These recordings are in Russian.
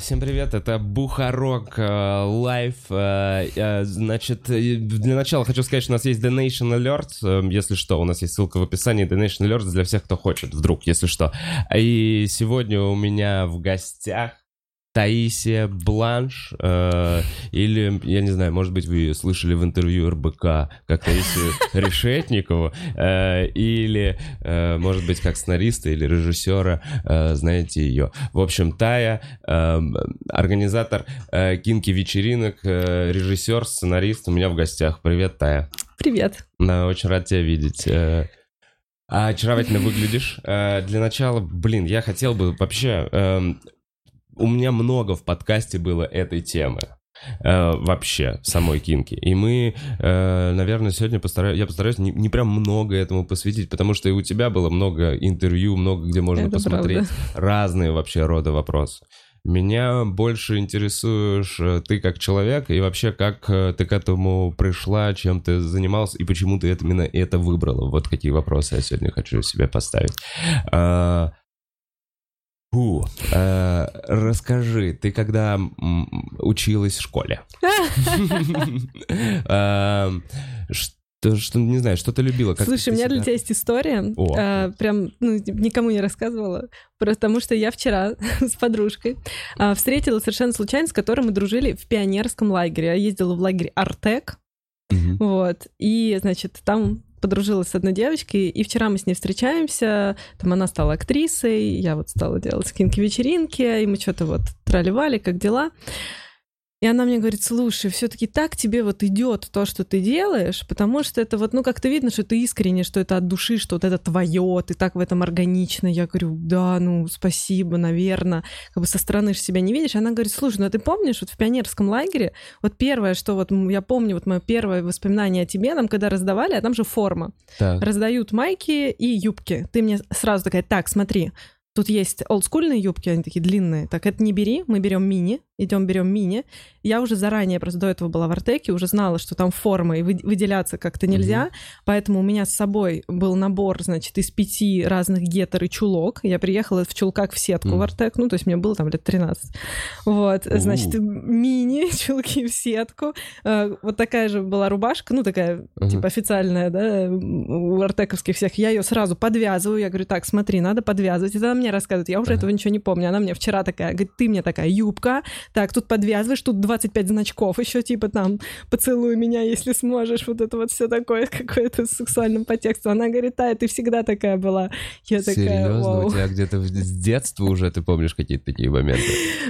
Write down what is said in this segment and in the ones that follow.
Всем привет, это Бухарок а, Лайв. А, а, Значит, э, для начала хочу сказать, что у нас есть Donation Alert, э, если что, у нас есть ссылка в описании, Donation Alert для всех, кто хочет, вдруг, если что. И сегодня у меня в гостях Таисия Бланш, э, или, я не знаю, может быть, вы ее слышали в интервью РБК, как Таисию Решетникову, э, или, э, может быть, как сценариста или режиссера, э, знаете ее. В общем, Тая, э, организатор э, кинки-вечеринок, э, режиссер, сценарист у меня в гостях. Привет, Тая. Привет. Да, очень рад тебя видеть. Э, а очаровательно выглядишь. Э, Для начала, блин, я хотел бы вообще... У меня много в подкасте было этой темы. э, вообще самой кинки. И мы, э, наверное, сегодня постараюсь, я постараюсь не, не прям много этому посвятить, потому что и у тебя было много интервью, много где можно Это посмотреть правда. разные вообще рода вопросы. Меня больше интересуешь э, ты как человек и вообще как э, ты к этому пришла, чем ты занимался и почему ты это, именно это выбрала. Вот какие вопросы я сегодня хочу себе поставить. А, фу, а, расскажи, ты когда училась в школе? А, Что, что, не знаю, что ты любила? как Слушай, ты у меня для тебя есть история. О. а, прям, ну, никому не рассказывала. Потому что я вчера с подружкой а, встретила совершенно случайно, с которой мы дружили в пионерском лагере. Я ездила в лагерь Артек. Мгм. Вот. И, значит, там подружилась с одной девочкой, и вчера мы с ней встречаемся, там она стала актрисой, я вот стала делать скинки-вечеринки, и мы что-то вот тролливали, как дела. И она мне говорит, слушай, все-таки так тебе вот идет то, что ты делаешь, потому что это вот, ну, как-то видно, что ты искренне, что это от души, что вот это твое, ты так в этом органично. Я говорю, да, ну, спасибо, наверное. Как бы со стороны же себя не видишь. Она говорит, слушай, ну, а ты помнишь, вот в пионерском лагере, вот первое, что вот я помню, вот мое первое воспоминание о тебе, нам когда раздавали, а там же форма. Так. Раздают майки и юбки. Ты мне сразу такая, так, смотри, Тут есть олдскульные юбки, они такие длинные. Так, это не бери, мы берем мини, идем берем мини. Я уже заранее, просто до этого была в Артеке, уже знала, что там форма, и вы- выделяться как-то нельзя. Поэтому у меня с собой был набор, значит, из пяти разных гетер и чулок. Я приехала в чулках в сетку Мгм. в Артек, ну, то есть мне было там лет 13. Вот, У. значит, мини, чулки в сетку. Э, Вот такая же была рубашка, ну, такая, Мгм. типа, официальная, да, у артековских всех. Я ее сразу подвязываю, я говорю, так, смотри, надо подвязывать. И она мне рассказывает, я уже Ага. этого ничего не помню. Она мне вчера такая, говорит, ты мне такая юбка, так, тут подвязываешь, тут 25 значков, еще типа там, поцелуй меня, если сможешь, вот это вот все такое, какое-то с сексуальным подтекстом. Она говорит, да, ты всегда такая была. Я такая, Серьезно, вау. у тебя где-то с детства уже ты помнишь какие-то такие моменты?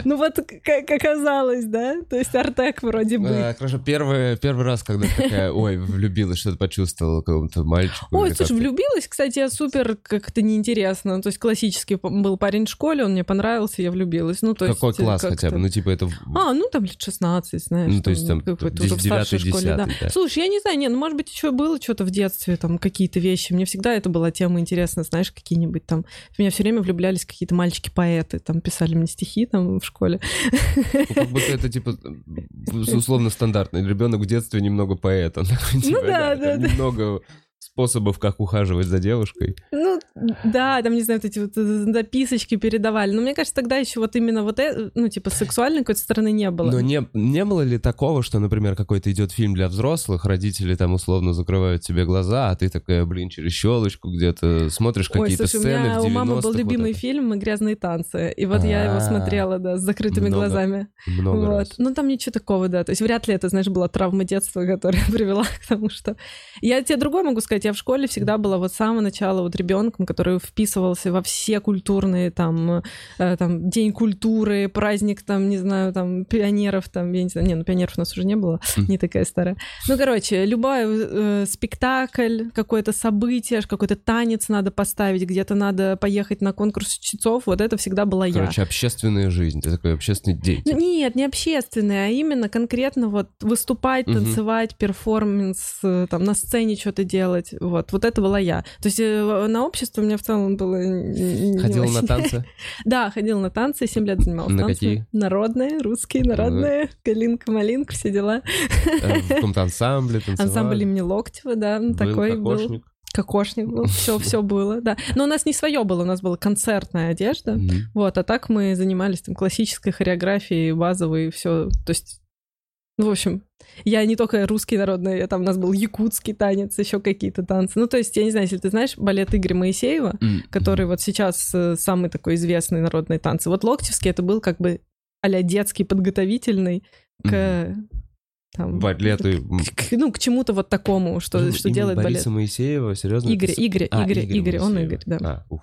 Ну вот как оказалось, да? То есть Артек вроде бы. А, Хорошо, первый, первый раз, когда ты такая, ой, влюбилась, что-то почувствовала какому-то мальчику. Ой, слушай, как-то? влюбилась, кстати, я супер как-то неинтересно. То есть классический был парень в школе, он мне понравился, я влюбилась. Ну, то Какой есть, э, класс как-то- хотя бы? Ну, типа, это... в- А, ну там лет 16, знаешь. Ну, то есть там девятый, школе, да. десятый, да. Слушай, я не знаю, не, ну, может быть, еще было что-то в детстве, там, какие-то вещи. Мне всегда это была тема интересна, знаешь, какие-нибудь там... В меня все время влюблялись какие-то мальчики-поэты, там, писали мне стихи там в школе. Ну, как будто это, типа, условно стандартный. Ребенок в детстве немного поэт. он такой, типа, Ну да, там да. Немного способов, как ухаживать за девушкой. Ну, да, там, не знаю, вот эти вот записочки передавали. Но мне кажется, тогда еще вот именно вот это, ну, типа, сексуальной какой-то стороны не было. Но не, не было ли такого, что, например, какой-то идет фильм для взрослых, родители там условно закрывают тебе глаза, а ты такая, блин, через щелочку где-то смотришь Ой, какие-то слушай, у сцены меня в 90-х. у мамы был вот любимый это. фильм «Грязные танцы», и вот я его А, смотрела, да, с закрытыми много глазами. Много вот. раз. Ну, там ничего такого, да. То есть вряд ли это, знаешь, была травма детства, которая привела к тому, что... Я тебе другое могу сказать. Я в школе всегда была вот с самого начала вот ребенком, который вписывался во все культурные, там, э, там, День культуры, праздник, там, не знаю, там, пионеров, там, я не знаю, не, ну, пионеров у нас уже не было, не такая старая. Ну, короче, любой э, спектакль, какое-то событие, какой-то танец надо поставить, где-то надо поехать на конкурс чтецов, вот это всегда была я. Короче, общественная жизнь. Ты такой общественный Ну, деятель. нет, не общественное, а именно конкретно вот выступать, танцевать, перформанс, э, там на сцене что-то делать. Вот, вот это была я. То есть э, на общество у меня в целом было... Ходила на танцы? Да, ходила на танцы, 7 лет занималась На какие? Народные, русские, народные, калинка, малинка, все дела. Э, В каком-то ансамбле танцевали? Ансамбль имени Локтева, да, такой был. кокошник? был, все, все было, да. Но у нас не свое было, у нас была концертная одежда, вот, а так мы занимались там классической хореографией, базовой, все, то есть, ну, в общем, я не только русский народный, там у нас был якутский танец, еще какие-то танцы. Ну, то есть, я не знаю, если ты знаешь балет Игоря Моисеева, М. который вот сейчас э, самый такой известный народный танцы. Вот Локтевский это был как бы а детский подготовительный к там, Балету. к- к- ну, к чему-то вот такому, что, Именно что делает Бориса балет. Моисеева, серьезно? Игорь, с- Игорь, А, Игорь, Игорь, он. Игорь, да. А, уф.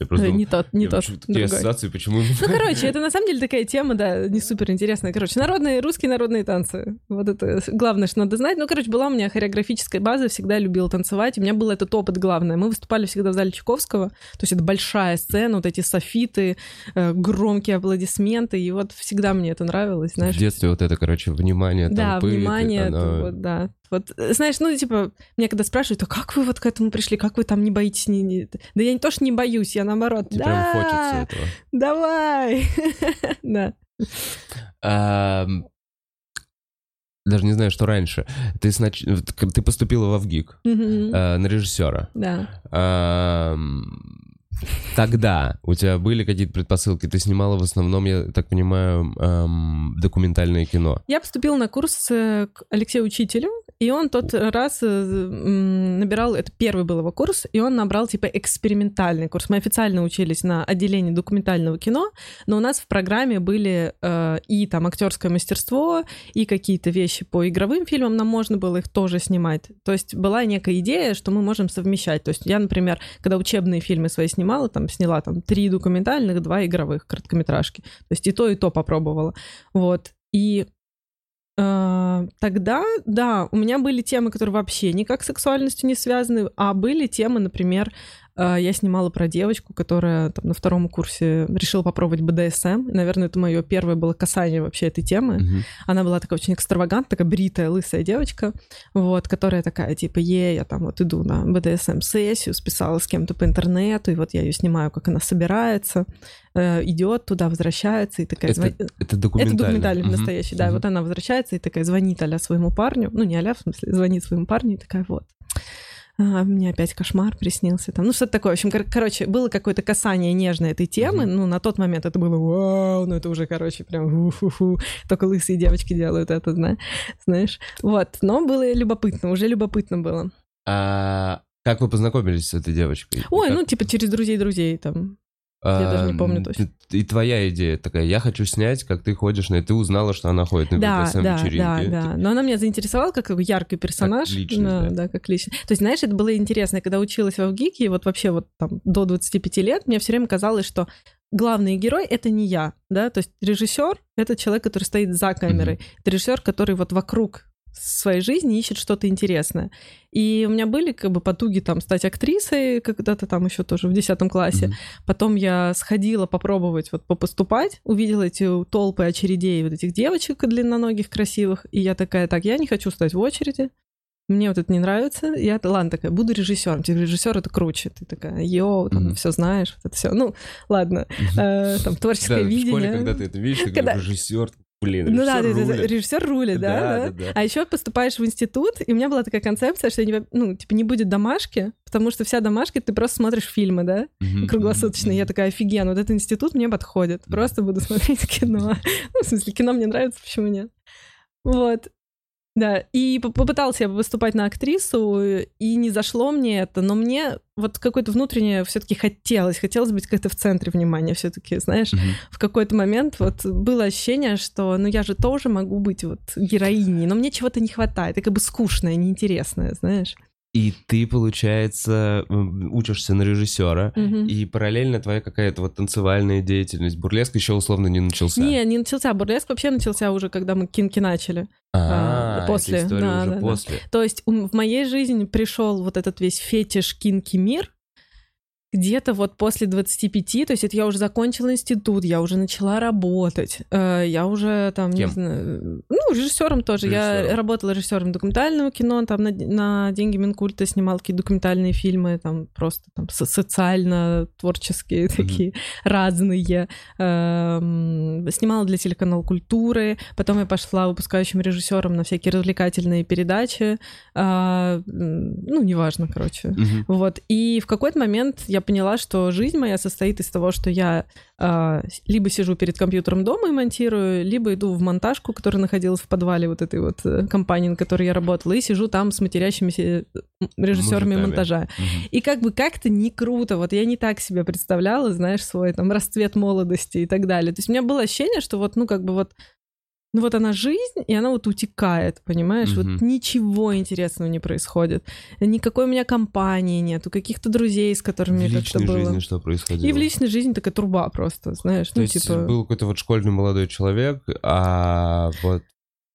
Я просто Э, думал, Не тот, не я тот, другой. ассоциации, почему... Ну, короче, это на самом деле такая тема, да, не супер интересная. Короче, народные, русские народные танцы. Вот это главное, что надо знать. Ну, короче, была у меня хореографическая база, всегда любила танцевать. У меня был этот опыт главное. Мы выступали всегда в зале Чайковского. То есть это большая сцена, вот эти софиты, э, громкие аплодисменты. И вот всегда мне это нравилось, знаешь. В детстве вот это, короче, внимание Да, толпы, внимание, оно- вот, да. Вот, э, знаешь, ну, типа, меня когда спрашивают, а как вы вот к этому пришли, как вы там не боитесь? Не, не- Да я не то, что не боюсь, я наоборот, Тебе да, хочется этого. давай, да. Даже не знаю, что раньше. Ты, снач... ты поступила во ВГИК Мгм. э, на режиссера. Да. Тогда у тебя были какие-то предпосылки? Ты снимала в основном, я так понимаю, ам, документальное кино. Я поступила на курс э, к Алексею Учителю, и он тот раз э, набирал, это первый был его курс, и он набрал типа экспериментальный курс. Мы официально учились на отделении документального кино, но у нас в программе были э, и там актерское мастерство, и какие-то вещи по игровым фильмам, нам можно было их тоже снимать. То есть была некая идея, что мы можем совмещать. То есть я, например, когда учебные фильмы свои снимала, там сняла там три документальных, два игровых короткометражки. То есть и то, и то попробовала. Вот. И э, тогда, да, у меня были темы, которые вообще никак с сексуальностью не связаны, а были темы, например, я снимала про девочку, которая там, на втором курсе решила попробовать БДСМ. И, наверное, это мое первое было касание вообще этой темы. Мгм. Она была такая очень экстравагантная, такая бритая, лысая девочка, вот, которая такая, типа, е, я там вот иду на БДСМ-сессию, списала с кем-то по интернету, и вот я ее снимаю, как она собирается, э, идет туда, возвращается, и такая... Это, звон- это Это документально. документальный Мгм. настоящий, да. Мгм. вот она возвращается и такая звонит а своему парню. Ну, не а в смысле, звонит своему парню и такая вот. «А, мне опять кошмар приснился там. Ну, что-то такое. В общем, кор- короче, было какое-то касание нежное этой темы. Мгм. Ну, на тот момент это было вау, ну, это уже, короче, прям у-ху-ху. Только лысые девочки делают это, зна- знаешь. Вот. Но было любопытно, уже любопытно было. А как вы познакомились с этой девочкой? Ой, Как- ну, типа через друзей-друзей там. Я даже не помню Ам, точно. И твоя идея такая, я хочу снять, как ты ходишь. И ты узнала, что она ходит на Да, да, да, BDSM-вечеринки. да. Но она меня заинтересовала как яркий персонаж. личность, да, да. да, как личность. То есть, знаешь, это было интересно, я когда училась во ВГИКе, и вот вообще вот там до 25 лет, мне все время казалось, что главный герой — это не я, да, то есть режиссер — это человек, который стоит за камерой, это режиссер, который вот вокруг своей жизни ищет что-то интересное. И у меня были как бы потуги там стать актрисой когда-то там еще тоже в 10 классе. Мгм. Потом я сходила попробовать вот попоступать, увидела эти толпы очередей вот этих девочек длинноногих, красивых, и я такая, так, я не хочу стать в очереди, мне вот это не нравится. Я, ладно, такая, буду режиссером. Типа, режиссер это круче. Ты такая, йоу, там Мгм. все знаешь, вот это все. Ну, ладно, Мгм. э, там Да, творческое в видение. школе, когда ты это видишь, Когда- режиссер, блин, Ну да, режиссер да, да, да, рулит. режиссер рулит, да, да. да, да. А еще поступаешь в институт, и у меня была такая концепция, что ну, типа, не будет домашки, потому что вся домашка, ты просто смотришь фильмы, да, Мгм, круглосуточно. мгм, Я такая, офигенно, вот этот институт мне подходит. Просто буду смотреть кино. Ну, в смысле, кино мне нравится, почему нет? Вот. Да, и по- попытался я выступать на актрису, и не зашло мне это, но мне вот какое-то внутреннее все-таки хотелось, хотелось быть как-то в центре внимания все-таки, знаешь, мгм. в какой-то момент вот было ощущение, что ну я же тоже могу быть вот героиней, но мне чего-то не хватает, и как бы скучное, неинтересное, знаешь. И ты, получается, учишься на режиссера, Мгм. и параллельно твоя какая-то вот танцевальная деятельность. Бурлеск еще условно не начался. Не, не начался. Бурлеск вообще начался уже, когда мы кинки начали. А, а, после, да, уже да, да. после. То есть в моей жизни пришел вот этот весь фетиш кинки мир, где-то вот после 25, то есть это я уже закончила институт, я уже начала работать, э, я уже там, Кем? не знаю, ну, режиссером тоже. Я Режиссером. работала режиссером документального кино, там на, на деньги Минкульта снимала какие-то документальные фильмы, там просто там со- социально-творческие такие, разные. Эм, Снимала для телеканала «Культуры», потом я пошла выпускающим режиссером на всякие развлекательные передачи, м, ну, неважно, короче. Мгм. Вот. И в какой-то момент я поняла, что жизнь моя состоит из того, что я с- либо сижу перед компьютером дома и монтирую, либо иду в монтажку, которая находилась в подвале вот этой вот э, компании, на которой я работала, и сижу там с матерящимися э, режиссерами монтажа. Мгм. И как бы как-то не круто. Вот я не так себе представляла, знаешь, свой там расцвет молодости и так далее. То есть у меня было ощущение, что вот, ну, как бы вот ну вот она жизнь, и она вот утекает, понимаешь? Мгм. Вот ничего интересного не происходит. Никакой у меня компании нету, каких-то друзей, с которыми В как-то личной было. жизни что происходило? И в личной жизни такая труба просто, знаешь, То ну есть типа... был какой-то вот школьный молодой человек, а вот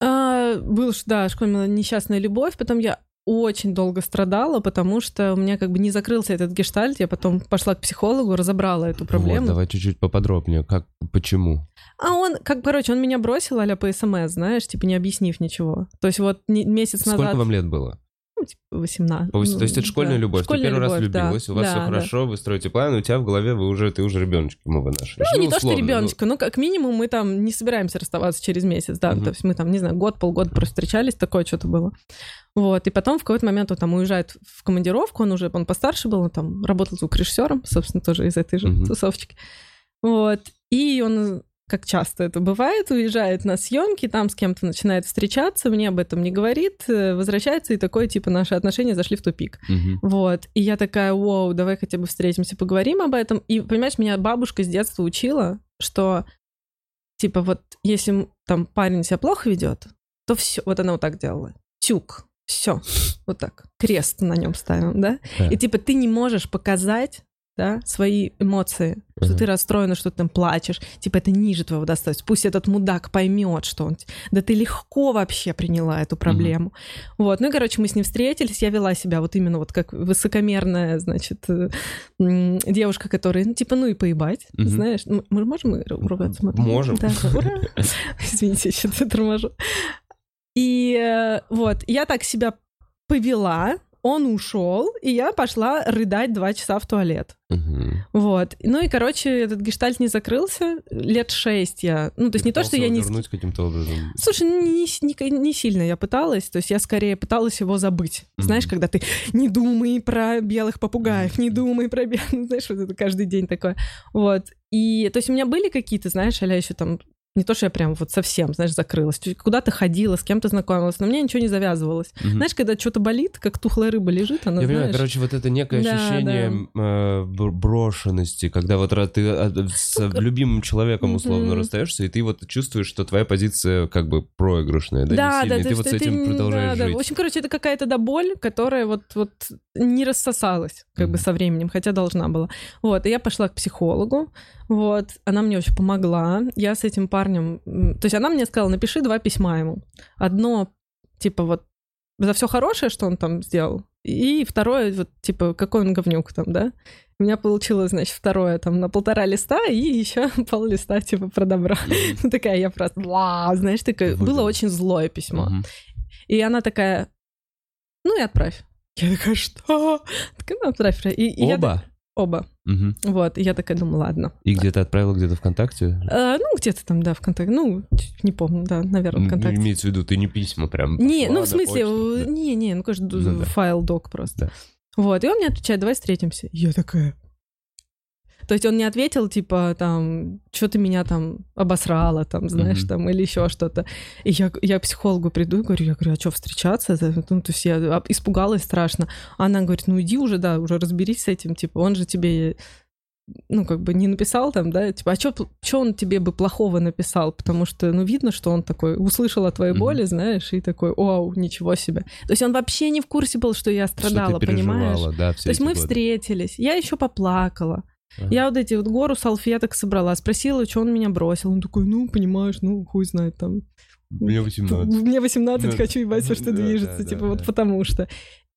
А, был, да, школьная несчастная любовь, потом я очень долго страдала, потому что у меня как бы не закрылся этот гештальт, я потом пошла к психологу, разобрала эту проблему. Вот, давай чуть-чуть поподробнее, как, почему? А он, как, короче, он меня бросил а по СМС, знаешь, типа не объяснив ничего. То есть вот месяц Сколько назад... вам лет было? Ну, типа 18. То есть ну, есть это школьная да. любовь. Школьная ты первый раз любовь, да. влюбилась, у вас Да, все да. хорошо, вы строите планы, у тебя в голове вы уже, ты уже ребеночек ему вынашиваешь. Ну, не то, что условно, ребеночка, ну, как минимум мы там не собираемся расставаться через месяц, да, Мгм. то есть мы там, не знаю, год, полгода просто встречались, такое что-то было. Вот, и потом в какой-то момент он там уезжает в командировку, он уже, он постарше был, он там работал звукорежиссером, собственно, тоже из этой же Мгм. тусовочки. Вот, и он как часто это бывает, уезжает на съемки, там с кем-то начинает встречаться, мне об этом не говорит, э, возвращается, и такое, типа, наши отношения зашли в тупик. Мгм. Вот. И я такая, вау, давай хотя бы встретимся, поговорим об этом. И, понимаешь, меня бабушка с детства учила, что, типа, вот если там парень себя плохо ведет, то все. Вот она вот так делала. Тюк. Все. Вот так. Крест на нем ставим, да? Да. И типа ты не можешь показать да, свои эмоции, что Ага. ты расстроена, что ты там плачешь, типа это ниже твоего достоинства. Пусть этот мудак поймет, что он... Да ты легко вообще приняла эту проблему. Вот, ну и, короче, мы с ним встретились, я вела себя вот именно вот как высокомерная, значит, э, девушка, которая, ну, типа, ну и поебать, Мгм. знаешь. Мы можем ру- ругаться? Можем. Да, ура! Извините, что-то торможу. И э, вот, я так себя повела, он ушел, и я пошла рыдать два часа в туалет. Мгм. Вот. Ну и, короче, этот гештальт не закрылся. Лет шесть я... Ну, то есть Ты не то, что я не... вернуть каким-то образом. Слушай, не, не, не сильно я пыталась, то есть я скорее пыталась его забыть. Мгм. Знаешь, когда ты не думай про белых попугаев, не думай про белых, знаешь, вот это каждый день такое. Вот. И, то есть у меня были какие-то, знаешь, а еще там не то, что я прям вот совсем, знаешь, закрылась. Куда-то ходила, с кем-то знакомилась, но меня ничего не завязывалось. Мгм. Знаешь, когда что-то болит, как тухлая рыба лежит, она, Я понимаю, знаешь... короче, вот это некое Да, ощущение э, бр- брошенности, когда вот ты э, с любимым человеком условно расстаешься, и ты вот чувствуешь, что твоя позиция как бы проигрышная, да, Да, не да, сильная, и то ты вот с этим не- продолжаешь да, да. жить. В общем, короче, это какая-то да боль, которая вот, вот не рассосалась как бы Мгм. со временем, хотя должна была. Вот, и я пошла к психологу, вот, она мне очень помогла. Я с этим парнем... м, То есть она мне сказала, напиши два письма ему. Одно, типа, вот, за все хорошее, что он там сделал, и второе, вот, типа, какой он говнюк там, да? У меня получилось, значит, второе там на полтора листа и еще пол листа, типа, про добро. Ну, такая я просто, знаешь, такое, было очень злое письмо. И она такая, ну и отправь. Я такая, что? Такая, ну, отправь. И, Оба? Оба. Мгм. Вот, и я такая думаю, ладно. И где ты отправил, где-то ВКонтакте? Э, ну, где-то там, да, ВКонтакте. Ну, не помню, да, наверное, Ну, ВКонтакте. Имеется в виду, ты не письма прям. Не, ну, в смысле, почту, э, да. не, не, ну, конечно, Ну да. файл док просто. Да. Вот, и он мне отвечает, давай встретимся. Я такая... То есть он не ответил, типа, там, что ты меня там обосрала, там, знаешь, Мгм. там, или еще что-то. И я, я к психологу приду и говорю, я говорю, а что, встречаться? Ну, то есть я об- испугалась страшно. Она говорит, ну, иди уже, да, уже разберись с этим, типа, он же тебе, ну, как бы не написал там, да, типа, а что он тебе бы плохого написал? Потому что, ну, видно, что он такой, услышал о твоей Мгм. боли, знаешь, и такой, вау, ничего себе. То есть он вообще не в курсе был, что я Что страдала, ты понимаешь? да, То есть мы годы. встретились, я еще поплакала. Ага. Я вот эти вот гору салфеток собрала, спросила, что он меня бросил. Он такой, ну, понимаешь, ну, хуй знает там. Мне 18. Мне 18, Да. хочу ебать все, что Да, движется, да, типа да, вот да. потому что.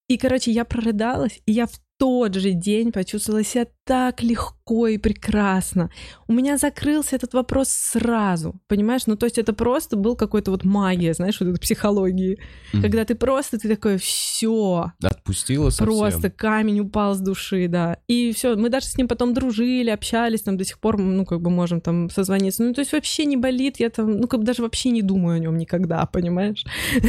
И, короче, я прорыдалась, и я в тот же день почувствовала себя так легко и прекрасно. У меня закрылся этот вопрос сразу, понимаешь? Ну, то есть это просто был какой-то вот магия, знаешь, вот этой психологии. Мгм. Когда ты просто, ты такой, все, Отпустила совсем. просто камень упал с души, да. И все, мы даже с ним потом дружили, общались, там до сих пор, ну, как бы можем там созвониться. Ну, то есть вообще не болит, я там, ну, как бы даже вообще не думаю о нем никогда, понимаешь?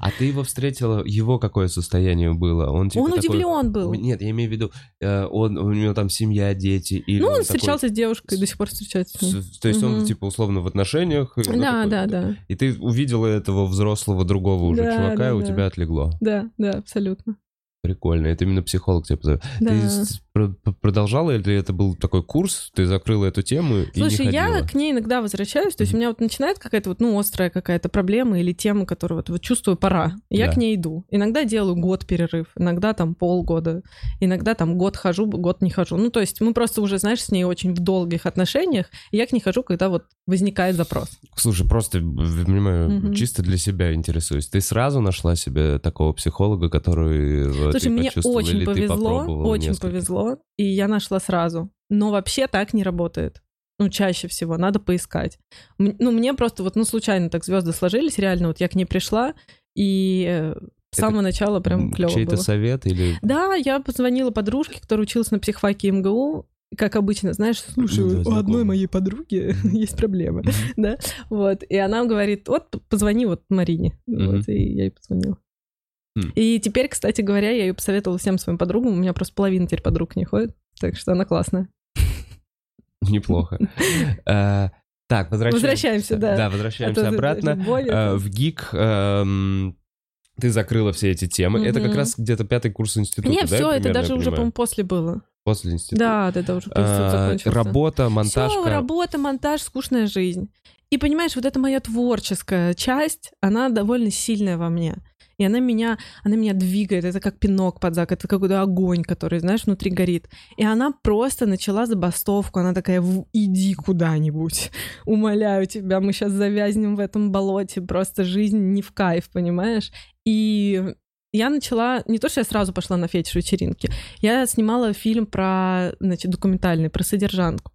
А ты его встретила, его какое состояние было? Он, типа, Он такой- удивлен был. Нет, я имею в виду, э, он, у него там семья, дети. Или Ну, он такой встречался с девушкой, до сих пор встречается с То есть он, Мгм. типа, условно в отношениях? и, ну, Да, такой- да, да. И ты увидела этого взрослого другого уже Да, чувака, да, и у да. тебя отлегло. Да, да, абсолютно. Прикольно. Это именно психолог тебя позовет. Да. Ты продолжала или это был такой курс, ты закрыла эту тему и Слушай, не я ходила? к ней иногда возвращаюсь, то есть у меня вот начинает какая-то вот, ну, острая какая-то проблема или тема, которую вот, вот чувствую, пора. И Я Да. к ней иду. Иногда делаю год перерыв, иногда там полгода, иногда там год хожу, год не хожу. Ну, то есть мы просто уже, знаешь, с ней очень в долгих отношениях, и я к ней хожу, когда вот возникает запрос. Слушай, просто, понимаю, Мгм. чисто для себя интересуюсь. Ты сразу нашла себе такого психолога, который вот, Слушай, ты мне очень повезло, очень несколько? повезло, и я нашла сразу. Но вообще так не работает. Ну, чаще всего, надо поискать. Ну, мне просто вот, ну, случайно так звезды сложились, реально, вот я к ней пришла, и э, с Это, самого начала прям клево Чей-то совет или... Да, я позвонила подружке, которая училась на психфаке МГУ, как обычно, знаешь, слушай, Ну да, у одной моей подруги есть проблемы, да, вот, и она говорит, вот, позвони вот Марине, вот, и я ей позвонила. Хм. И теперь, кстати говоря, я ее посоветовала всем своим подругам, у меня просто половина теперь подруг не ходит, так что она классная. Неплохо. Э, Так, возвращаемся. Возвращаемся, да. Да, возвращаемся обратно. Э, В ГИК эм, ты закрыла все эти темы. Это как раз где-то пятый курс института, Не, да, все, это даже уже, по-моему, после было. После института. Да, это уже институт А, закончился. Работа, монтажка. Все, работа, монтаж, скучная жизнь. И понимаешь, вот эта моя творческая часть, она довольно сильная во мне. И она меня, она меня двигает, это как пинок под зак, это какой-то огонь, который, знаешь, внутри горит. И она просто начала забастовку, она такая, «В- иди куда-нибудь, умоляю тебя, мы сейчас завязнем в этом болоте, просто жизнь не в кайф, понимаешь? И я начала, не то, что я сразу пошла на фетиш-вечеринки, я снимала фильм про, значит, документальный, про содержанку.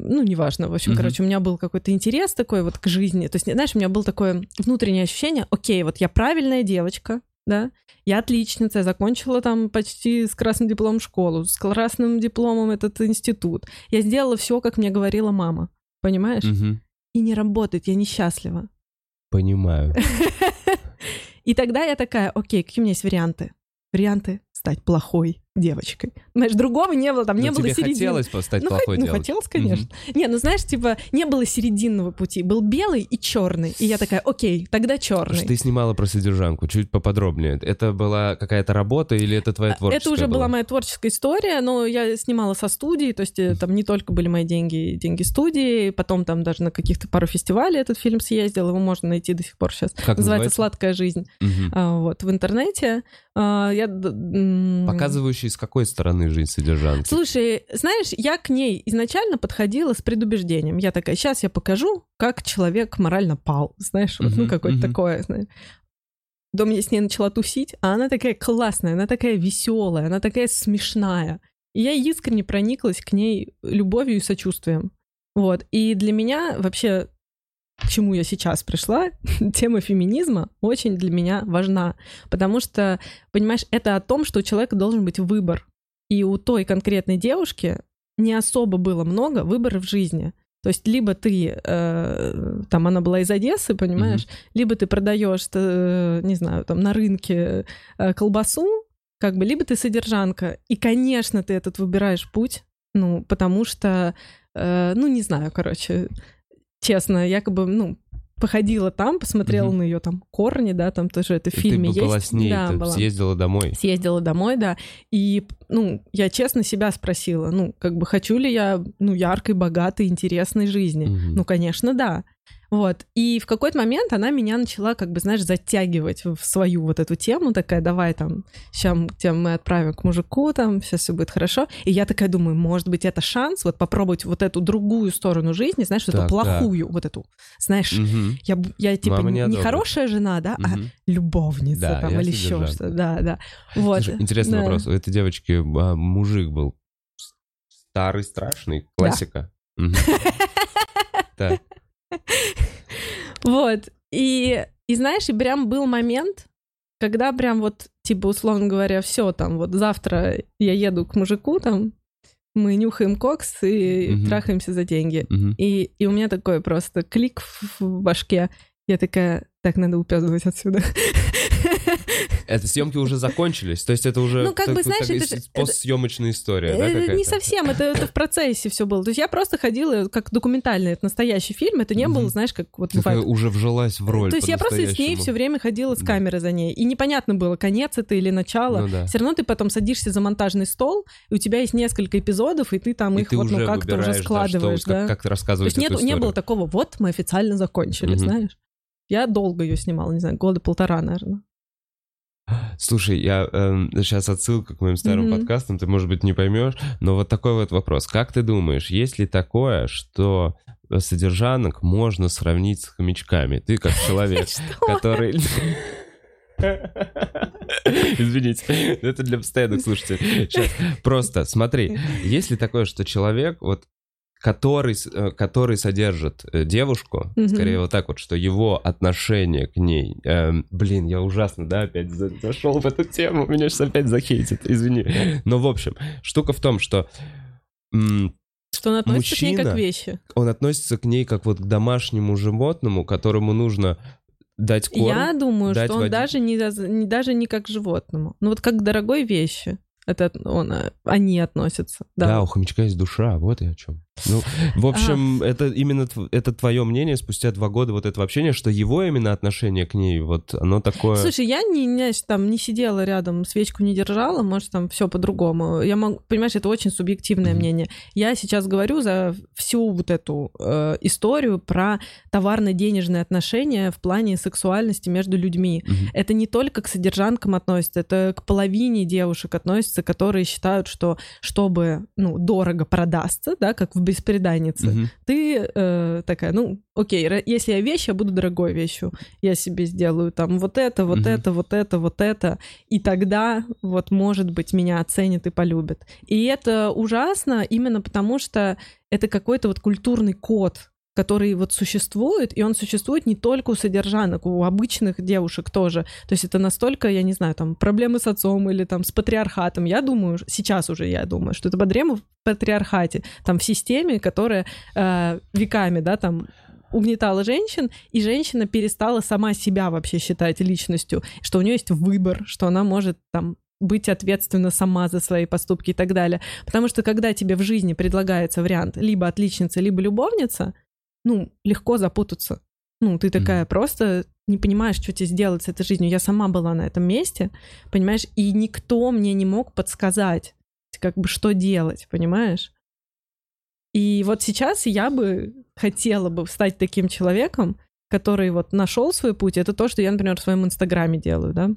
Ну, неважно, в общем, Мгм. короче, у меня был какой-то интерес такой вот к жизни. То есть, знаешь, у меня было такое внутреннее ощущение, окей, вот я правильная девочка, да, я отличница, я закончила там почти с красным дипломом школу, с красным дипломом этот институт. Я сделала все, как мне говорила мама, понимаешь? Мгм. И не работает, я несчастлива. Понимаю. И тогда я такая, окей, какие у меня есть варианты? Варианты стать плохой девочкой. Знаешь, другого не было, там не Но было тебе середины. хотелось стать ну, плохой хот- ну, хотелось, конечно. Не, ну знаешь, типа, не было серединного пути. Был белый и черный. И я такая, окей, тогда черный. Что ты снимала про содержанку, чуть поподробнее. Это была какая-то работа или это твоя творческая А, Это уже была моя творческая история, но я снимала со студии, то есть э, там не только были мои деньги, деньги студии, потом там даже на каких-то пару фестивалей этот фильм съездил, его можно найти до сих пор сейчас. Как называется называется? «Сладкая жизнь». Мгм. А, вот, в интернете. А, я... д- Показывающий, с какой стороны жизнь содержанки. Слушай, знаешь, я к ней изначально подходила с предубеждением. Я такая, сейчас я покажу, как человек морально пал. Знаешь, вот, ну, Мгм, какое-то мгм. такое, знаешь. Потом я с ней начала тусить, а она такая классная, она такая веселая, она такая смешная. И я искренне прониклась к ней любовью и сочувствием. Вот. И для меня вообще, к чему я сейчас пришла, тема феминизма очень для меня важна. Потому что, понимаешь, это о том, что у человека должен быть выбор. И у той конкретной девушки не особо было много выбора в жизни. То есть либо ты, э, там она была из Одессы, понимаешь, либо ты продаешь, э, не знаю, там на рынке э, колбасу, как бы, либо ты содержанка. И, конечно, ты этот выбираешь путь, ну, потому что, э, ну, не знаю, короче, честно, якобы, ну, походила там, посмотрела Мгм. на ее там корни, да, там тоже это в И фильме ты была есть. с ней, да, ты была съездила домой. съездила домой, да, и, ну, я честно себя спросила, ну, как бы хочу ли я, ну, яркой, богатой, интересной жизни? Мгм. Ну, конечно, да. Вот. И в какой-то момент она меня начала, как бы, знаешь, затягивать в свою вот эту тему, такая, давай там, сейчас мы отправим к мужику, там, сейчас все будет хорошо. И я такая думаю, может быть, это шанс вот попробовать вот эту другую сторону жизни, знаешь, так, эту плохую, так. вот эту, знаешь, угу. я, я типа Мама не, не хорошая жена, да, угу. а любовница да, там или еще что-то, да, да. Вот. Слушай, интересный да. вопрос. У этой девочки а, мужик был старый, страшный, классика. Так. Вот. И, и знаешь, и прям был момент, когда прям вот, типа, условно говоря, все там, вот завтра я еду к мужику, там, мы нюхаем кокс и угу. трахаемся за деньги. Угу. И, и у меня такой просто клик в, в башке. Я такая, так, надо упёздывать отсюда. Это съемки уже закончились, то есть это уже ну, как бы, знаешь, это же, постсъемочная история, да, какая-то? Не совсем, это, это в процессе все было. То есть я просто ходила как документальный, это настоящий фильм, это не было, знаешь, как вот Такая бывает. уже вжилась в роль То есть я просто с ней все время ходила с камерой за ней, и непонятно было, конец это или начало. Ну, да. Все равно ты потом садишься за монтажный стол, и у тебя есть несколько эпизодов, и ты там и их вот ну как-то уже складываешь, да? Как, как ты рассказываешь То есть нет, не было такого, вот мы официально закончили, знаешь? Я долго ее снимала, не знаю, года полтора, наверное. Слушай, я э, сейчас отсылка к моим старым mm-hmm. подкастам, ты, может быть, не поймешь, но вот такой вот вопрос. Как ты думаешь, есть ли такое, что содержанок можно сравнить с хомячками? Ты как человек, который... Извините, это для постоянных слушателей. Сейчас, просто смотри, есть ли такое, что человек, вот который, э, который содержит э, девушку, mm-hmm. скорее вот так вот, что его отношение к ней, э, блин, я ужасно, да, опять зашел в эту тему, меня сейчас опять захейтит, извини. Но в общем, штука в том, что что он относится мужчина, к ней как вещи. Он относится к ней как вот к домашнему животному, которому нужно дать корм. Я думаю, дать что он даже не, даже не как животному. Ну вот как к дорогой вещи. Это он, э, они относятся. Да. да, у хомячка есть душа, вот и о чем. Ну, в общем, а. это именно это твое мнение спустя два года вот этого общения, что его именно отношение к ней, вот оно такое... Слушай, я не, не, там не сидела рядом, свечку не держала, может, там все по-другому. Я могу, понимаешь, это очень субъективное mm-hmm. мнение. Я сейчас говорю за всю вот эту э, историю про товарно-денежные отношения в плане сексуальности между людьми. Mm-hmm. Это не только к содержанкам относится, это к половине девушек относится, которые считают, что чтобы, ну, дорого продастся, да, как в беспреданнице, угу. ты э, такая, ну, окей, если я вещь, я буду дорогой вещью. Я себе сделаю там вот это, вот угу. это, вот это, вот это. И тогда вот, может быть, меня оценят и полюбят. И это ужасно именно потому, что это какой-то вот культурный код, который вот существует, и он существует не только у содержанок, у обычных девушек тоже. То есть это настолько, я не знаю, там, проблемы с отцом или там с патриархатом. Я думаю, сейчас уже я думаю, что это проблема в патриархате, там, в системе, которая э, веками, да, там, угнетала женщин, и женщина перестала сама себя вообще считать личностью, что у нее есть выбор, что она может там быть ответственна сама за свои поступки и так далее. Потому что когда тебе в жизни предлагается вариант либо отличница, либо любовница, ну, легко запутаться. Ну, ты такая mm-hmm. просто не понимаешь, что тебе сделать с этой жизнью. Я сама была на этом месте, понимаешь, и никто мне не мог подсказать, как бы, что делать, понимаешь? И вот сейчас я бы хотела бы стать таким человеком, который вот нашел свой путь. Это то, что я, например, в своем инстаграме делаю, да.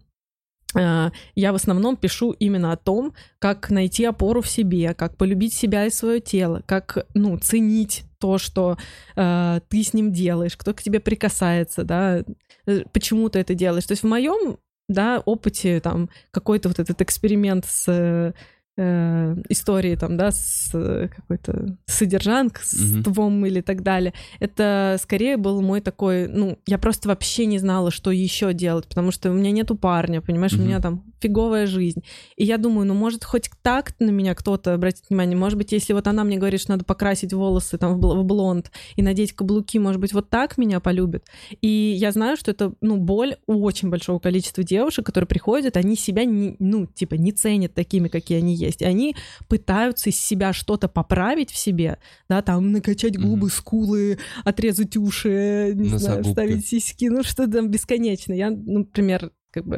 А, я в основном пишу именно о том, как найти опору в себе, как полюбить себя и свое тело, как, ну, ценить то, что э, ты с ним делаешь, кто к тебе прикасается, да, э, почему ты это делаешь. То есть в моем, да, опыте там какой-то вот этот эксперимент с э, истории там, да, с э, какой-то содержанк, с mm-hmm. или так далее. Это скорее был мой такой, ну, я просто вообще не знала, что еще делать, потому что у меня нету парня, понимаешь, mm-hmm. у меня там фиговая жизнь. И я думаю, ну, может, хоть так на меня кто-то обратит внимание, может быть, если вот она мне говорит, что надо покрасить волосы там в блонд и надеть каблуки, может быть, вот так меня полюбит. И я знаю, что это, ну, боль у очень большого количества девушек, которые приходят, они себя, не, ну, типа, не ценят такими, какие они есть есть. И они пытаются из себя что-то поправить в себе, да, там накачать губы, mm-hmm. скулы, отрезать уши, не Носогубка. знаю, вставить сиськи, ну что там бесконечно. Я, например, как бы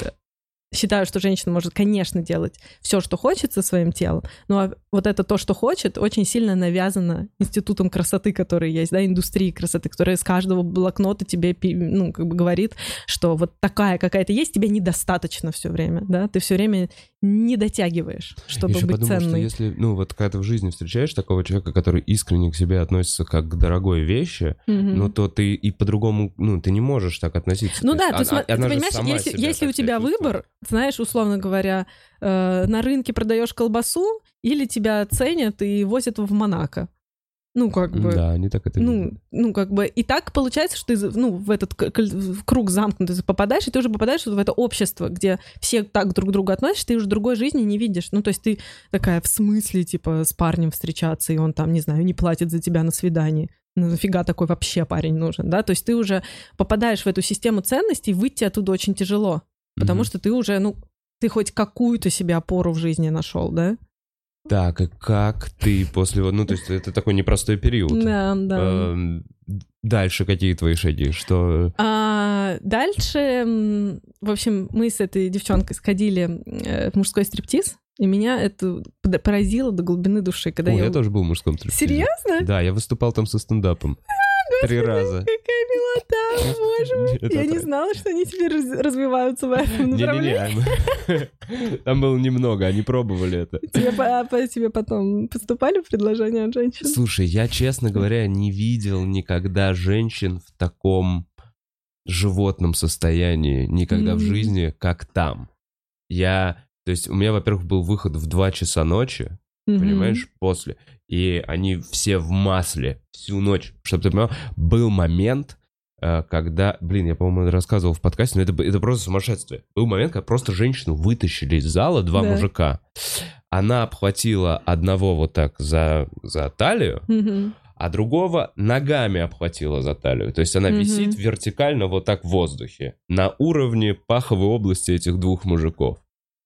считаю, что женщина может, конечно, делать все, что хочет со своим телом, но вот это то, что хочет, очень сильно навязано институтом красоты, который есть, да, индустрией красоты, которая из каждого блокнота тебе, ну, как бы говорит, что вот такая какая-то есть, тебе недостаточно все время, да, ты все время не дотягиваешь, чтобы Еще быть подумал, ценной. что если, ну, вот когда ты в жизни встречаешь такого человека, который искренне к себе относится как к дорогой вещи, Мгм. ну, то ты и по-другому, ну, ты не можешь так относиться. Ну То да, есть ты, она- ты она же понимаешь, если, если у тебя чувствует. выбор, знаешь, условно говоря, э, на рынке продаешь колбасу или тебя ценят и возят в Монако. Ну, как бы... Да, они так это Ну, видят. ну, как бы, и так получается, что ты, ну, в этот в круг замкнутый ты попадаешь, и ты уже попадаешь вот в это общество, где все так друг к другу относятся, ты уже другой жизни не видишь. Ну, то есть ты такая, в смысле, типа, с парнем встречаться, и он там, не знаю, не платит за тебя на свидании. Ну, нафига такой вообще парень нужен, да? То есть ты уже попадаешь в эту систему ценностей, выйти оттуда очень тяжело, потому Мгм. что ты уже, ну, ты хоть какую-то себе опору в жизни нашел, да? Так, и как ты после... вот- Ну, то есть это такой непростой период. Да, да. Эм, Дальше какие твои шаги? Что... А, дальше, в общем, мы с этой девчонкой сходили э, в мужской стриптиз, и меня это поразило до глубины души, когда О, я... я тоже был в мужском стриптизе. Серьезно? Да, я выступал там со стендапом. Три раза. Какая милота, боже мой. Я не знала, что они теперь раз- развиваются в этом направлении. Там было немного, они пробовали это. Тебе, по- тебе потом поступали предложения от женщин? Слушай, я, честно говоря, не видел никогда женщин в таком животном состоянии, никогда в жизни, как там. Я... То есть у меня, во-первых, был выход в 2 часа ночи, понимаешь, после. И они все в масле всю ночь. Чтобы ты понимал, был момент, э, когда, блин, я, по-моему, рассказывал в подкасте, но это, это просто сумасшествие. Был момент, когда просто женщину вытащили из зала, два Да. мужика. Она обхватила одного вот так за, за талию, а другого ногами обхватила за талию. То есть она висит вертикально вот так в воздухе, на уровне паховой области этих двух мужиков.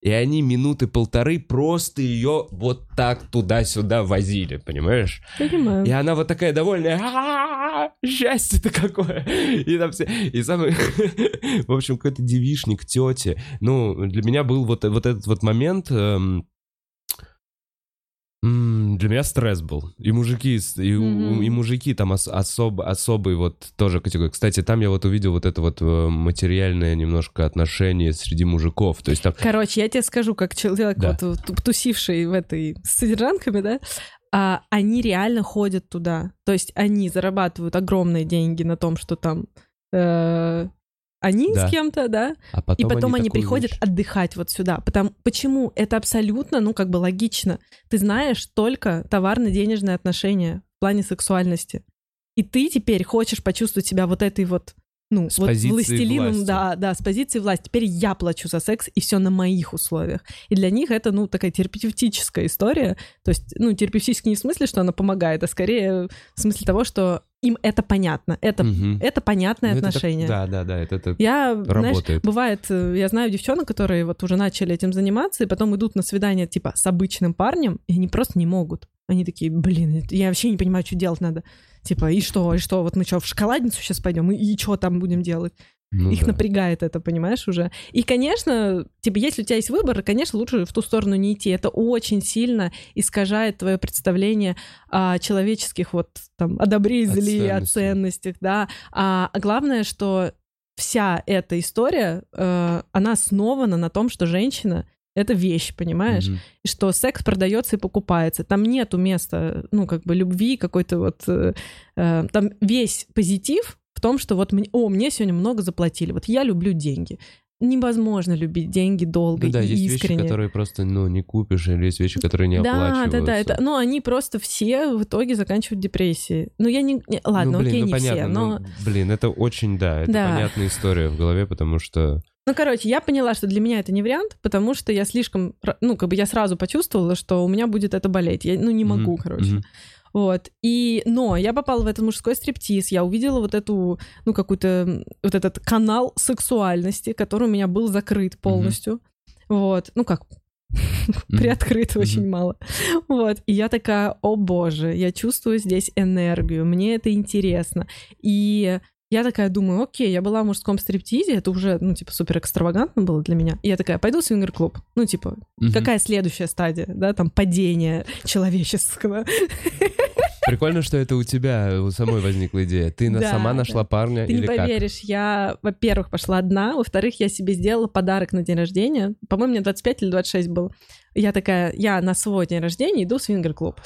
И они минуты полторы просто ее вот так туда-сюда возили, понимаешь? Понимаю. И она вот такая довольная, «А-а-а, счастье-то какое! И там все, и самый, в общем, какой-то девишник тети. Ну, для меня был вот, вот этот вот момент, эм, для меня стресс был. И мужики, и, Мгм. и мужики там ос- особ, особый вот тоже категория. Кстати, там я вот увидел вот это вот э, материальное немножко отношение среди мужиков. То есть там Короче, я тебе скажу, как человек, Да. вот ту- тусивший в этой с содержанками, да, а, они реально ходят туда. То есть они зарабатывают огромные деньги на том, что там э, они Да. с кем-то, да, А потом, и потом они, такую приходят вещь- отдыхать вот сюда. Потому, почему? Это абсолютно, ну, как бы логично. Ты знаешь только товарно-денежные отношения в плане сексуальности. И ты теперь хочешь почувствовать себя вот этой вот, ну, С вот властелином, власти. да, да, с позиции власти. Теперь я плачу за секс, и все на моих условиях. И для них это, ну, такая терапевтическая история. То есть, ну, терапевтически не в смысле, что она помогает, а скорее в смысле того, что им это понятно. Это, Мгм. это понятное Ну, это так- отношение. да, да, да, это, это Я, знаешь, работает. бывает, э, я знаю девчонок, которые вот уже начали этим заниматься, и потом идут на свидание, типа, с обычным парнем, и они просто не могут. Они такие, блин, я вообще не понимаю, что делать надо. Типа, и что, и что, вот мы что, в шоколадницу сейчас пойдем, и, и что там будем делать? Ну Их да. напрягает это, понимаешь, уже. И, конечно, типа, если у тебя есть выбор, конечно, лучше в ту сторону не идти. Это очень сильно искажает твое представление о человеческих вот там о добре и О зле, о ценностях. ценностях, да. А главное, что вся эта история, э, она основана на том, что женщина это вещь, понимаешь? Мгм. И что секс продается и покупается. Там нету места, ну, как бы любви какой-то вот... э, э, там весь позитив том, что вот, мне, о, мне сегодня много заплатили, вот я люблю деньги. Невозможно любить деньги долго Ну да, и есть искренне. вещи, которые просто, ну, не купишь, или есть вещи, которые не да, оплачиваются. да, да, это, ну, они просто все в итоге заканчивают депрессией. Ну, я не... не- ладно, ну, блин, окей, ну, не понятно, все, но... ну, блин, это очень, да, это Да. понятная история в голове, потому что... Ну, короче, я поняла, что для меня это не вариант, потому что я слишком, ну, как бы я сразу почувствовала, что у меня будет это болеть. Я, ну, не могу, Мгм, короче. мгм. Вот. И, но я попала в этот мужской стриптиз, я увидела вот эту, ну, какую-то, вот этот канал сексуальности, который у меня был закрыт полностью. Вот. Ну, как, Мгм. приоткрыт Мгм. очень мало. Вот. И я такая, о боже, я чувствую здесь энергию, мне это интересно. И Я такая думаю, окей, я была в мужском стриптизе, это уже, ну, типа, супер экстравагантно было для меня. И я такая, пойду в свингер-клуб. Ну, типа, Мгм. какая следующая стадия, да, там, падение человеческого. Прикольно, что это у тебя у самой возникла идея. Ты Да, сама да. нашла парня Ты или не как? поверишь, я, во-первых, пошла одна, во-вторых, я себе сделала подарок на день рождения. По-моему, мне 25 или 26 было. Я такая, я на свой день рождения иду в свингер-клуб.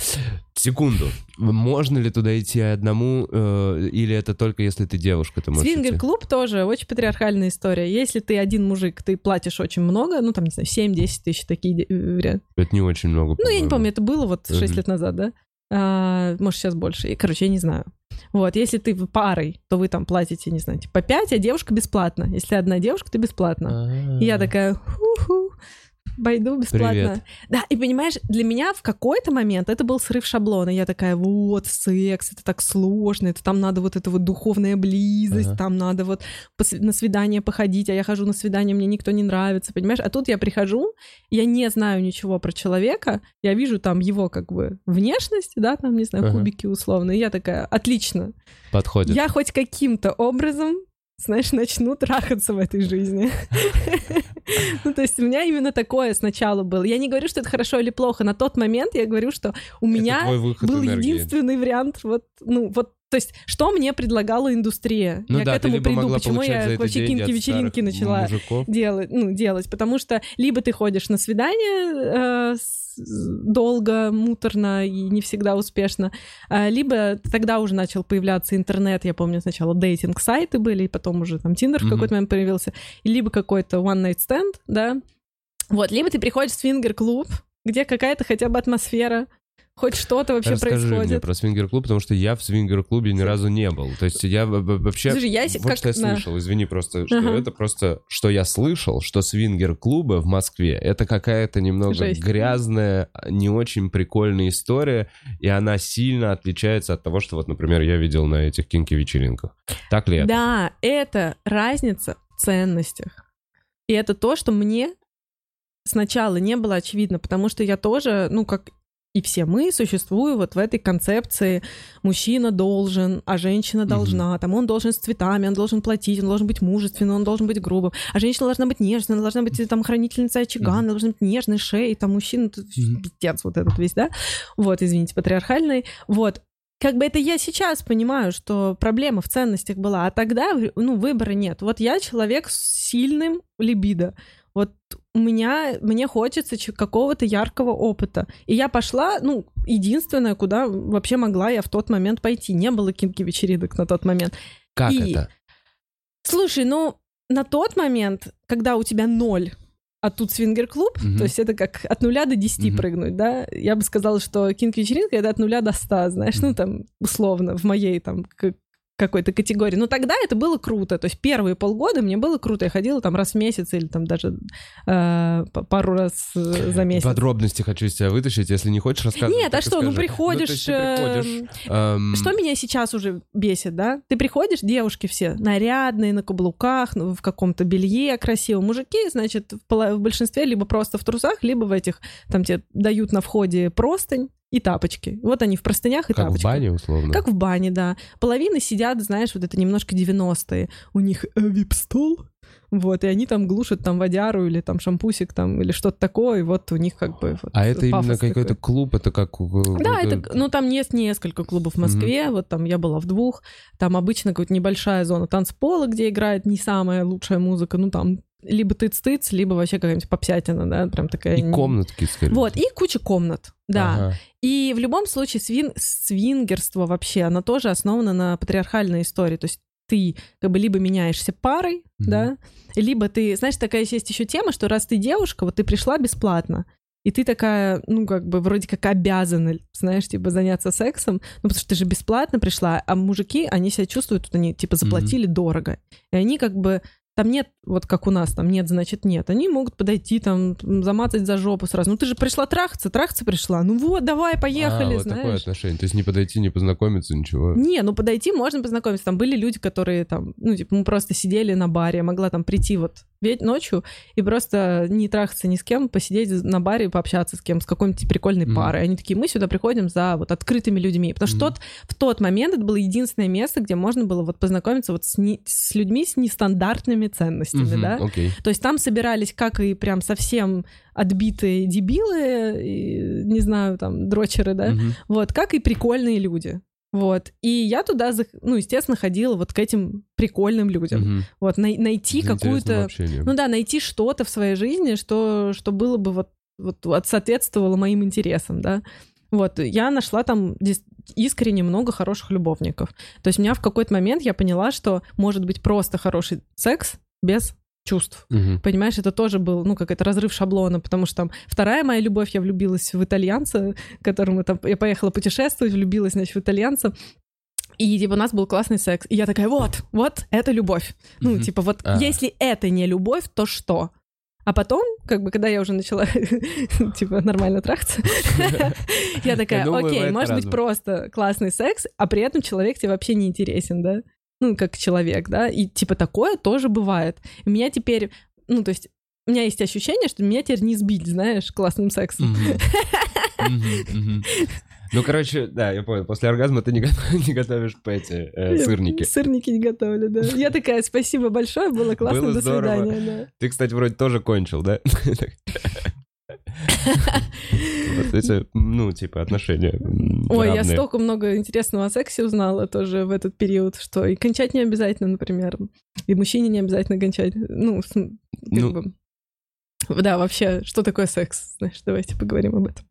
Секунду. Можно ли туда идти одному, э, или это только если ты девушка? Ты? Свингер-клуб тоже очень патриархальная история. Если ты один мужик, ты платишь очень много, ну, там, не знаю, 7-10 тысяч, такие де- варианты. Это не очень много, Ну, я не помню, это было вот 6 Мгм. лет назад, да? А, может, сейчас больше. И, Короче, я не знаю. Вот, если ты парой, то вы там платите, не знаю, типа 5, а девушка бесплатно. Если одна девушка, ты бесплатно. А. И я такая, ху-ху, пойду бесплатно. Привет. Да, и понимаешь, для меня в какой-то момент это был срыв шаблона. Я такая, вот, секс, это так сложно, это там надо вот эта вот духовная близость, Ага. там надо вот на свидание походить, а я хожу на свидание, мне никто не нравится, понимаешь? А тут я прихожу, я не знаю ничего про человека, я вижу там его как бы внешность, да, там, не знаю, Ага. кубики условно, и я такая, отлично, Подходит. я хоть каким-то образом, знаешь, начну трахаться в этой жизни. Ну, то есть у меня именно такое сначала было. Я не говорю, что это хорошо или плохо. На тот момент я говорю, что у меня был энергии. единственный вариант. Вот, ну, вот, то есть, что мне предлагала индустрия? Ну я да, к этому приду, почему я вообще кинки-вечеринки начала мужиков. делать, ну, делать, потому что либо ты ходишь на свидание э, с- долго, муторно и не всегда успешно, а, либо тогда уже начал появляться интернет, я помню, сначала дейтинг-сайты были, и потом уже там Тиндер в Мгм. какой-то момент появился, либо какой-то one-night stand, да, вот, либо ты приходишь в свингер-клуб, где какая-то хотя бы атмосфера, хоть что-то вообще Расскажи мне происходит. про свингер-клуб, потому что я в свингер-клубе ни разу не был. То есть я вообще... Слушай, я вот как- что я да. слышал, извини просто, что Ага. это просто, что я слышал, что свингер-клубы в Москве, это какая-то немного Жесть. грязная, не очень прикольная история, и она сильно отличается от того, что вот, например, я видел на этих кинки-вечеринках. Так ли это? Да, это разница в ценностях. И это то, что мне сначала не было очевидно, потому что я тоже, ну, как и все мы, существую вот в этой концепции. Мужчина должен, а женщина должна, там он должен с цветами, он должен платить, он должен быть мужественным, он должен быть грубым, а женщина должна быть нежной, она должна быть там хранительницей очага, Мгм. она должна быть нежной шеей, там мужчина, пиздец вот этот весь, да, вот, извините, патриархальный, вот, как бы это я сейчас понимаю, что проблема в ценностях была, а тогда, ну, выбора нет. Вот я человек с сильным либидо. Вот у меня, мне хочется какого-то яркого опыта. И я пошла, ну, единственное, куда вообще могла я в тот момент пойти. Не было кинки-вечеринок на тот момент. Как И- это? Слушай, ну, на тот момент, когда у тебя ноль, а тут свингер-клуб, Мгм. то есть это как от нуля до десяти Мгм. прыгнуть, да? Я бы сказала, что кинг-вечеринка — это от нуля до ста, знаешь, ну, там, условно, в моей там какой-то категории. Но тогда это было круто. То есть первые полгода мне было круто. Я ходила там раз в месяц или там даже э, пару раз э, за месяц. Подробности хочу из тебя вытащить, если не хочешь рассказывать. Нет, а что, ну приходишь... есть ты приходишь, эм, эм, Что меня сейчас уже бесит, да? Ты приходишь, девушки все нарядные, на каблуках, ну, в каком-то белье красивом. Мужики, значит, в большинстве либо просто в трусах, либо в этих, там тебе дают на входе простынь и тапочки. Вот они в простынях и Как в тапочках. бане, условно. Как в бане, да. Половина сидят, знаешь, вот это немножко 90-е. У них э, вип-стол, вот, и они там глушат там водяру или там шампусик там или что-то такое, и вот у них как бы... вот А это именно какой-то клуб, это как... Да, это, ну там есть несколько клубов в Москве, вот там я была в двух, там обычно какая-то небольшая зона танцпола, где играет не самая лучшая музыка, ну там либо тыц-тыц, либо вообще какая-нибудь попсятина, да, прям такая... И комнатки, скорее. Вот, и куча комнат, да. Ага. И в любом случае свин... свингерство вообще, оно тоже основано на патриархальной истории. То есть ты как бы либо меняешься парой, Мгм. да, либо ты, знаешь, такая есть еще тема, что раз ты девушка, вот ты пришла бесплатно, и ты такая, ну, как бы, вроде как обязана, знаешь, типа, заняться сексом, ну, потому что ты же бесплатно пришла, а мужики, они себя чувствуют, вот они, типа, заплатили дорого. И они как бы, там нет, вот как у нас, там нет, значит, нет. Они могут подойти, там, замацать за жопу сразу. Ну, ты же пришла трахаться, трахаться пришла. Ну вот, давай, поехали, а, вот такое знаешь. отношение. То есть не подойти, не познакомиться, ничего. Не, ну подойти можно познакомиться. Там были люди, которые там, ну, типа, мы просто сидели на баре, я могла там прийти вот ведь ночью и просто не трахаться ни с кем, посидеть на баре и пообщаться с кем, с какой-нибудь прикольной Мгм. парой. Они такие, мы сюда приходим за вот открытыми людьми. Потому что Мгм. тот, в тот момент это было единственное место, где можно было вот познакомиться вот с, не- с людьми с нестандартными ценностями, Мгм, да. Окей. То есть там собирались как и прям совсем отбитые дебилы, и, не знаю, там, дрочеры, да, Мгм. вот, как и прикольные люди. Вот. И я туда, ну, естественно, ходила вот к этим прикольным людям. Мгм. Вот, най- найти какую-то... Ну да, найти что-то в своей жизни, что, что было бы вот, вот, соответствовало моим интересам, да. Вот, я нашла там искренне много хороших любовников. То есть у меня в какой-то момент я поняла, что может быть просто хороший секс без чувств. Мгм. Понимаешь, это тоже был, ну, как это разрыв шаблона, потому что там вторая моя любовь, я влюбилась в итальянца, которому там, я поехала путешествовать, влюбилась, значит, в итальянца, и, типа, у нас был классный секс. И я такая, вот, вот, это любовь. Ну, Мгм. типа, вот, А. если это не любовь, то что? А потом, как бы, когда я уже начала, типа, нормально трахаться, я такая, окей, может быть, просто классный секс, а при этом человек тебе вообще не интересен, да? Ну, как человек, да? И, типа, такое тоже бывает. У меня теперь, ну, то есть, у меня есть ощущение, что меня теперь не сбить, знаешь, классным сексом. Ну, короче, да, я понял. После оргазма ты не, го- не готовишь эти э, сырники. Сырники не готовлю, да. Я такая, спасибо большое, было классно, Было до здорово. свидания, Ты, кстати, вроде тоже кончил, да? Вот эти, ну, типа, отношения. Ой, я столько много интересного о сексе узнала тоже в этот период, что и кончать не обязательно, например, и мужчине не обязательно кончать. Ну, как Ну. бы... Да, вообще, что такое секс? Знаешь, давайте поговорим об этом.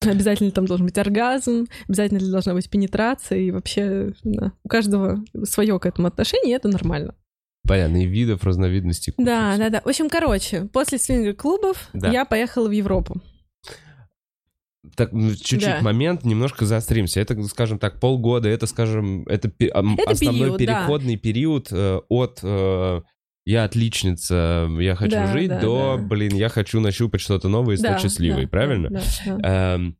Обязательно там должен быть оргазм, обязательно должна быть пенетрация, и вообще да, у каждого свое к этому отношение, и это нормально. Понятно, и видов, разновидностей. куча Да, да, да. В общем, короче, после свингер-клубов Да. я поехала в Европу. Так, ну, чуть-чуть Да. момент, немножко заостримся. Это, скажем так, полгода, это, скажем, это, Это основной период, да. переходный период э, от э, «я отличница, я хочу Да, жить» да, до да. «блин, я хочу нащупать что-то новое и стать Да, счастливой», да, правильно? Да, да, да. Эм,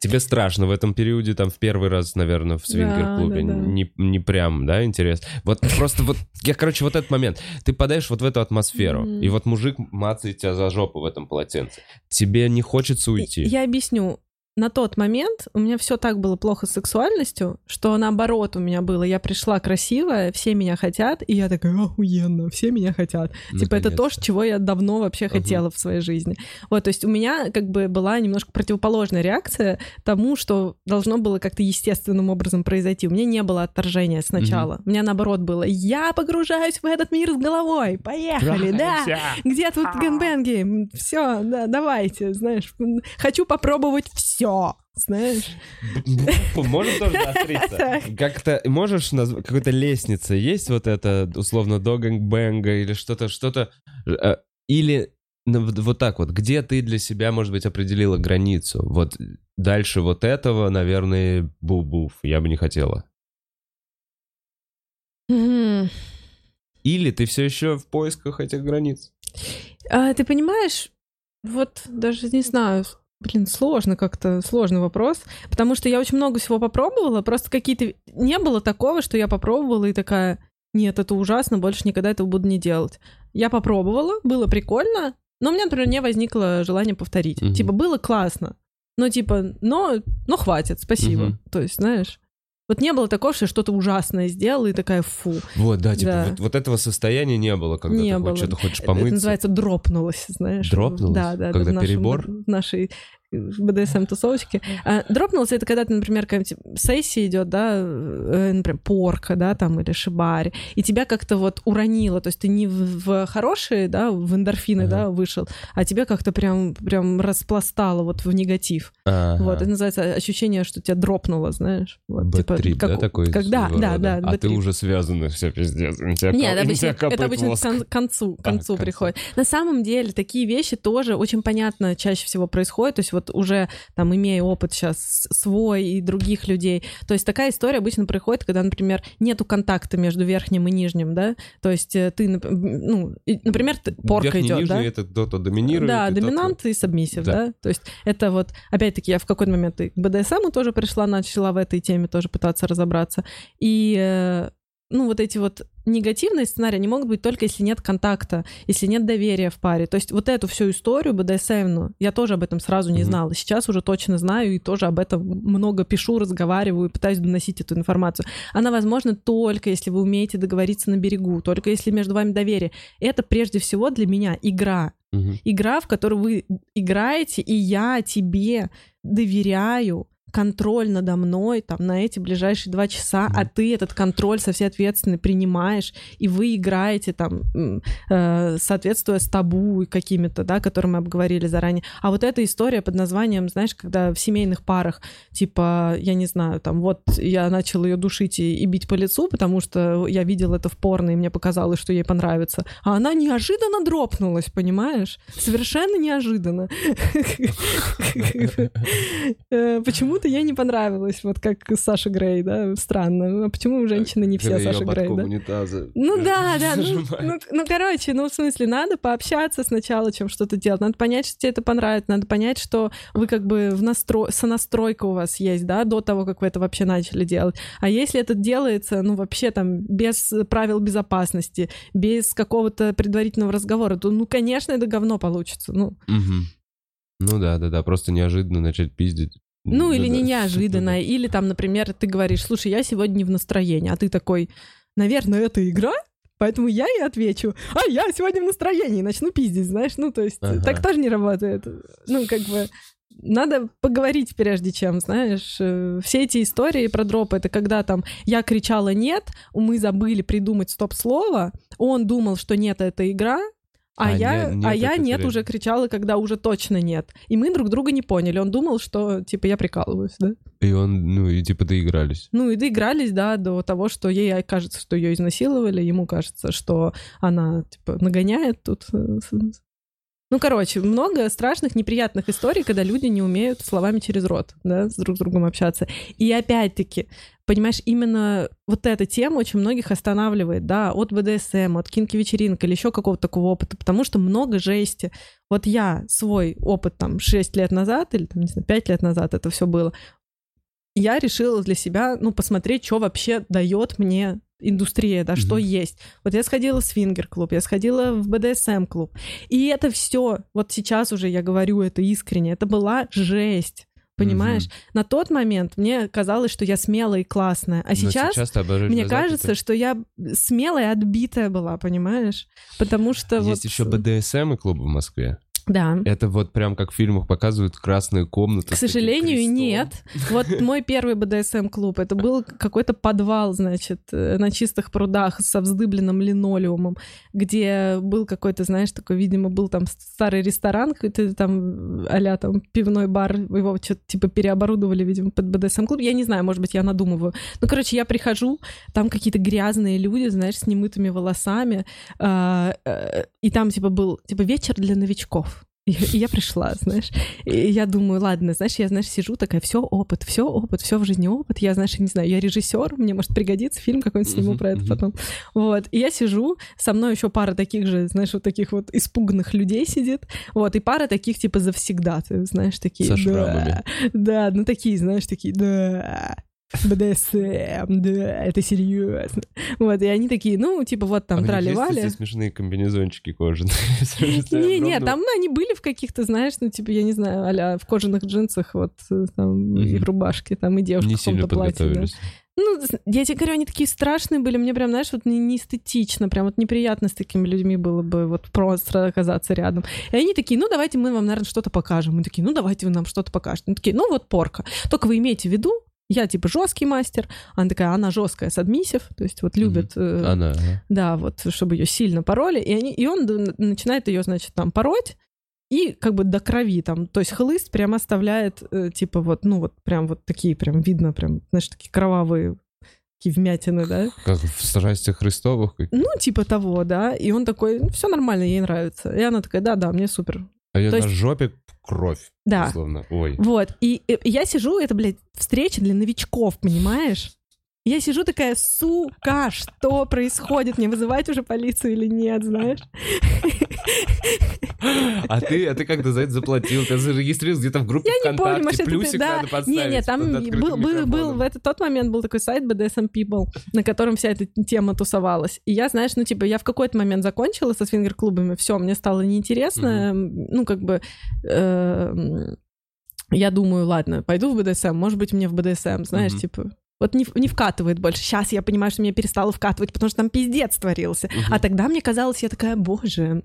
тебе страшно в этом периоде, там, в первый раз, наверное, в свингер-клубе? да, да. Не, не прям, да, интерес? Вот просто вот, я, короче, вот этот момент. Ты подаешь вот в эту атмосферу, Мгм. и вот мужик мацает тебя за жопу в этом полотенце. Тебе не хочется уйти. Я объясню. На тот момент у меня все так было плохо с сексуальностью, что наоборот у меня было. Я пришла красивая, все меня хотят, и я такая, охуенно, все меня хотят. Типа это то, Наконец-то. чего я давно вообще Ага. хотела в своей жизни. Вот, то есть у меня как бы была немножко противоположная реакция тому, что должно было как-то естественным образом произойти. У меня не было отторжения сначала. У меня наоборот было, я погружаюсь в этот мир с головой, поехали, да. Где тут гэнбэнги? Все, да, давайте, знаешь. Хочу попробовать все, знаешь. Можем тоже заостриться? Как-то можешь назвать, какой-то лестница есть вот это, условно, до гэнгбэнга или что-то, что-то, э, или вот- так вот, где ты для себя, может быть, определила границу? Вот дальше вот этого, наверное, бу-буф, я бы не хотела. Или ты все еще в поисках этих границ? А, ты понимаешь, вот даже не знаю, блин, сложно как-то, сложный вопрос, потому что я очень много всего попробовала, просто какие-то... Не было такого, что я попробовала и такая, нет, это ужасно, больше никогда этого буду не делать. Я попробовала, было прикольно, но у меня, например, не возникло желания повторить. Мгм. Типа, было классно, но типа, но, но хватит, спасибо. Мгм. То есть, знаешь... Вот не было такого, что я что-то ужасное сделала и такая, фу. Вот, да, типа Да. Вот, вот этого состояния не было, когда Не ты было. хоть что-то хочешь Это помыться. называется дропнулось, знаешь. Дропнулось? Да, да. Когда да, в нашем- перебор? В нашей БДСМ-тусовочке. А, дропнулось это когда ты, например, какая-нибудь сессия идет, да, э, например, порка, да, там, или шибари, и тебя как-то вот уронило, то есть ты не в, в хорошие, да, в эндорфины, Ага. да, вышел, а тебя как-то прям, прям распластало вот в негатив. Ага. Вот, это называется ощущение, что тебя дропнуло, знаешь. Вот, Бэт-трип, да, такой? Как, да, да, да, А ты уже связан, все пиздец. тебя Нет, кап- обычно, тебя это обычно к воск. кон- концу, к А, концу к концу. приходит. На самом деле такие вещи тоже очень понятно чаще всего происходят. То есть вот уже там имея опыт сейчас свой и других людей. То есть такая история обычно происходит, когда, например, нету контакта между верхним и нижним, да. То есть э, ты, ну, например, порка Верхний, идет, нижний, да. это кто-то доминирует. Да, и доминант и сабмиссив, Да. да. То есть это вот, опять-таки, я в какой-то момент и к БДСМу тоже пришла, начала в этой теме тоже пытаться разобраться. И э, ну, вот эти вот негативные сценарии, они могут быть только если нет контакта, если нет доверия в паре. То есть вот эту всю историю БДСМ, я тоже об этом сразу не знала. Сейчас уже точно знаю и тоже об этом много пишу, разговариваю, пытаюсь доносить эту информацию. Она возможна только если вы умеете договориться на берегу, только если между вами доверие. Это прежде всего для меня игра. Мгм. Игра, в которую вы играете, и я тебе доверяю контроль надо мной там на эти ближайшие два часа, а ты этот контроль со всей ответственностью принимаешь, и вы играете там, э, соответствуя с табу и какими-то, да, которые мы обговорили заранее. А вот эта история под названием, знаешь, когда в семейных парах, типа, я не знаю, там, вот я начал ее душить и, и бить по лицу, потому что я видел это в порно, и мне показалось, что ей понравится. А она неожиданно дропнулась, понимаешь? Совершенно неожиданно. Э, Почему-то ей не понравилось, вот как Саша Грей, да, странно. А почему женщины не все Саша Грей, да? унитаза Ну да, да, ну, ну, ну, короче, ну в смысле, надо пообщаться сначала, чем что-то делать. Надо понять, что тебе это понравится, надо понять, что вы как бы в настро... сонастройка у вас есть, да, до того, как вы это вообще начали делать. А если это делается, ну вообще там без правил безопасности, без какого-то предварительного разговора, то, ну, конечно, это говно получится. Ну. Ну да, да, да, просто неожиданно начать пиздить. Ну, или да. не неожиданно. Или там, например, ты говоришь, слушай, я сегодня не в настроении, а ты такой, наверное, это игра, поэтому я и отвечу, а я сегодня в настроении, начну пиздить, знаешь? Ну, то есть Ага. так тоже не работает. Ну, как бы надо поговорить прежде чем, знаешь, э, все эти истории про дропы, это когда там я кричала «нет», мы забыли придумать стоп-слово, он думал, что «нет» — это игра, а, А я, не- нет, а я нет уже кричала, когда уже точно нет. И мы друг друга не поняли. Он думал, что типа я прикалываюсь, да? И он, ну, и типа доигрались. Ну и доигрались, да, до того, что ей кажется, что ее изнасиловали, ему кажется, что она типа нагоняет тут. Ну, короче, много страшных, неприятных историй, когда люди не умеют словами через рот, да, с друг с другом общаться. И опять-таки, понимаешь, именно вот эта тема очень многих останавливает, да, от БДСМ, от кинки-вечеринок или еще какого-то такого опыта, потому что много жести. Вот я свой опыт там 6 лет назад или, там, не знаю, 5 лет назад это все было, я решила для себя, ну, посмотреть, что вообще дает мне индустрия, да, что Мгм. есть. Вот я сходила в свингер-клуб, я сходила в БДСМ-клуб, и это все, вот сейчас уже я говорю это искренне, это была жесть. Понимаешь? Мгм. На тот момент мне казалось, что я смелая и классная. А Но сейчас, обожаешь мне кажется, ты- что я смелая и отбитая была, понимаешь? Потому что Есть вот... еще БДСМ и клубы в Москве. Да. Это вот прям как в фильмах показывают красные комнаты. К сожалению, нет. Вот мой первый БДСМ-клуб, это был какой-то подвал, значит, э, на чистых прудах со вздыбленным линолеумом, где был какой-то, знаешь, такой, видимо, был там старый ресторан, какой-то там а там пивной бар, его что-то типа переоборудовали, видимо, под БДСМ-клуб. Я не знаю, может быть, я надумываю. Ну, короче, я прихожу, там какие-то грязные люди, знаешь, с немытыми волосами, а, э, и там, типа, был, типа, вечер для новичков. И, и я пришла, знаешь. И я думаю, ладно, знаешь, я, знаешь, сижу такая, все опыт, все опыт, все в жизни опыт. Я, знаешь, не знаю, я режиссер, мне может пригодится фильм какой-нибудь сниму про это потом. Вот. И я сижу, со мной еще пара таких же, знаешь, вот таких вот испуганных людей сидит. Вот. И пара таких, типа, завсегда, ты знаешь, такие. Со да. Да, ну такие, знаешь, такие, да. БДСМ, да, это серьезно. Вот, и они такие, ну, типа, вот А там есть трали-вали. эти смешные комбинезончики кожаные. Не, не, там ну, они были в каких-то, знаешь, ну, типа, я не знаю, а в кожаных джинсах, вот, э, там, и в рубашке, там, и девушка в каком-то платье. Ну, я тебе говорю, они такие страшные были, мне прям, знаешь, вот не, не эстетично, прям вот неприятно с такими людьми было бы вот просто оказаться рядом. И они такие, ну, давайте мы вам, наверное, что-то покажем. Мы такие, ну, давайте вы нам что-то покажете. Они такие, ну, вот порка. Только вы имейте в виду, я типа жесткий мастер, она такая, она жесткая, сабмиссив, то есть вот любит, э, Она, ага. да, вот чтобы ее сильно пороли, и, они, и он начинает ее, значит, там пороть, и как бы до крови там, то есть хлыст прям оставляет, э, типа вот, ну вот прям вот такие, прям видно, прям, знаешь, такие кровавые такие вмятины, да? Как в страстях Христовых. Ну, типа того, да. И он такой, все нормально, ей нравится. И она такая, да-да, мне супер. А я То на есть- жопе кровь, Да. условно. Ой. Вот. И, и я сижу, это, блядь, встреча для новичков, понимаешь? Я сижу такая, сука, что происходит? Мне вызывать уже полицию или нет, знаешь? А ты, а ты как-то за это заплатил? Ты зарегистрировался где-то в группе Я не ВКонтакте, помню, может, это плюсик ты, да. надо поставить. Не, не, там был, был, был, в этот тот момент был такой сайт BDSM People, на котором вся эта тема тусовалась. И я, знаешь, ну, типа, я в какой-то момент закончила со свингер-клубами, все, мне стало неинтересно, ну, как бы... эм, я думаю, ладно, пойду в БДСМ, может быть, мне в БДСМ, знаешь, Мгм. типа... Вот не, не вкатывает больше. Сейчас я понимаю, что мне перестало вкатывать, потому что там пиздец творился. Мгм. А тогда мне казалось, я такая, боже,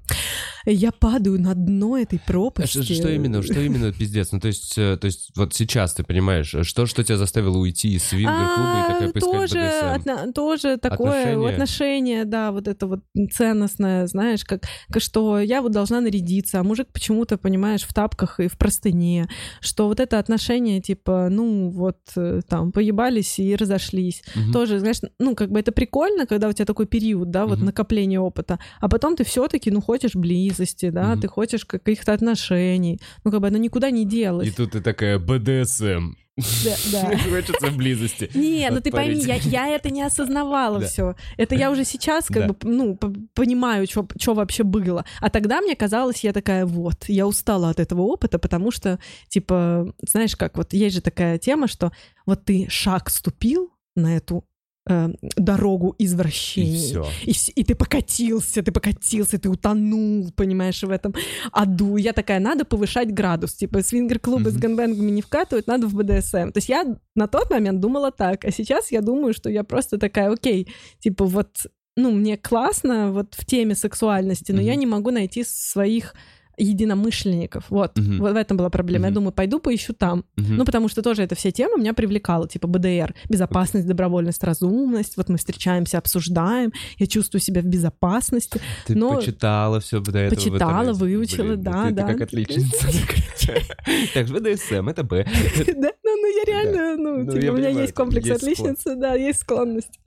я падаю на дно этой А пропасти. Что, что именно, что именно пиздец? Ну, то есть, э, то есть, вот сейчас ты понимаешь, э, что, что тебя заставило уйти из свингер-клуба и такая А, поискать тоже, отна- тоже такое Отношения? отношение. да, вот это вот ценностное, знаешь, как, как что я вот должна нарядиться, а мужик почему-то, понимаешь, в тапках и в простыне, что вот это отношение, типа, ну, вот э, там, поебались и разошлись. Мгм. Тоже, знаешь, ну, как бы это прикольно, когда у тебя такой период, да, вот Мгм. накопление опыта, а потом ты все таки ну, хочешь близости, да, Мгм. ты хочешь каких-то отношений, ну, как бы оно никуда не делось. И тут ты такая, БДСМ. Хочется близости. Не, ну ты пойми, я, это не осознавала все. Это я уже сейчас как бы, ну, понимаю, что вообще было. А тогда мне казалось, я такая, вот, я устала от этого опыта, потому что, типа, знаешь как, вот есть же такая тема, что вот ты шаг ступил на эту э, дорогу И извращений. все. И, и ты покатился, ты покатился, ты утонул, понимаешь, в этом аду. Я такая, надо повышать градус. Типа, свингер-клубы с Мгм. гэнбэнгами не вкатывают, надо в БДСМ. То есть я на тот момент думала так, а сейчас я думаю, что я просто такая, окей, типа вот, ну, мне классно вот в теме сексуальности, но Мгм. я не могу найти своих единомышленников. Вот, Мгм. вот в этом была проблема. Я Мгм. думаю, пойду поищу там. Мгм. Ну, потому что тоже эта вся тема меня привлекала, типа БДР, безопасность, добровольность, разумность. Вот мы встречаемся, обсуждаем, я чувствую себя в безопасности. Ты но- почитала все до этого Почитала, интернете. выучила, Блин, ну да, ты- да. Ты как отличница. Так, БДСМ, это Б. Да, ну, ну я реально, ну, Ну, типа, я у меня есть комплекс есть отличницы, да, есть склонность.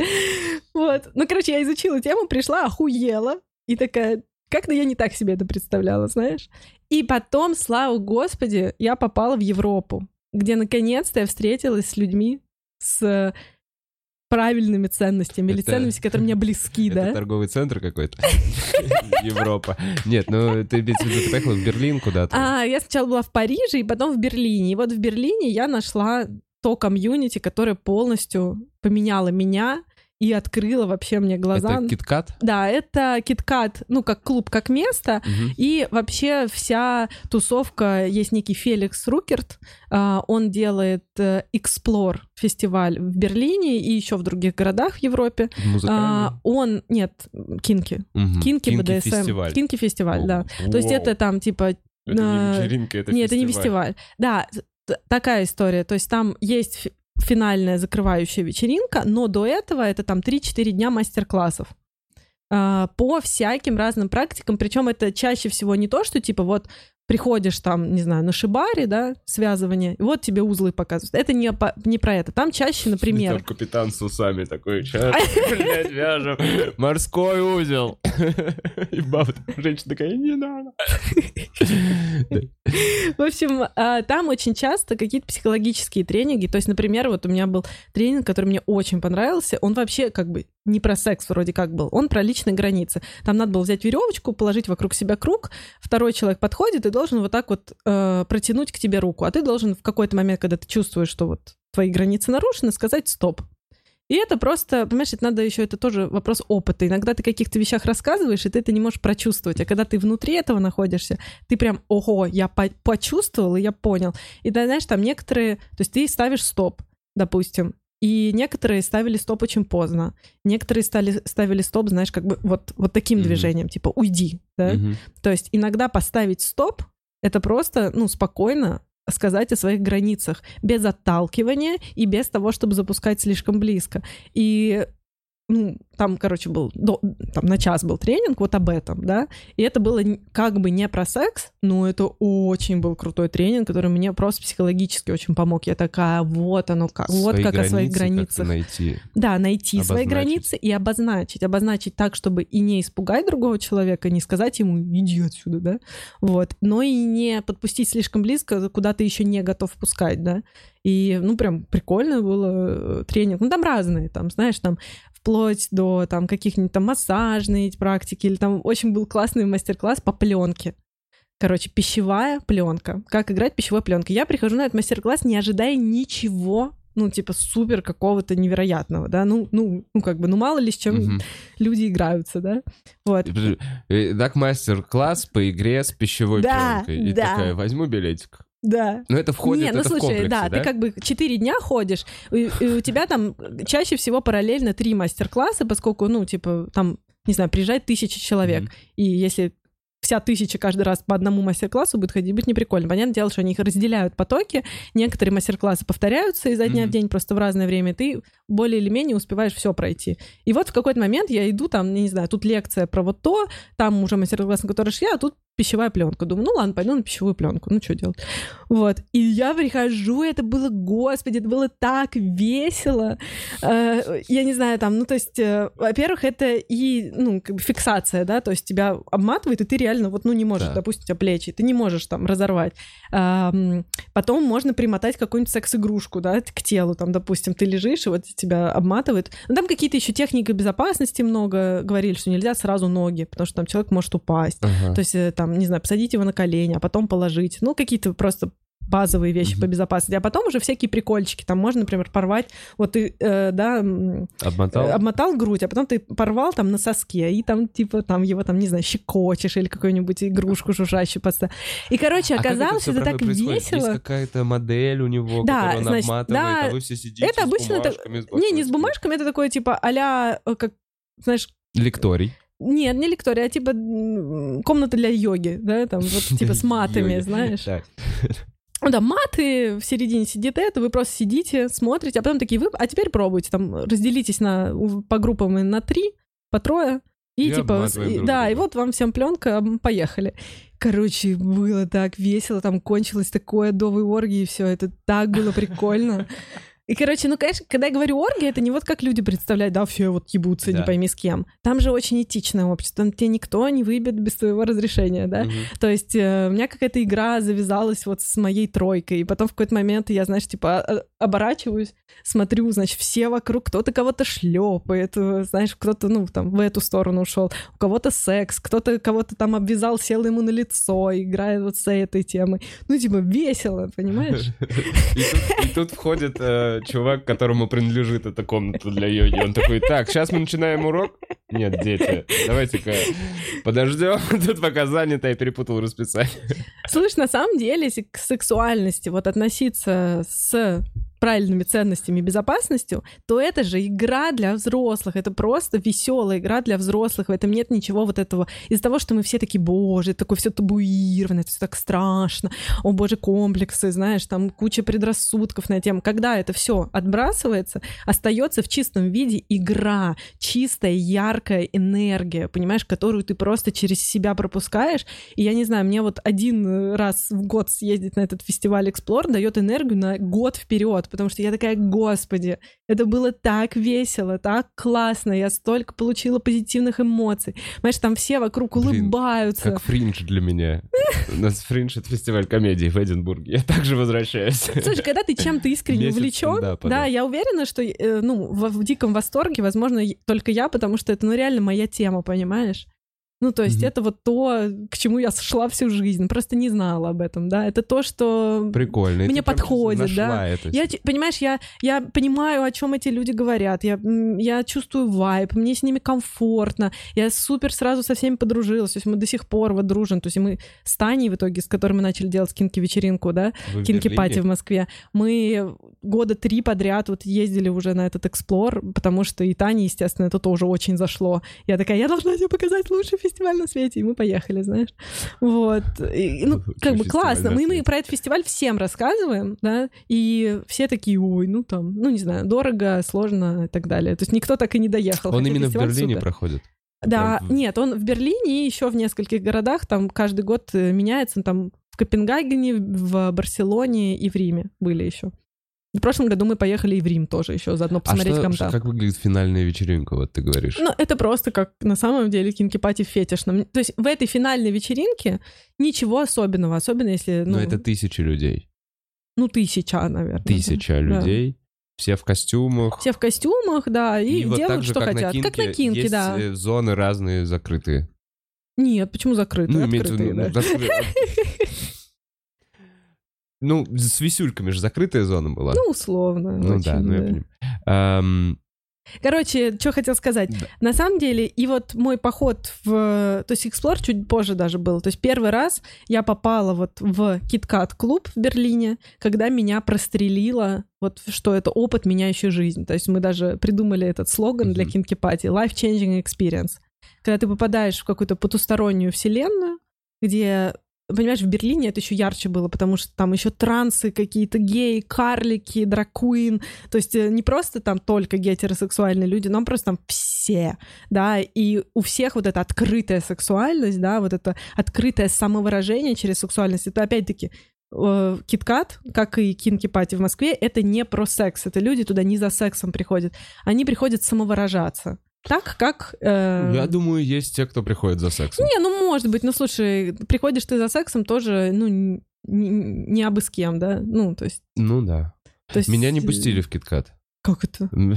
Вот. Ну, короче, я изучила тему, пришла, охуела, и такая, как-то я не так себе это представляла, знаешь? И потом, слава господи, я попала в Европу, где наконец-то я встретилась с людьми с правильными ценностями, или Это- ценностями, которые мне близки, Это да? торговый центр какой-то. Европа. Нет, ну ты поехала в Берлин куда-то. А, я сначала была в Париже и потом в Берлине. И вот в Берлине я нашла то комьюнити, которое полностью поменяло меня и открыло вообще мне глаза. Это киткат? Да, это KitKat, ну, как клуб, как место. Мгм. И вообще вся тусовка, есть некий Феликс Рукерт, а, он делает э, Explore фестиваль в Берлине и еще в других городах в Европе. А, он, нет, Кинки, Мгм. Кинки БДСМ. фестиваль. Кинки фестиваль, да. То есть Воу. это там типа Это а, не вечеринка, это нет, это не фестиваль. фестиваль. Да, такая история. То есть там есть финальная закрывающая вечеринка, но до этого это там 3-4 дня мастер-классов а, по всяким разным практикам. Причем это чаще всего не то, что типа вот приходишь там, не знаю, на шибаре, да, связывание, и вот тебе узлы показывают. Это не, по- не про это. Там чаще, например, Там капитан с усами такой, сейчас, блядь, вяжем морской узел. И баба, женщина такая, не надо. В общем, а, там очень часто какие-то психологические тренинги. То есть, например, вот у меня был тренинг, который мне очень понравился. Он вообще как бы не про секс вроде как был, он про личные границы. Там надо было взять веревочку, положить вокруг себя круг, второй человек подходит и должен вот так вот э, протянуть к тебе руку, а ты должен в какой-то момент, когда ты чувствуешь, что вот твои границы нарушены, сказать стоп. И это просто, понимаешь, это надо еще, это тоже вопрос опыта. Иногда ты о каких-то вещах рассказываешь, и ты это не можешь прочувствовать. А когда ты внутри этого находишься, ты прям, ого, я по- почувствовал, и я понял. И да, знаешь, там некоторые, то есть ты ставишь стоп, допустим, и некоторые ставили стоп очень поздно. Некоторые стали, ставили стоп, знаешь, как бы вот, вот таким Мгм. движением, типа уйди, да? Мгм. То есть иногда поставить стоп — это просто, ну, спокойно сказать о своих границах, без отталкивания и без того, чтобы запускать слишком близко. И ну, там, короче, был, до- там на час был тренинг вот об этом, да, и это было как бы не про секс, но это очень был крутой тренинг, который мне просто психологически очень помог. Я такая, вот оно как, вот Свои как о своих границы границах. найти. Да, найти свои Обозначить. границы и обозначить. Обозначить так, чтобы и не испугать другого человека, не сказать ему «иди отсюда», да, вот, но и не подпустить слишком близко, куда ты еще не готов пускать, да. И, ну, прям прикольно было э, тренинг. Ну, там разные, там, знаешь, там вплоть до там каких-нибудь там массажные эти практики, или там очень был классный мастер-класс по пленке. Короче, пищевая пленка. Как играть пищевой пленкой. Я прихожу на этот мастер-класс, не ожидая ничего ну, типа, супер какого-то невероятного, да, ну, ну, ну, как бы, ну, мало ли с чем Мгм. люди играются, да, вот. Э, Так, мастер-класс по игре с пищевой Да, пленкой. И да. такая, возьму билетик. Да. Ну, это входит, Не, ну это в слушай, комплексе, да, да? ты как бы четыре дня ходишь, и, и у тебя там чаще всего параллельно три мастер-класса, поскольку, ну, типа, там, не знаю, приезжает тысяча человек, Мгм. и если вся тысяча каждый раз по одному мастер-классу будет ходить, будет неприкольно. Понятное дело, что они их разделяют потоки, некоторые мастер-классы повторяются изо дня Мгм. в день, просто в разное время, ты более или менее успеваешь все пройти. И вот в какой-то момент я иду, там, не знаю, тут лекция про вот то, там уже мастер-класс, на который шла, а тут пищевая пленка. Думаю, ну ладно, пойду на пищевую пленку, ну что делать. Вот. И я прихожу, и это было, господи, это было так весело. Э, Я не знаю, там, ну, то есть, э, во-первых, это и, ну, как бы фиксация, да, то есть тебя обматывает, и ты реально вот, ну, не можешь, Да. допустим, у тебя плечи, ты не можешь там разорвать. Ам, Потом можно примотать какую-нибудь секс-игрушку, да, к телу, там, допустим, ты лежишь, и вот тебя обматывают. Ну, там какие-то еще техники безопасности много говорили, что нельзя сразу ноги, потому что там человек может упасть. Ага. То есть, э, там, не знаю, посадить его на колени, а потом положить. Ну, какие-то просто базовые вещи Мгм. по безопасности. А потом уже всякие прикольчики. Там можно, например, порвать. Вот ты, э, да, Обмотал? э, обмотал грудь, а потом ты порвал там на соске, и там, типа, там его, там, не знаю, щекочешь или какую-нибудь игрушку жужжащую подставь. И, короче, А оказалось, всё это, так правда происходит? весело. Есть какая-то модель у него, Да, которую он значит, обматывает, да, а вы все сидите это с обычно так- бумажками, с Не, не с бумажками, это такое, типа, а как, знаешь, Лекторий. Нет, не лектория, а типа комната для йоги, да, там вот типа с матами, знаешь. Ну Да, маты, в середине сидит это, вы просто сидите, смотрите, а потом такие, вы, а теперь пробуйте, там, разделитесь на, по группам на три, по трое, и, И типа, и- друг да, и вот вам всем пленка, поехали. Короче, было так весело, там кончилось такое адовой оргии, и все, это так было прикольно. И, короче, ну, конечно, когда я говорю оргия, это не вот как люди представляют, да, все вот ебутся, не Да. пойми с кем. Там же очень этичное общество, там тебе никто не выбьет без твоего разрешения, да. Мгм. То есть э, у меня какая-то игра завязалась вот с моей тройкой, и потом в какой-то момент я, знаешь, типа а- оборачиваюсь, смотрю, значит, все вокруг, кто-то кого-то шлепает, э, знаешь, кто-то, ну, там, в эту сторону ушел, у кого-то секс, кто-то кого-то там обвязал, сел ему на лицо, играет вот с этой темой. Ну, типа, весело, понимаешь? И тут, и тут входит чувак, которому принадлежит эта комната для йоги. Он такой, так, сейчас мы начинаем урок. Нет, дети, давайте-ка подождем. Тут пока занято, я перепутал расписание. Слышь, на самом деле, к сексуальности вот относиться с правильными ценностями и безопасностью, то это же игра для взрослых. Это просто веселая игра для взрослых. В этом нет ничего вот этого. Из-за того, что мы все такие, боже, это такое все табуировано, это все так страшно. О, боже, комплексы, знаешь, там куча предрассудков на тему. Когда это все отбрасывается, остается в чистом виде игра, чистая, яркая энергия, понимаешь, которую ты просто через себя пропускаешь, и я не знаю, мне вот один раз в год съездить на этот фестиваль Explore дает энергию на год вперед, потому что я такая, господи, это было так весело, так классно, я столько получила позитивных эмоций. Понимаешь, там все вокруг Блин, улыбаются. Как фриндж для меня. У нас фриндж — это фестиваль комедии в Эдинбурге. Я также возвращаюсь. Слушай, когда ты чем-то искренне увлечен, да, я уверена, что э, ну в, в диком восторге, возможно, только я, потому что это ну реально моя тема, понимаешь? Ну, то есть Мгм. это вот то, к чему я шла всю жизнь, просто не знала об этом, да. Это то, что Прикольно. Мне подходит, нашла да. это. Я, понимаешь, я, я понимаю, о чем эти люди говорят. Я, я чувствую вайб, мне с ними комфортно. Я супер сразу со всеми подружилась. То есть мы до сих пор вот дружим. То есть мы с Таней в итоге, с которой мы начали делать кинки-вечеринку, да, кинки-пати в? Москве. Мы года три подряд вот ездили уже на этот эксплор, потому что и Тане, естественно, это тоже очень зашло. Я такая, я должна тебе показать лучший фестиваль на свете. И мы поехали, знаешь. Вот. И, ну, как бы классно. Мы, мы про этот фестиваль всем рассказываем, да, и все такие, ой, ну там, ну не знаю, дорого, сложно и так далее. То есть никто так и не доехал. Он именно в Берлине супер. проходит. Да, Прям нет, он в Берлине и еще в нескольких городах, там каждый год э, меняется, там в Копенгагене, в Барселоне и в Риме были еще. В прошлом году мы поехали и в Рим тоже еще заодно А посмотреть что, комта. что- как выглядит финальная вечеринка, вот ты говоришь? Ну, это просто как на самом деле кинки-пати в фетишном. То есть в этой финальной вечеринке ничего особенного, особенно если, ну, Но это тысячи людей. ну тысяча, наверное. Тысяча людей. Все в костюмах. Все в костюмах, да, и, вот делают, так же, что как хотят. на как на кинке, кинке, есть да. э, зоны разные закрытые. Нет, почему закрытые? Ну, Открытые, виду, да. Ну, Ну, с висюльками же закрытая зона была. Ну, условно. Ну да, очень, ну я да. понимаю. Ам, Короче, что хотел сказать. Да. На самом деле, и вот мой поход в... То есть Explore чуть позже даже был. То есть первый раз я попала вот в KitKat клуб в Берлине, когда меня прострелило, вот что это опыт, меняющий жизнь. То есть мы даже придумали этот слоган для Мгм. Кинки Пати Life-changing experience. Когда ты попадаешь в какую-то потустороннюю вселенную, где Понимаешь, в Берлине это еще ярче было, потому что там еще трансы какие-то, геи, карлики, дракуин. То есть э, не просто там только гетеросексуальные люди, но просто там все, да, и у всех вот эта открытая сексуальность, да, вот это открытое самовыражение через сексуальность, это опять-таки э, Киткат, как и Кинки Пати в Москве, это не про секс, это люди туда не за сексом приходят, они приходят самовыражаться. Так, как... э, Я думаю, есть те, кто приходит за сексом. не, ну может быть, ну слушай, приходишь ты за сексом тоже, ну, не, не абы с кем, да? Ну, то есть... Ну да. То есть Меня не пустили в киткат. Как это? Мы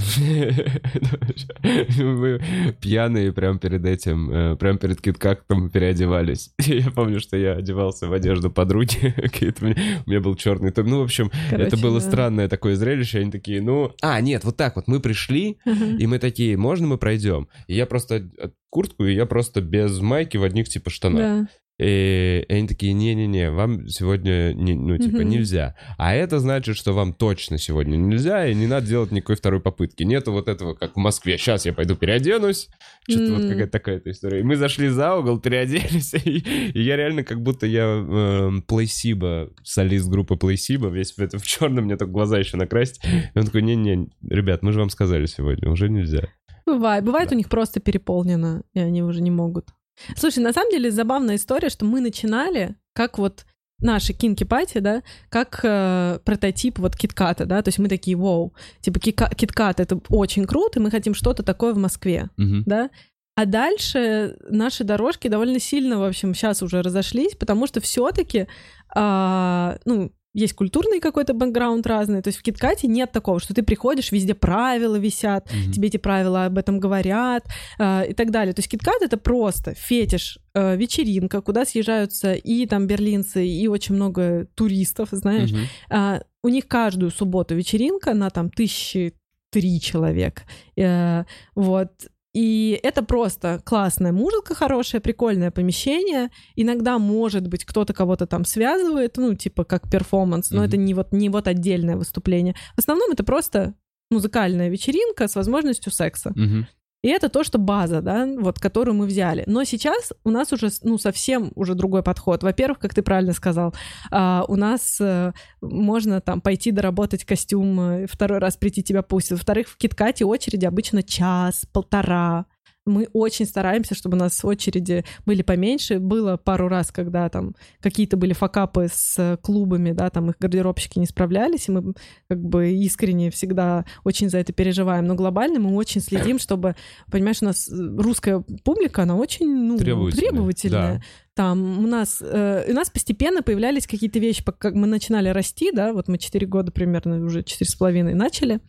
пьяные прям перед этим, э, прям перед киткактом переодевались. Я помню, что я одевался в одежду подруги. У меня- был черный топ. Ну, в общем, это Короче, было да. странное такое зрелище. Они такие, ну... А, нет, вот так вот. Мы пришли, и мы такие, можно мы пройдем? И я просто од- куртку, и я просто без майки в одних типа штанах. Да. И они такие, не-не-не, вам сегодня, не- ну, типа, Мгм. нельзя. А это значит, что вам точно сегодня нельзя, и не надо делать никакой второй попытки. Нету вот этого, как в Москве. Сейчас я пойду переоденусь. Что-то вот М. какая-то такая история. И мы зашли за угол, переоделись, и, и я реально как будто я Плейсиба, солист группы Плейсиба, весь в этом в черном, мне только глаза еще накрасить. И он такой, не-не, ребят, мы же вам сказали сегодня, уже нельзя. Бывает. Бывает у них просто переполнено, и они уже не могут. Слушай, на самом деле забавная история, что мы начинали как вот наши кинки пати, да, как э, прототип вот китката, да, то есть мы такие, вау, типа кика- киткат это очень круто, и мы хотим что-то такое в Москве, Мгм. да, а дальше наши дорожки довольно сильно, в общем, сейчас уже разошлись, потому что все-таки, ну, есть культурный какой-то бэкграунд разный, то есть в Киткате нет такого, что ты приходишь, везде правила висят, Мгм. тебе эти правила об этом говорят э, и так далее. То есть Киткат это просто фетиш, э, вечеринка, куда съезжаются и там берлинцы, и очень много туристов, знаешь. Мгм. А, у них каждую субботу вечеринка на там тысячи три человек. Э, вот. И это просто классная музыка хорошая, прикольное помещение. Иногда, может быть, кто-то кого-то там связывает, ну, типа как перформанс, но Мгм. это не вот, не вот отдельное выступление. В основном это просто музыкальная вечеринка с возможностью секса. Мгм. И это то, что база, да, вот, которую мы взяли. Но сейчас у нас уже, ну, совсем уже другой подход. Во-первых, как ты правильно сказал, а, у нас э, можно там пойти доработать костюм, э, второй раз прийти тебя пустят. Во-вторых, в Киткате очереди обычно час, полтора. Мы очень стараемся, чтобы у нас очереди были поменьше. Было пару раз, когда там какие-то были факапы с клубами, да, там их гардеробщики не справлялись, и мы как бы искренне всегда очень за это переживаем. Но глобально мы очень следим, чтобы, понимаешь, у нас э, русская публика, она очень ну, Требовательная, требовательная. да. Там у нас, э, у нас постепенно появлялись какие-то вещи, пока мы начинали расти, да, вот мы 4 года примерно, уже четыре с половиной начали,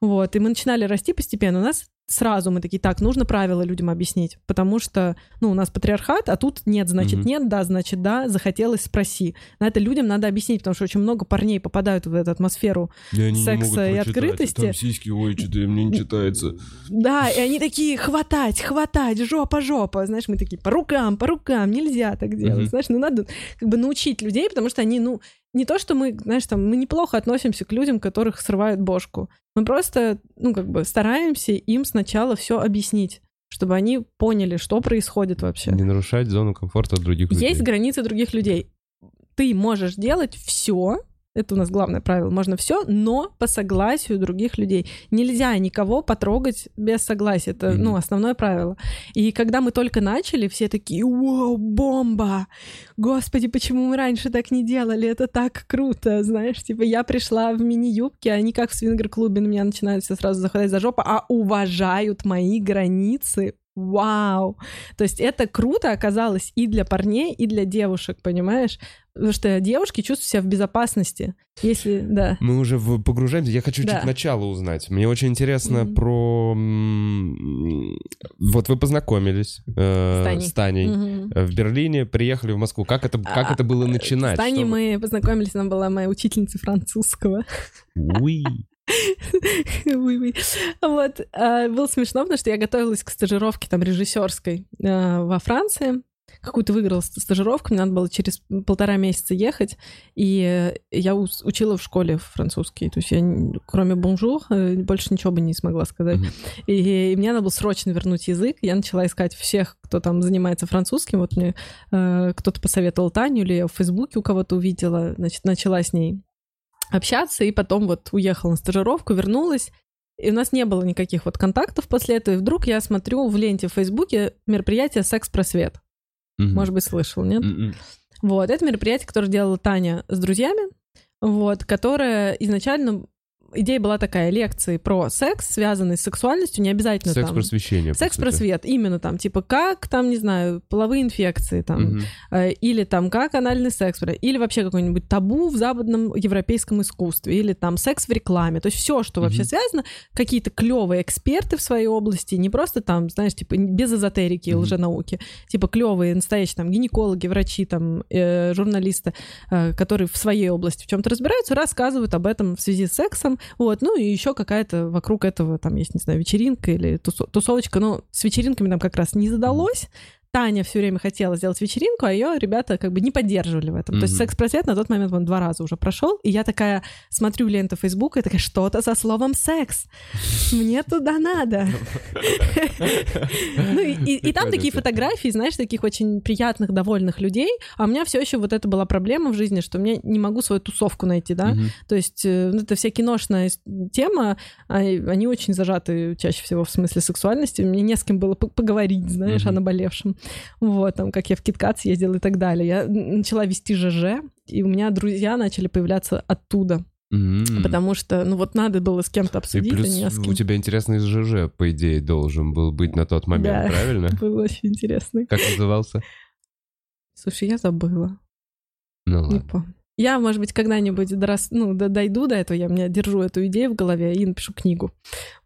вот, и мы начинали расти постепенно. У нас сразу мы такие, так, нужно правила людям объяснить, потому что, ну, у нас патриархат, а тут нет, значит, Мгм. нет, да, значит, да, захотелось, спроси. На это людям надо объяснить, потому что очень много парней попадают в эту атмосферу И секса и открытости. Там сиськи, ой, что-то мне не читается. Да, и они такие, хватать, хватать, жопа, жопа. Знаешь, мы такие, по рукам, по рукам, нельзя так делать. Мгм. Знаешь, ну надо как бы научить людей, потому что они, ну, не то, что мы, знаешь, там, мы неплохо относимся к людям, которых срывают бошку. Мы просто, ну, как бы стараемся им сначала все объяснить, чтобы они поняли, что происходит вообще. Не нарушать зону комфорта других людей. Есть границы других людей. Ты можешь делать все, это у нас главное правило, можно все, но по согласию других людей. Нельзя никого потрогать без согласия. Это, ну, основное правило. И когда мы только начали, все такие, вау, бомба! Господи, почему мы раньше так не делали? Это так круто, знаешь. Типа я пришла в мини-юбке, они как в свингер-клубе на меня начинают все сразу заходить за жопу, а уважают мои границы вау. То есть это круто оказалось и для парней, и для девушек, понимаешь? Потому что девушки чувствуют себя в безопасности, если, да. Мы уже погружаемся. Я хочу Да. чуть начало узнать. Мне очень интересно Мгм. про... Вот вы познакомились э, С Таней. с Таней. Э, В Берлине, приехали в Москву. Как это, как А, это было начинать? С Таней Что мы познакомились, она была моя учительница французского. Уи. Oui. Вот. а, Было смешно, потому что я готовилась к стажировке там режиссерской а, во Франции. Какую-то выиграла ст- стажировку, мне надо было через полтора месяца ехать, и э, я учила в школе французский, то есть я кроме bonjour э, больше ничего бы не смогла сказать. Мгм. И, и мне надо было срочно вернуть язык, я начала искать всех, кто там занимается французским, вот мне э, кто-то посоветовал Таню, или я в Фейсбуке у кого-то увидела, значит, начала с ней общаться, и потом вот уехала на стажировку, вернулась, и у нас не было никаких вот контактов после этого, и вдруг я смотрю в ленте в Фейсбуке мероприятие «Секс-просвет». Мгм. Может быть, слышал, нет? М-м. Вот, это мероприятие, которое делала Таня с друзьями, вот, которое изначально... Идея была такая, лекции про секс, связанные с сексуальностью, не обязательно там... Секс-просвещение. Секс-просвет, именно там, типа, как там, не знаю, половые инфекции там, Мгм. Э, или там как анальный секс, или вообще какой-нибудь табу в западном европейском искусстве, или там секс в рекламе, то есть все, что вообще Мгм. связано, какие-то клевые эксперты в своей области, не просто там, знаешь, типа без эзотерики и Мгм. лженауки, типа клевые, настоящие там гинекологи, врачи, там э, журналисты, э, которые в своей области в чем-то разбираются, рассказывают об этом в связи с сексом, вот, ну и еще какая-то вокруг этого там есть, не знаю, вечеринка или тусо- тусовочка, но с вечеринками нам как раз не задалось, Таня все время хотела сделать вечеринку, а ее ребята как бы не поддерживали в этом. То есть секс-просвет на тот момент он два раза уже прошел, и я такая смотрю ленту Фейсбука и такая, что-то со словом секс. Мне туда надо. Ну и, там такие фотографии, знаешь, таких очень приятных, довольных людей. А у меня все еще вот это была проблема в жизни, что мне не могу свою тусовку найти, да. То есть э, ну, это вся киношная тема, а, они очень зажаты чаще всего в смысле сексуальности. Мне не с кем было поговорить, знаешь, о наболевшем. Вот, там, как я в Киткат съездила и так далее. Я начала вести ЖЖ, и у меня друзья начали появляться оттуда. М. Потому что, ну вот надо было с кем-то И обсудить, а плюс не с кем. у тебя интересный ЖЖ, по идее, должен был быть на тот момент, Да. правильно? Было очень интересно. Как назывался? Слушай, я забыла. Ну Не ладно. помню. Я, может быть, когда-нибудь дорос... ну, дойду до этого, я меня держу эту идею в голове и напишу книгу.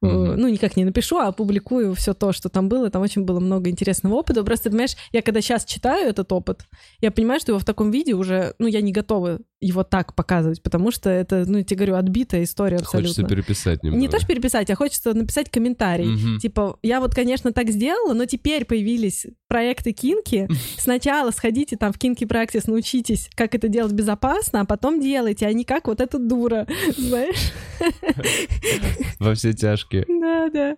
Мгм. Ну, никак не напишу, а опубликую все то, что там было. Там очень было много интересного опыта. Просто, понимаешь, я когда сейчас читаю этот опыт, я понимаю, что его в таком виде уже, ну, я не готова его так показывать, потому что это, ну, я тебе говорю, отбитая история абсолютно. Хочется переписать немного. Не то, что переписать, а хочется написать комментарий. Мгм. Типа, я вот, конечно, так сделала, но теперь появились проекты Кинки. Сначала сходите там в Кинки Практис, научитесь, как это делать безопасно, а потом делайте, а не как вот эта дура, знаешь? Во все тяжкие. Да, да.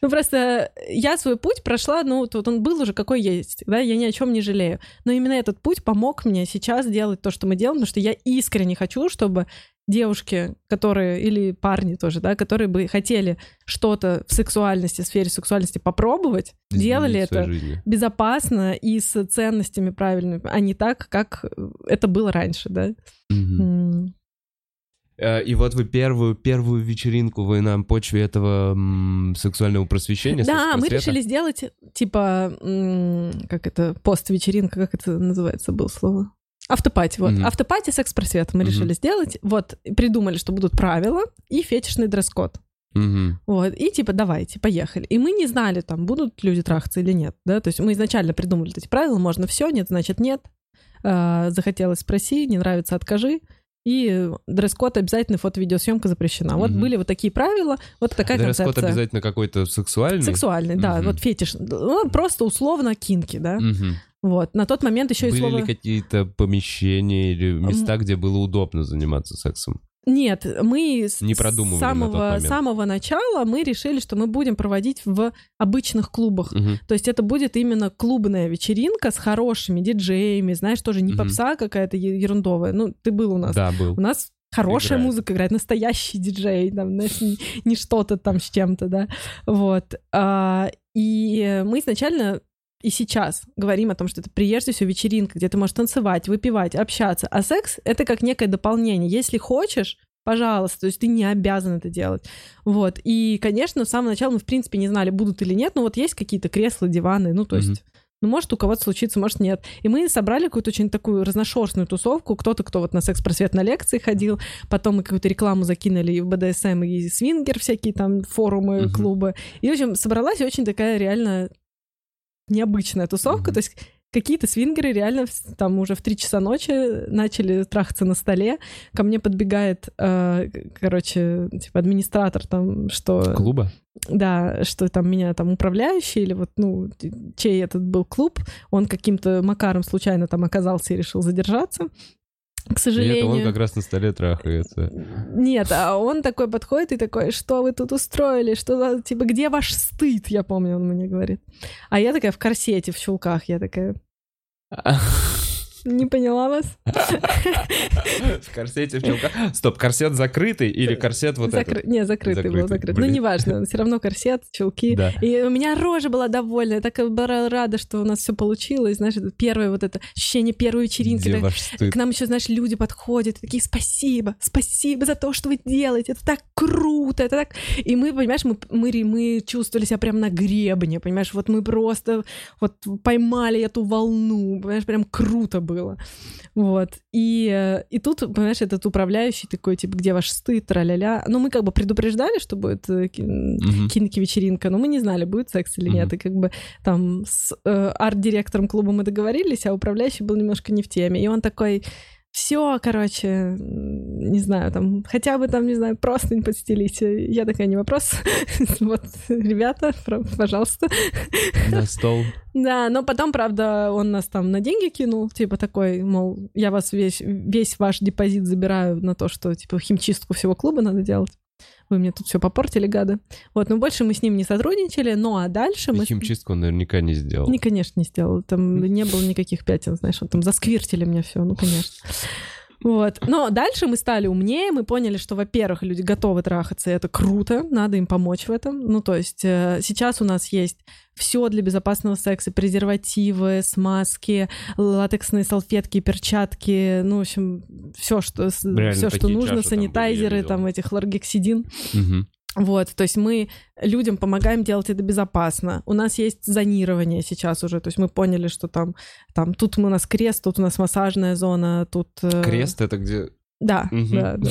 Ну просто я свой путь прошла, ну вот он был уже какой есть, да, я ни о чем не жалею. Но именно этот путь помог мне сейчас делать то, что мы делаем, потому что я искренне хочу, чтобы девушки, которые, или парни тоже, да, которые бы хотели что-то в сексуальности, в сфере сексуальности попробовать, делали Изменить своей это жизни. безопасно и с ценностями правильными, а не так, как это было раньше, да. М. Э, И вот вы первую, первую вечеринку вы на почве этого м, сексуального просвещения, Да, мы решили сделать, типа, м, как это, пост-вечеринка, как это называется, было слово? Автопати, вот. Мгм. Автопати секс-просвет мы Мгм. решили сделать. Вот, придумали, что будут правила и фетишный дресс-код. Мгм. Вот, и типа, давайте, поехали. И мы не знали, там, будут люди трахаться или нет, да, то есть мы изначально придумали эти правила, можно все, нет, значит нет. А, захотелось спроси, не нравится, откажи. И дресс-код обязательно, фото-видеосъемка запрещена. Вот Мгм. были вот такие правила, вот такая Дресс-код концепция. обязательно какой-то сексуальный? Сексуальный, да, Мгм. вот фетиш. Ну, просто условно кинки, да. Мгм. Вот. На тот момент еще и Были слово... ли какие-то помещения или места, где было удобно заниматься сексом? Нет, мы с Не с самого, самого начала мы решили, что мы будем проводить в обычных клубах. Мгм. То есть это будет именно клубная вечеринка с хорошими диджеями, знаешь, тоже не Мгм. попса какая-то ерундовая. Ну, ты был у нас. Да, был. У нас хорошая Играет. музыка играет, настоящий диджей, там, знаешь, не, не что-то там с чем-то, да. Вот. А, и мы изначально и сейчас говорим о том, что это прежде всего вечеринка, где ты можешь танцевать, выпивать, общаться. А секс — это как некое дополнение. Если хочешь, пожалуйста, то есть ты не обязан это делать. Вот, и, конечно, с самого начала мы, в принципе, не знали, будут или нет, но вот есть какие-то кресла, диваны, ну, то есть... Mm-hmm. Ну, может, у кого-то случится, может, нет. И мы собрали какую-то очень такую разношерстную тусовку. Кто-то, кто вот на секс-просвет на лекции ходил, потом мы какую-то рекламу закинули и в БДСМ, и свингер всякие там форумы, uh-huh. клубы. И, в общем, собралась очень такая реально необычная тусовка. Uh-huh. То есть какие-то свингеры реально там уже в 3 часа ночи начали трахаться на столе. Ко мне подбегает, э, короче, типа администратор там, что... Клуба? Да, что там меня там управляющий или вот, ну, чей этот был клуб, он каким-то макаром случайно там оказался и решил задержаться к сожалению. И это он как раз на столе трахается. Нет, а он такой подходит и такой, что вы тут устроили, что, типа, где ваш стыд, я помню, он мне говорит. А я такая в корсете, в чулках, я такая... Не поняла вас. В корсете в чулках. Стоп, корсет закрытый или корсет вот Закры... этот? Не, закрытый, закрытый. был закрытый. Ну, неважно, все равно корсет, чулки. Да. И у меня рожа была довольна. Я так была рада, что у нас все получилось. Знаешь, первое вот это ощущение первой вечеринки. Где ваш стыд? К нам еще, знаешь, люди подходят, такие, спасибо, спасибо за то, что вы делаете. Это так круто, это так... И мы, понимаешь, мы, мы, мы чувствовали себя прям на гребне, понимаешь, вот мы просто вот поймали эту волну, понимаешь, прям круто было было. Вот. И, э, и тут, понимаешь, этот управляющий такой, типа, где ваш стыд, тра-ля-ля. Ну, мы как бы предупреждали, что будет э, кинки-вечеринка, но мы не знали, будет секс или нет. И как бы там с э, арт-директором клуба мы договорились, а управляющий был немножко не в теме. И он такой, все, короче, не знаю, там, хотя бы там, не знаю, просто не подстелите. Я такая, не вопрос. вот, ребята, пожалуйста. На стол. Да, но потом, правда, он нас там на деньги кинул, типа такой, мол, я вас весь, весь ваш депозит забираю на то, что, типа, химчистку всего клуба надо делать вы мне тут все попортили, гады. Вот, но больше мы с ним не сотрудничали, ну а дальше мы... Химчистку он наверняка не сделал. Не, конечно, не сделал. Там не было никаких пятен, знаешь, он там засквиртили мне все, ну, конечно. Вот. Но дальше мы стали умнее, мы поняли, что, во-первых, люди готовы трахаться, и это круто, надо им помочь в этом. Ну, то есть э, сейчас у нас есть все для безопасного секса, презервативы, смазки, латексные салфетки, перчатки, ну, в общем, все, что, все, что нужно, санитайзеры, там, там этих хлоргексидин. Угу. Вот, то есть мы людям помогаем делать это безопасно. У нас есть зонирование сейчас уже, то есть мы поняли, что там, там тут у нас крест, тут у нас массажная зона, тут... Э, крест — это где да, угу. да, да.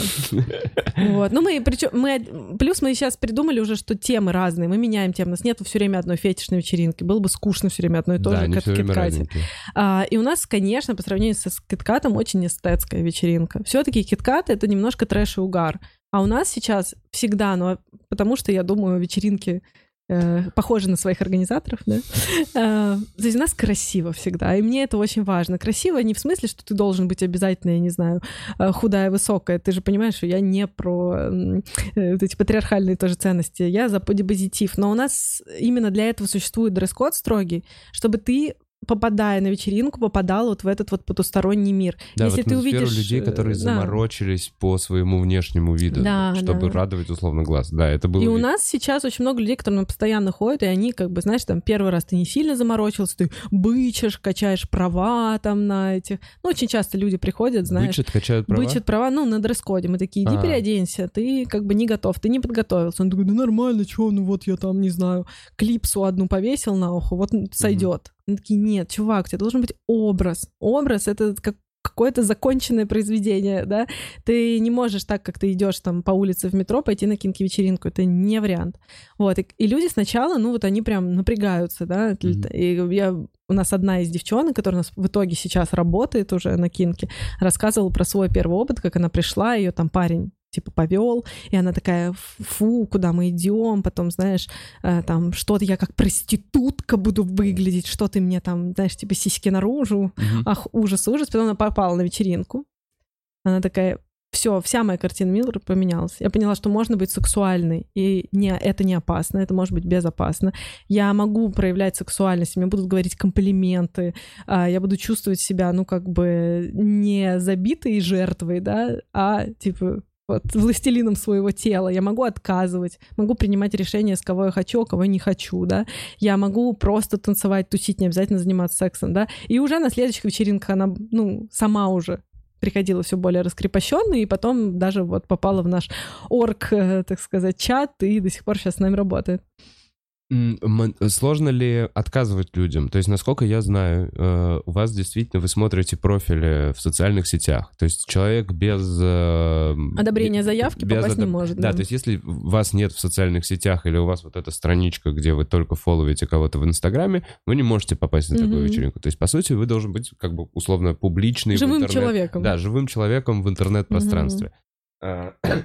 Вот. Ну, мы причем мы плюс мы сейчас придумали уже, что темы разные. Мы меняем темы. У нас нет все время одной фетишной вечеринки. Было бы скучно все время одно и то да, же, как в Киткате. А, и у нас, конечно, по сравнению с Киткатом, очень эстетская вечеринка. Все-таки Киткат это немножко трэш и угар. А у нас сейчас всегда, ну, потому что, я думаю, вечеринки э, похожи на своих организаторов, да. Э, то есть у нас красиво всегда, и мне это очень важно. Красиво не в смысле, что ты должен быть обязательно, я не знаю, э, худая, высокая. Ты же понимаешь, что я не про э, вот эти патриархальные тоже ценности. Я за бодипозитив. Но у нас именно для этого существует дресс-код строгий, чтобы ты попадая на вечеринку, попадал вот в этот вот потусторонний мир. Да, Если ты увидишь людей, которые да. заморочились по своему внешнему виду, да, чтобы да. радовать условно глаз. Да, это было. И у нас сейчас очень много людей, которые постоянно ходят, и они как бы, знаешь, там первый раз ты не сильно заморочился, ты бычишь, качаешь права там на этих. Ну, очень часто люди приходят, знаешь. Бычат, качают права? Бычат права, ну, на дресс-коде. Мы такие, иди а. переоденься, ты как бы не готов, ты не подготовился. Он такой, да нормально, что, ну вот я там, не знаю, клипсу одну повесил на ухо, вот сойдет. Они такие, нет, чувак, у тебя должен быть образ. Образ — это как какое-то законченное произведение, да, ты не можешь так, как ты идешь там по улице в метро, пойти на кинки-вечеринку, это не вариант. Вот, и, и люди сначала, ну вот они прям напрягаются, да, mm-hmm. и я, у нас одна из девчонок, которая у нас в итоге сейчас работает уже на кинке, рассказывала про свой первый опыт, как она пришла, ее там парень типа повел, и она такая, фу, куда мы идем, потом, знаешь, э, там что-то я как проститутка буду выглядеть, что ты мне там, знаешь, типа сиськи наружу, mm-hmm. ах, ужас, ужас, потом она попала на вечеринку, она такая, все, вся моя картина мира поменялась. Я поняла, что можно быть сексуальной, и не, это не опасно, это может быть безопасно. Я могу проявлять сексуальность, мне будут говорить комплименты, а, я буду чувствовать себя, ну, как бы не забитой жертвой, да, а, типа, вот, властелином своего тела. Я могу отказывать, могу принимать решения, с кого я хочу, а кого я не хочу, да. Я могу просто танцевать, тусить, не обязательно заниматься сексом, да. И уже на следующих вечеринках она, ну, сама уже приходила все более раскрепощенной, и потом даже вот попала в наш орг, э, так сказать, чат, и до сих пор сейчас с нами работает. Сложно ли отказывать людям? То есть, насколько я знаю, э, у вас действительно вы смотрите профили в социальных сетях. То есть человек без... Э, Одобрения заявки без попасть одоб... не может. Да, да, то есть если вас нет в социальных сетях или у вас вот эта страничка, где вы только фолловите кого-то в Инстаграме, вы не можете попасть на такую mm-hmm. вечеринку. То есть, по сути, вы должен быть как бы условно публичный живым интернет... человеком. Да, живым человеком в интернет-пространстве. Mm-hmm.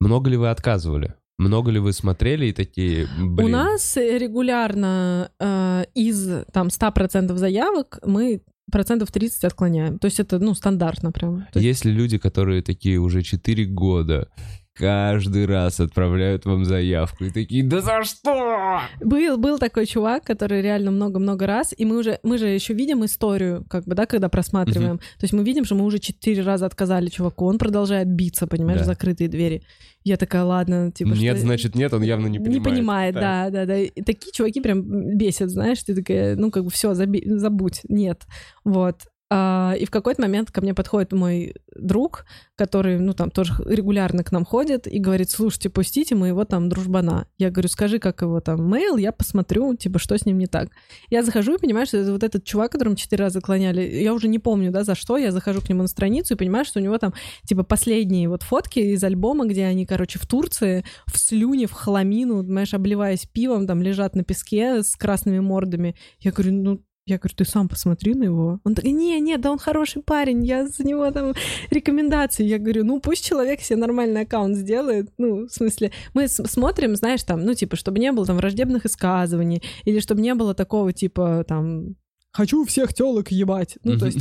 Много ли вы отказывали? Много ли вы смотрели и такие, блин? У нас регулярно э, из там 100% заявок мы процентов 30 отклоняем. То есть это, ну, стандартно прям. Есть... ли люди, которые такие уже 4 года каждый раз отправляют вам заявку и такие, да за что? Был, был такой чувак, который реально много-много раз, и мы уже, мы же еще видим историю, как бы, да, когда просматриваем. Uh-huh. То есть мы видим, что мы уже четыре раза отказали чуваку, он продолжает биться, понимаешь, да. закрытые двери. Я такая, ладно, типа... Нет, что... значит нет, он явно не понимает. Не понимает, да, да, да. да. И такие чуваки прям бесят, знаешь, ты такая, ну, как бы все, заби... забудь, нет. Вот. А, и в какой-то момент ко мне подходит мой друг, который, ну, там тоже регулярно к нам ходит и говорит, слушайте, пустите моего там дружбана. Я говорю, скажи, как его там мейл, я посмотрю, типа, что с ним не так. Я захожу и понимаю, что это вот этот чувак, которому четыре раза клоняли, я уже не помню, да, за что, я захожу к нему на страницу и понимаю, что у него там, типа, последние вот фотки из альбома, где они, короче, в Турции, в слюне, в хламину, понимаешь, обливаясь пивом, там лежат на песке с красными мордами. Я говорю, ну, я говорю, ты сам посмотри на его. Он такой, не, не, да он хороший парень, я за него там рекомендации. Я говорю, ну пусть человек себе нормальный аккаунт сделает. Ну, в смысле, мы смотрим, знаешь, там, ну, типа, чтобы не было там враждебных высказываний, или чтобы не было такого, типа, там, хочу всех телок ебать. Ну, то есть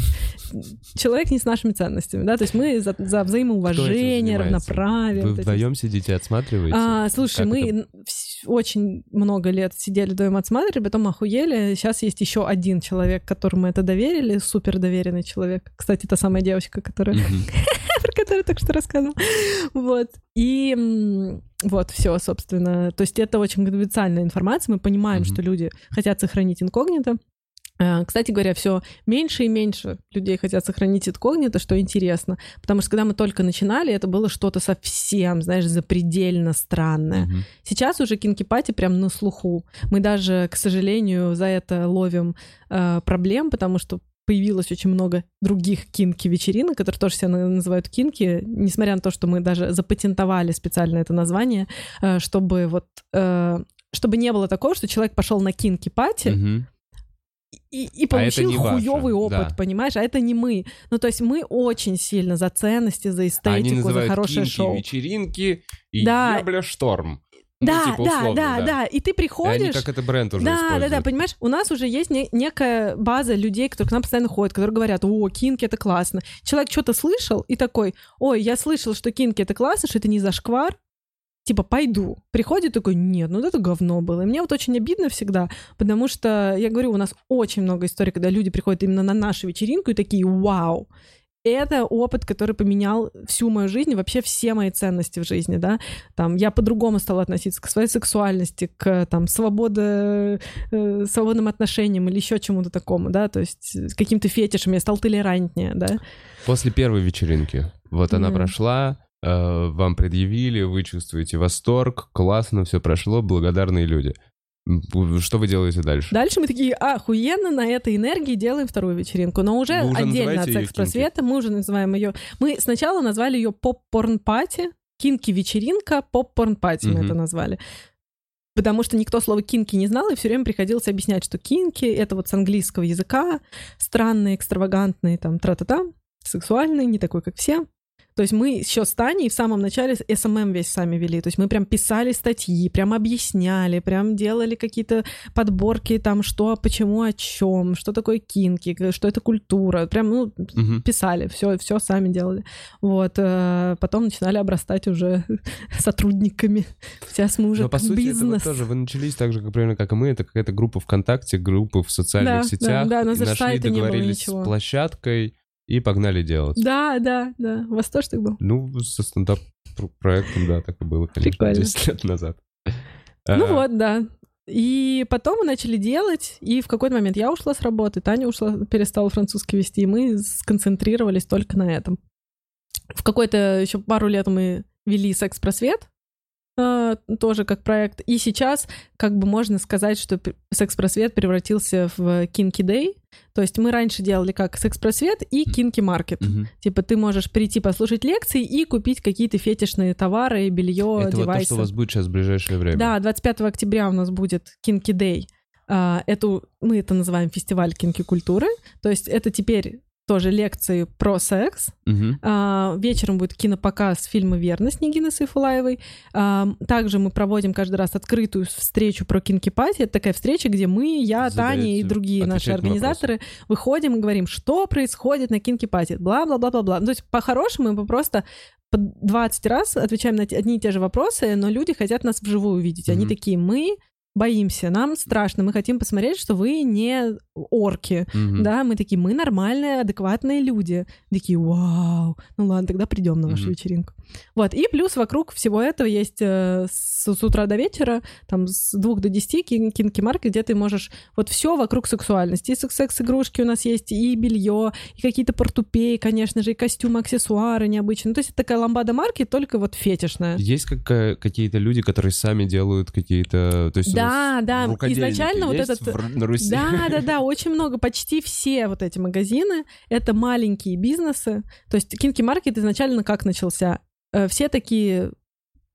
человек не с нашими ценностями, да, то есть мы за, за взаимоуважение, равноправие. Вы вдвоем сидите, отсматриваете? А, слушай, как мы это? очень много лет сидели вдвоем отсматривали, потом охуели. Сейчас есть еще один человек, которому это доверили, супер доверенный человек. Кстати, та самая девочка, которая... про которую только что рассказывала. Вот. И вот, все, собственно. То есть это очень конфиденциальная информация. Мы понимаем, что люди хотят сохранить инкогнито. Э, кстати говоря, все меньше и меньше людей хотят сохранить инкогнито, что интересно. Потому что когда мы только начинали, это было что-то совсем, знаешь, запредельно странное. Угу. Сейчас уже кинки-пати прям на слуху. Мы даже, к сожалению, за это ловим э, проблем, потому что появилось очень много других кинки-вечеринок, которые тоже себя называют кинки, несмотря на то, что мы даже запатентовали специально это название, э, чтобы вот... Э, чтобы не было такого, что человек пошел на кинки-пати, угу и, и получил а хуёвый опыт, да. понимаешь? А это не мы. Ну, то есть мы очень сильно за ценности, за эстетику, за хорошее шоу. вечеринки и да. бля шторм. Да, ну, типа, условно, да, да, да. И ты приходишь... И они как это бренд уже Да, используют. да, да, понимаешь, у нас уже есть не, некая база людей, которые к нам постоянно ходят, которые говорят, о, кинки — это классно. Человек что-то слышал и такой, ой, я слышал, что кинки — это классно, что это не зашквар, типа, пойду. Приходит такой, нет, ну это говно было. И мне вот очень обидно всегда, потому что, я говорю, у нас очень много историй, когда люди приходят именно на нашу вечеринку и такие, вау, это опыт, который поменял всю мою жизнь, вообще все мои ценности в жизни, да. Там я по-другому стала относиться к своей сексуальности, к там свободе, э, свободным отношениям или еще чему-то такому, да, то есть каким-то фетишем я стал толерантнее, да. После первой вечеринки, вот она mm. прошла, Э, вам предъявили, вы чувствуете восторг, классно, все прошло, благодарные люди. Что вы делаете дальше? Дальше мы такие, охуенно, на этой энергии делаем вторую вечеринку. Но уже, уже отдельно от секс-просвета мы уже называем ее... Мы сначала назвали ее поп-порн-пати, кинки-вечеринка, поп-порн-пати мы это назвали. Потому что никто слова kinky не знал, и все время приходилось объяснять, что kinky — это вот с английского языка, странный, экстравагантный, там, тра-та-та, сексуальный, не такой, как все. То есть мы еще с Таней в самом начале SMM весь сами вели. То есть мы прям писали статьи, прям объясняли, прям делали какие-то подборки там, что, почему, о чем, что такое kinky, что это культура. Прям, ну, угу. писали, все, все сами делали. Вот. Э, потом начинали обрастать уже сотрудниками. Сейчас мы уже Но, по сути, бизнес. Это вы тоже, вы начались так же, как, примерно, как и мы, это какая-то группа ВКонтакте, группа в социальных да, сетях. Да, да, и нашли, договорились с площадкой, и погнали делать. Да, да, да. У вас тоже так было? Ну, со стендап-проектом, да, так и было, конечно, Прикольно. 10 лет назад. Ну а, вот, да. И потом мы начали делать, и в какой-то момент я ушла с работы, Таня ушла, перестала французский вести, и мы сконцентрировались только на этом. В какой-то еще пару лет мы вели секс-просвет, тоже как проект. И сейчас как бы можно сказать, что секс-просвет превратился в Kinky Day. То есть мы раньше делали как секс-просвет и Market. Мгм. Типа ты можешь прийти послушать лекции и купить какие-то фетишные товары, белье, Это вот то, девайсы. что у вас будет сейчас в ближайшее время. Да, 25 октября у нас будет Kinky Day. А, Эту, мы это называем фестиваль кинки культуры. То есть это теперь тоже лекции про секс. Мгм. А, Вечером будет кинопоказ фильма «Верность» Нигины Сайфулаевой. А, Также мы проводим каждый раз открытую встречу про кинки пати. Это такая встреча, где мы, я, Таня и Задаете, другие наши отвечаете на организаторы выходим и говорим, что происходит на кинки пати. Бла-бла-бла-бла-бла. Ну, То есть по-хорошему мы просто по 20 раз отвечаем на одни и те же вопросы, но люди хотят нас вживую увидеть. Они Мгм. такие, мы боимся, нам страшно, мы хотим посмотреть, что вы не орки, Мгм. да, мы такие, мы нормальные, адекватные люди. Такие, вау, ну ладно, тогда придем на вашу Мгм. вечеринку. Вот, и плюс вокруг всего этого есть э, с, с утра до вечера, там с двух до десяти кин- кинки-маркет, где ты можешь вот все вокруг сексуальности. И секс- секс-игрушки у нас есть, и белье, и какие-то портупеи, конечно же, и костюмы, аксессуары необычные. Ну, то есть это такая ламбада-маркет, только вот фетишная. Есть какая- какие-то люди, которые сами делают какие-то... То есть у Да, да, изначально вот этот- в Р- на Руси? Да, да, да, очень много, почти все вот эти магазины — это маленькие бизнесы. То есть Кинки Маркет изначально как начался? Э, Все такие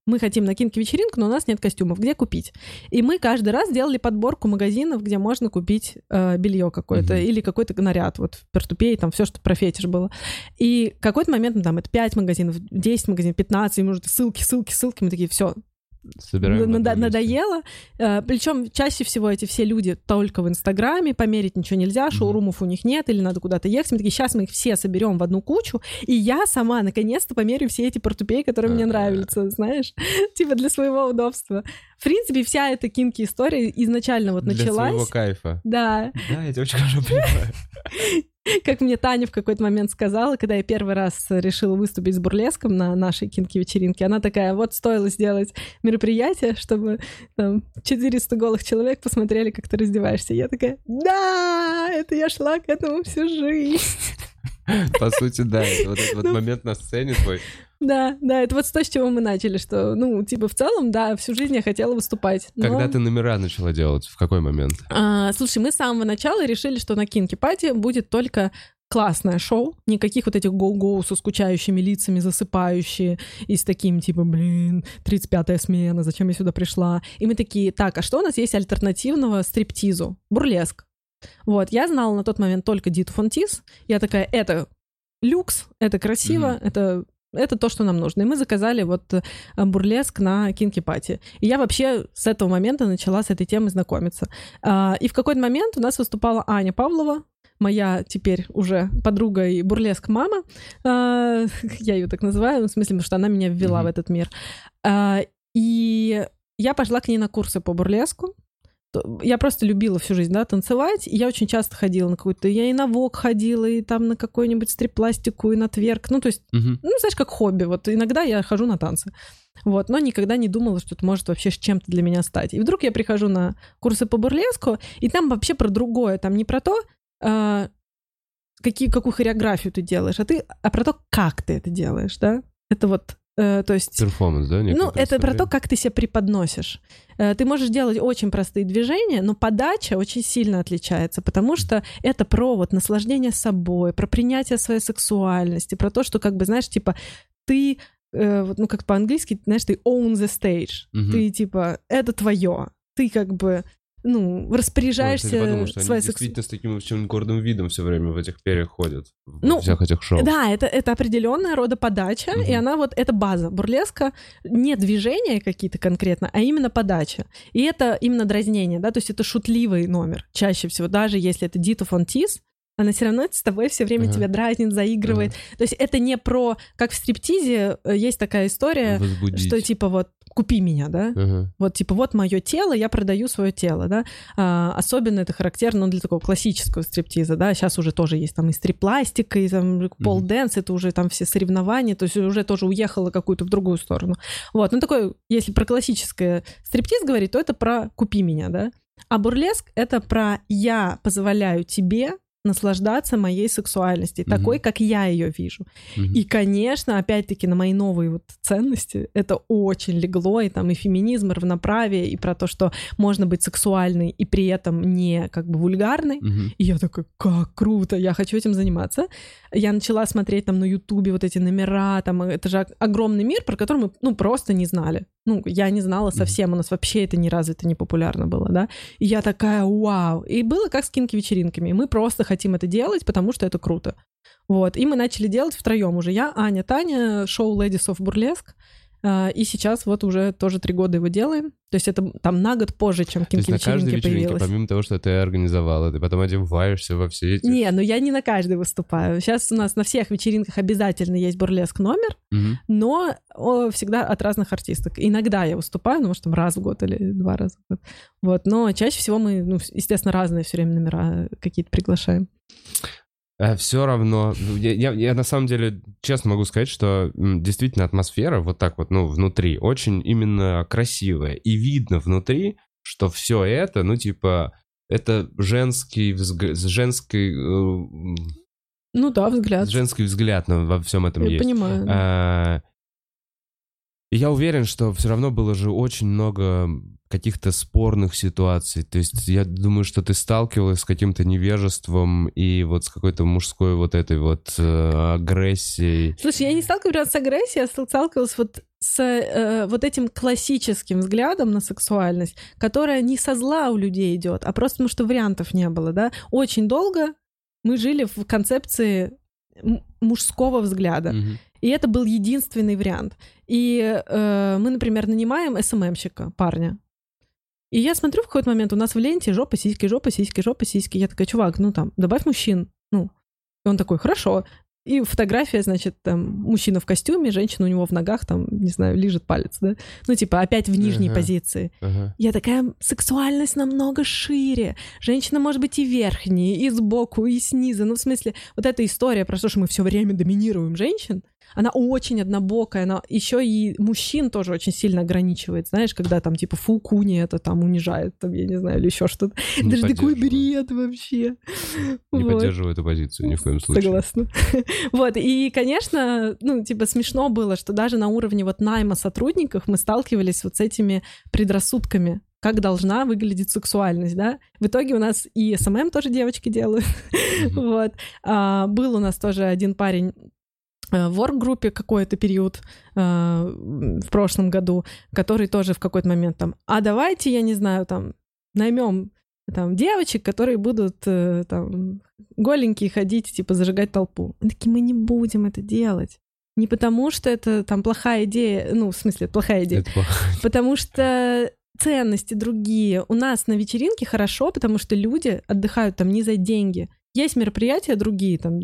мы хотим на кинки вечеринку, но у нас нет костюмов. Где купить? И мы каждый раз делали подборку магазинов, где можно купить э, белье какое-то Мгм. или какой-то наряд, вот пертупей, там все, что про фетиш было. И какой-то момент, ну, там, это 5 магазинов, 10 магазинов, 15, и мы уже ссылки, ссылки, ссылки, мы такие, все, Собираем одном месте. надоело. Причем чаще всего эти все люди только в Инстаграме, померить ничего нельзя, шоурумов у них нет, или надо куда-то ехать. Мы такие, сейчас мы их все соберем в одну кучу, и я сама наконец-то померю все эти портупеи, которые мне нравятся, знаешь, типа для своего удобства. В принципе, вся эта кинки-история изначально вот Для своего началась. кайфа. Да, Да, я тебя очень хорошо понимаю. как мне Таня в какой-то момент сказала, когда я первый раз решила выступить с бурлеском на нашей кинки-вечеринке, она такая, вот стоило сделать мероприятие, чтобы там, 400 голых человек посмотрели, как ты раздеваешься. Я такая, да, это я шла к этому всю жизнь. По сути, да, это вот этот вот Ну. момент на сцене твой. Да, да, это вот то, с чего мы начали, что, ну, типа, в целом, да, всю жизнь я хотела выступать. но- Когда ты номера начала делать? В какой момент? А, слушай, мы с самого начала решили, что на Кинки Пати будет только классное шоу, никаких вот этих гоу-гоу со скучающими лицами, засыпающие, и с таким типа, блин, 35-я смена, зачем я сюда пришла? И мы такие, так, а что у нас есть альтернативного стриптизу? Бурлеск. Вот, я знала на тот момент только Диту Фонтис, я такая, это люкс, это красиво, Мгм. это это то, что нам нужно. И мы заказали вот э, бурлеск на Кинки Пати. И я вообще с этого момента начала с этой темой знакомиться. А, И в какой-то момент у нас выступала Аня Павлова, моя теперь уже подруга и бурлеск мама. А, Я ее так называю, в смысле, потому что она меня ввела Мгм. в этот мир. А, И я пошла к ней на курсы по бурлеску. Я просто любила всю жизнь, да, танцевать, и я очень часто ходила на какую-то... Я и на ВОК ходила, и там на какую-нибудь стрип-пластику, и на тверк. Ну, то есть Мгм. ну, знаешь, как хобби. Вот иногда я хожу на танцы. Вот, но никогда не думала, что это может вообще с чем-то для меня стать. И вдруг я прихожу на курсы по бурлеску, и там вообще про другое. Там не про то, а, какие, какую хореографию ты делаешь, а, ты, а про то, как ты это делаешь, да? Это вот, э, то есть... Перформанс, да? некое Ну, это про то, как ты себя преподносишь. Э, Ты можешь делать очень простые движения, но подача очень сильно отличается, потому что это про вот наслаждение собой, про принятие своей сексуальности, про то, что, как бы, знаешь, типа, ты, э, вот, ну, как по-английски, знаешь, ты own the stage. Мгм. Ты, типа, это твое. Ты, как бы, ну, распоряжаешься кстати, подумал, что они своей секс- действительно с таким очень гордым видом все время в этих перьях ходят. В Ну, всех этих шоу. Да, это, это определенная рода подача, Мгм. и она вот, это база. Бурлеска не движения какие-то конкретно, а именно подача. И это именно дразнение, да, то есть это шутливый номер чаще всего, даже если это Дита фон Тис, она все равно с тобой все время Ага. тебя дразнит, заигрывает. То есть это не про... Как в стриптизе э, есть такая история, Возбудить. что типа вот купи меня, да? Ага. Вот типа вот мое тело, я продаю свое тело, да. А, особенно это характерно ну, для такого классического стриптиза, да. Сейчас уже тоже есть там и стрип-пластика, и там пол-дэнс, это уже там все соревнования, то есть уже тоже уехало какую-то в другую сторону. Вот, ну такой, если про классическое стриптиз говорить, то это про купи меня, да. А бурлеск — это про я позволяю тебе наслаждаться моей сексуальностью, Мгм. такой, как я ее вижу. Мгм. И, конечно, опять-таки на мои новые вот ценности это очень легло, и там и феминизм, и равноправие, и про то, что можно быть сексуальной и при этом не как бы вульгарной. Мгм. И я такая, как круто, я хочу этим заниматься. Я начала смотреть там на Ютубе вот эти номера, там это же огромный мир, про который мы, ну, просто не знали. Ну, я не знала совсем, у нас вообще это не развито, не популярно было, да. И я такая, вау. И было как с кинки-вечеринками. Мы просто хотим это делать, потому что это круто. Вот. И мы начали делать втроем уже. Я, Аня, Таня, шоу Ladies of Burlesque. А, И сейчас вот уже тоже три года его делаем. То есть это там на год позже, чем То есть на каждой кинки-вечеринки вечеринке, помимо того, что ты организовала, ты потом одеваешься во все эти... Не, ну я не на каждой выступаю. Сейчас у нас на всех вечеринках обязательно есть бурлеск номер, Мгм. но о, всегда от разных артисток. Иногда я выступаю, ну, может, там раз в год или два раза в год. Вот, но чаще всего мы, ну, естественно, разные все время номера какие-то приглашаем. Все равно, ну, я, я- я на самом деле честно могу сказать, что действительно атмосфера вот так вот, ну, внутри, очень именно красивая. И видно внутри, что все это, ну, типа, это женский, взг- женский, э, Ну да, взгляд. женский взгляд на- во всем этом Я есть. понимаю. да. А, и я уверен, что все равно было же очень много каких-то спорных ситуаций. То есть я думаю, что ты сталкивалась с каким-то невежеством и вот с какой-то мужской вот этой вот э, агрессией. Слушай, я не сталкивалась с агрессией, я сталкивалась вот с э, вот этим классическим взглядом на сексуальность, которая не со зла у людей идет, а просто потому что вариантов не было, да. Очень долго мы жили в концепции мужского взгляда. Мгм. И это был единственный вариант. И э, мы, например, нанимаем СММщика, парня. И я смотрю в какой-то момент, у нас в ленте жопа, сиськи, жопа, сиськи, жопа, сиськи. Я такая, чувак, ну там, добавь мужчин. Ну, и он такой, хорошо. И фотография, значит, там, мужчина в костюме, женщина у него в ногах, там, не знаю, лежит палец, да? Ну, типа, опять в нижней Ага. позиции. Ага. Я такая, сексуальность намного шире. Женщина может быть и верхней, и сбоку, и снизу. Ну, в смысле, вот эта история про то, что мы все время доминируем женщин, она очень однобокая, она еще и мужчин тоже очень сильно ограничивает, знаешь, когда там типа фу, куни это там унижает, там, я не знаю, или еще что-то. Не Даже такой бред вообще. Не Вот. поддерживаю эту позицию ни в коем случае. Согласна. Вот, и, конечно, ну, типа, смешно было, что даже на уровне вот найма сотрудников мы сталкивались вот с этими предрассудками, как должна выглядеть сексуальность, да. В итоге у нас и SMM тоже девочки делают, вот. А, был у нас тоже один парень в орг-группе какой-то период э, в прошлом году, который тоже в какой-то момент там, а давайте, я не знаю, там, наймем там девочек, которые будут э, там голенькие ходить, типа зажигать толпу. Мы такие, мы не будем это делать. Не потому, что это там плохая идея, ну, в смысле, плохая идея, Это плохо. потому что ценности другие. У нас на вечеринке хорошо, потому что люди отдыхают там не за деньги. Есть мероприятия другие, там,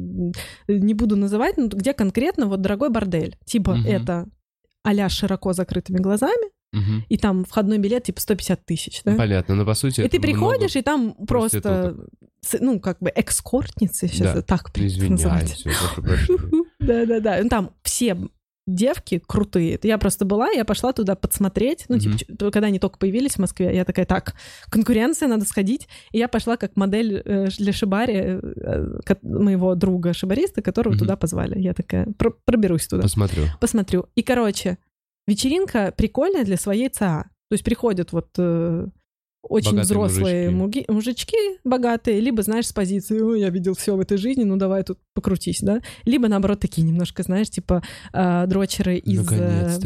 не буду называть, но где конкретно вот дорогой бордель. Типа Мгм. это а широко закрытыми глазами, Мгм. и там входной билет типа 150 тысяч, да? Понятно, но по сути И ты приходишь, много и там просто, с- ну, как бы экскортницы, сейчас Да. так принято называть. Да-да-да, ну, там все девки крутые. Я просто была, я пошла туда подсмотреть, ну, типа, Мгм. ч- когда они только появились в Москве, я такая, так, конкуренция, надо сходить. И я пошла как модель э, для шибари, э, ко- моего друга шибариста, которого Мгм. туда позвали. Я такая, «Про- проберусь туда Посмотрю. посмотрю. И, короче, вечеринка прикольная для своей ЦА. То есть приходят вот э, очень Богатые взрослые мужички. мужички богатые, либо, знаешь, с позиции «Ой, я видел все в этой жизни, ну давай тут покрутись», да? Либо, наоборот, такие немножко, знаешь, типа э, дрочеры из... э,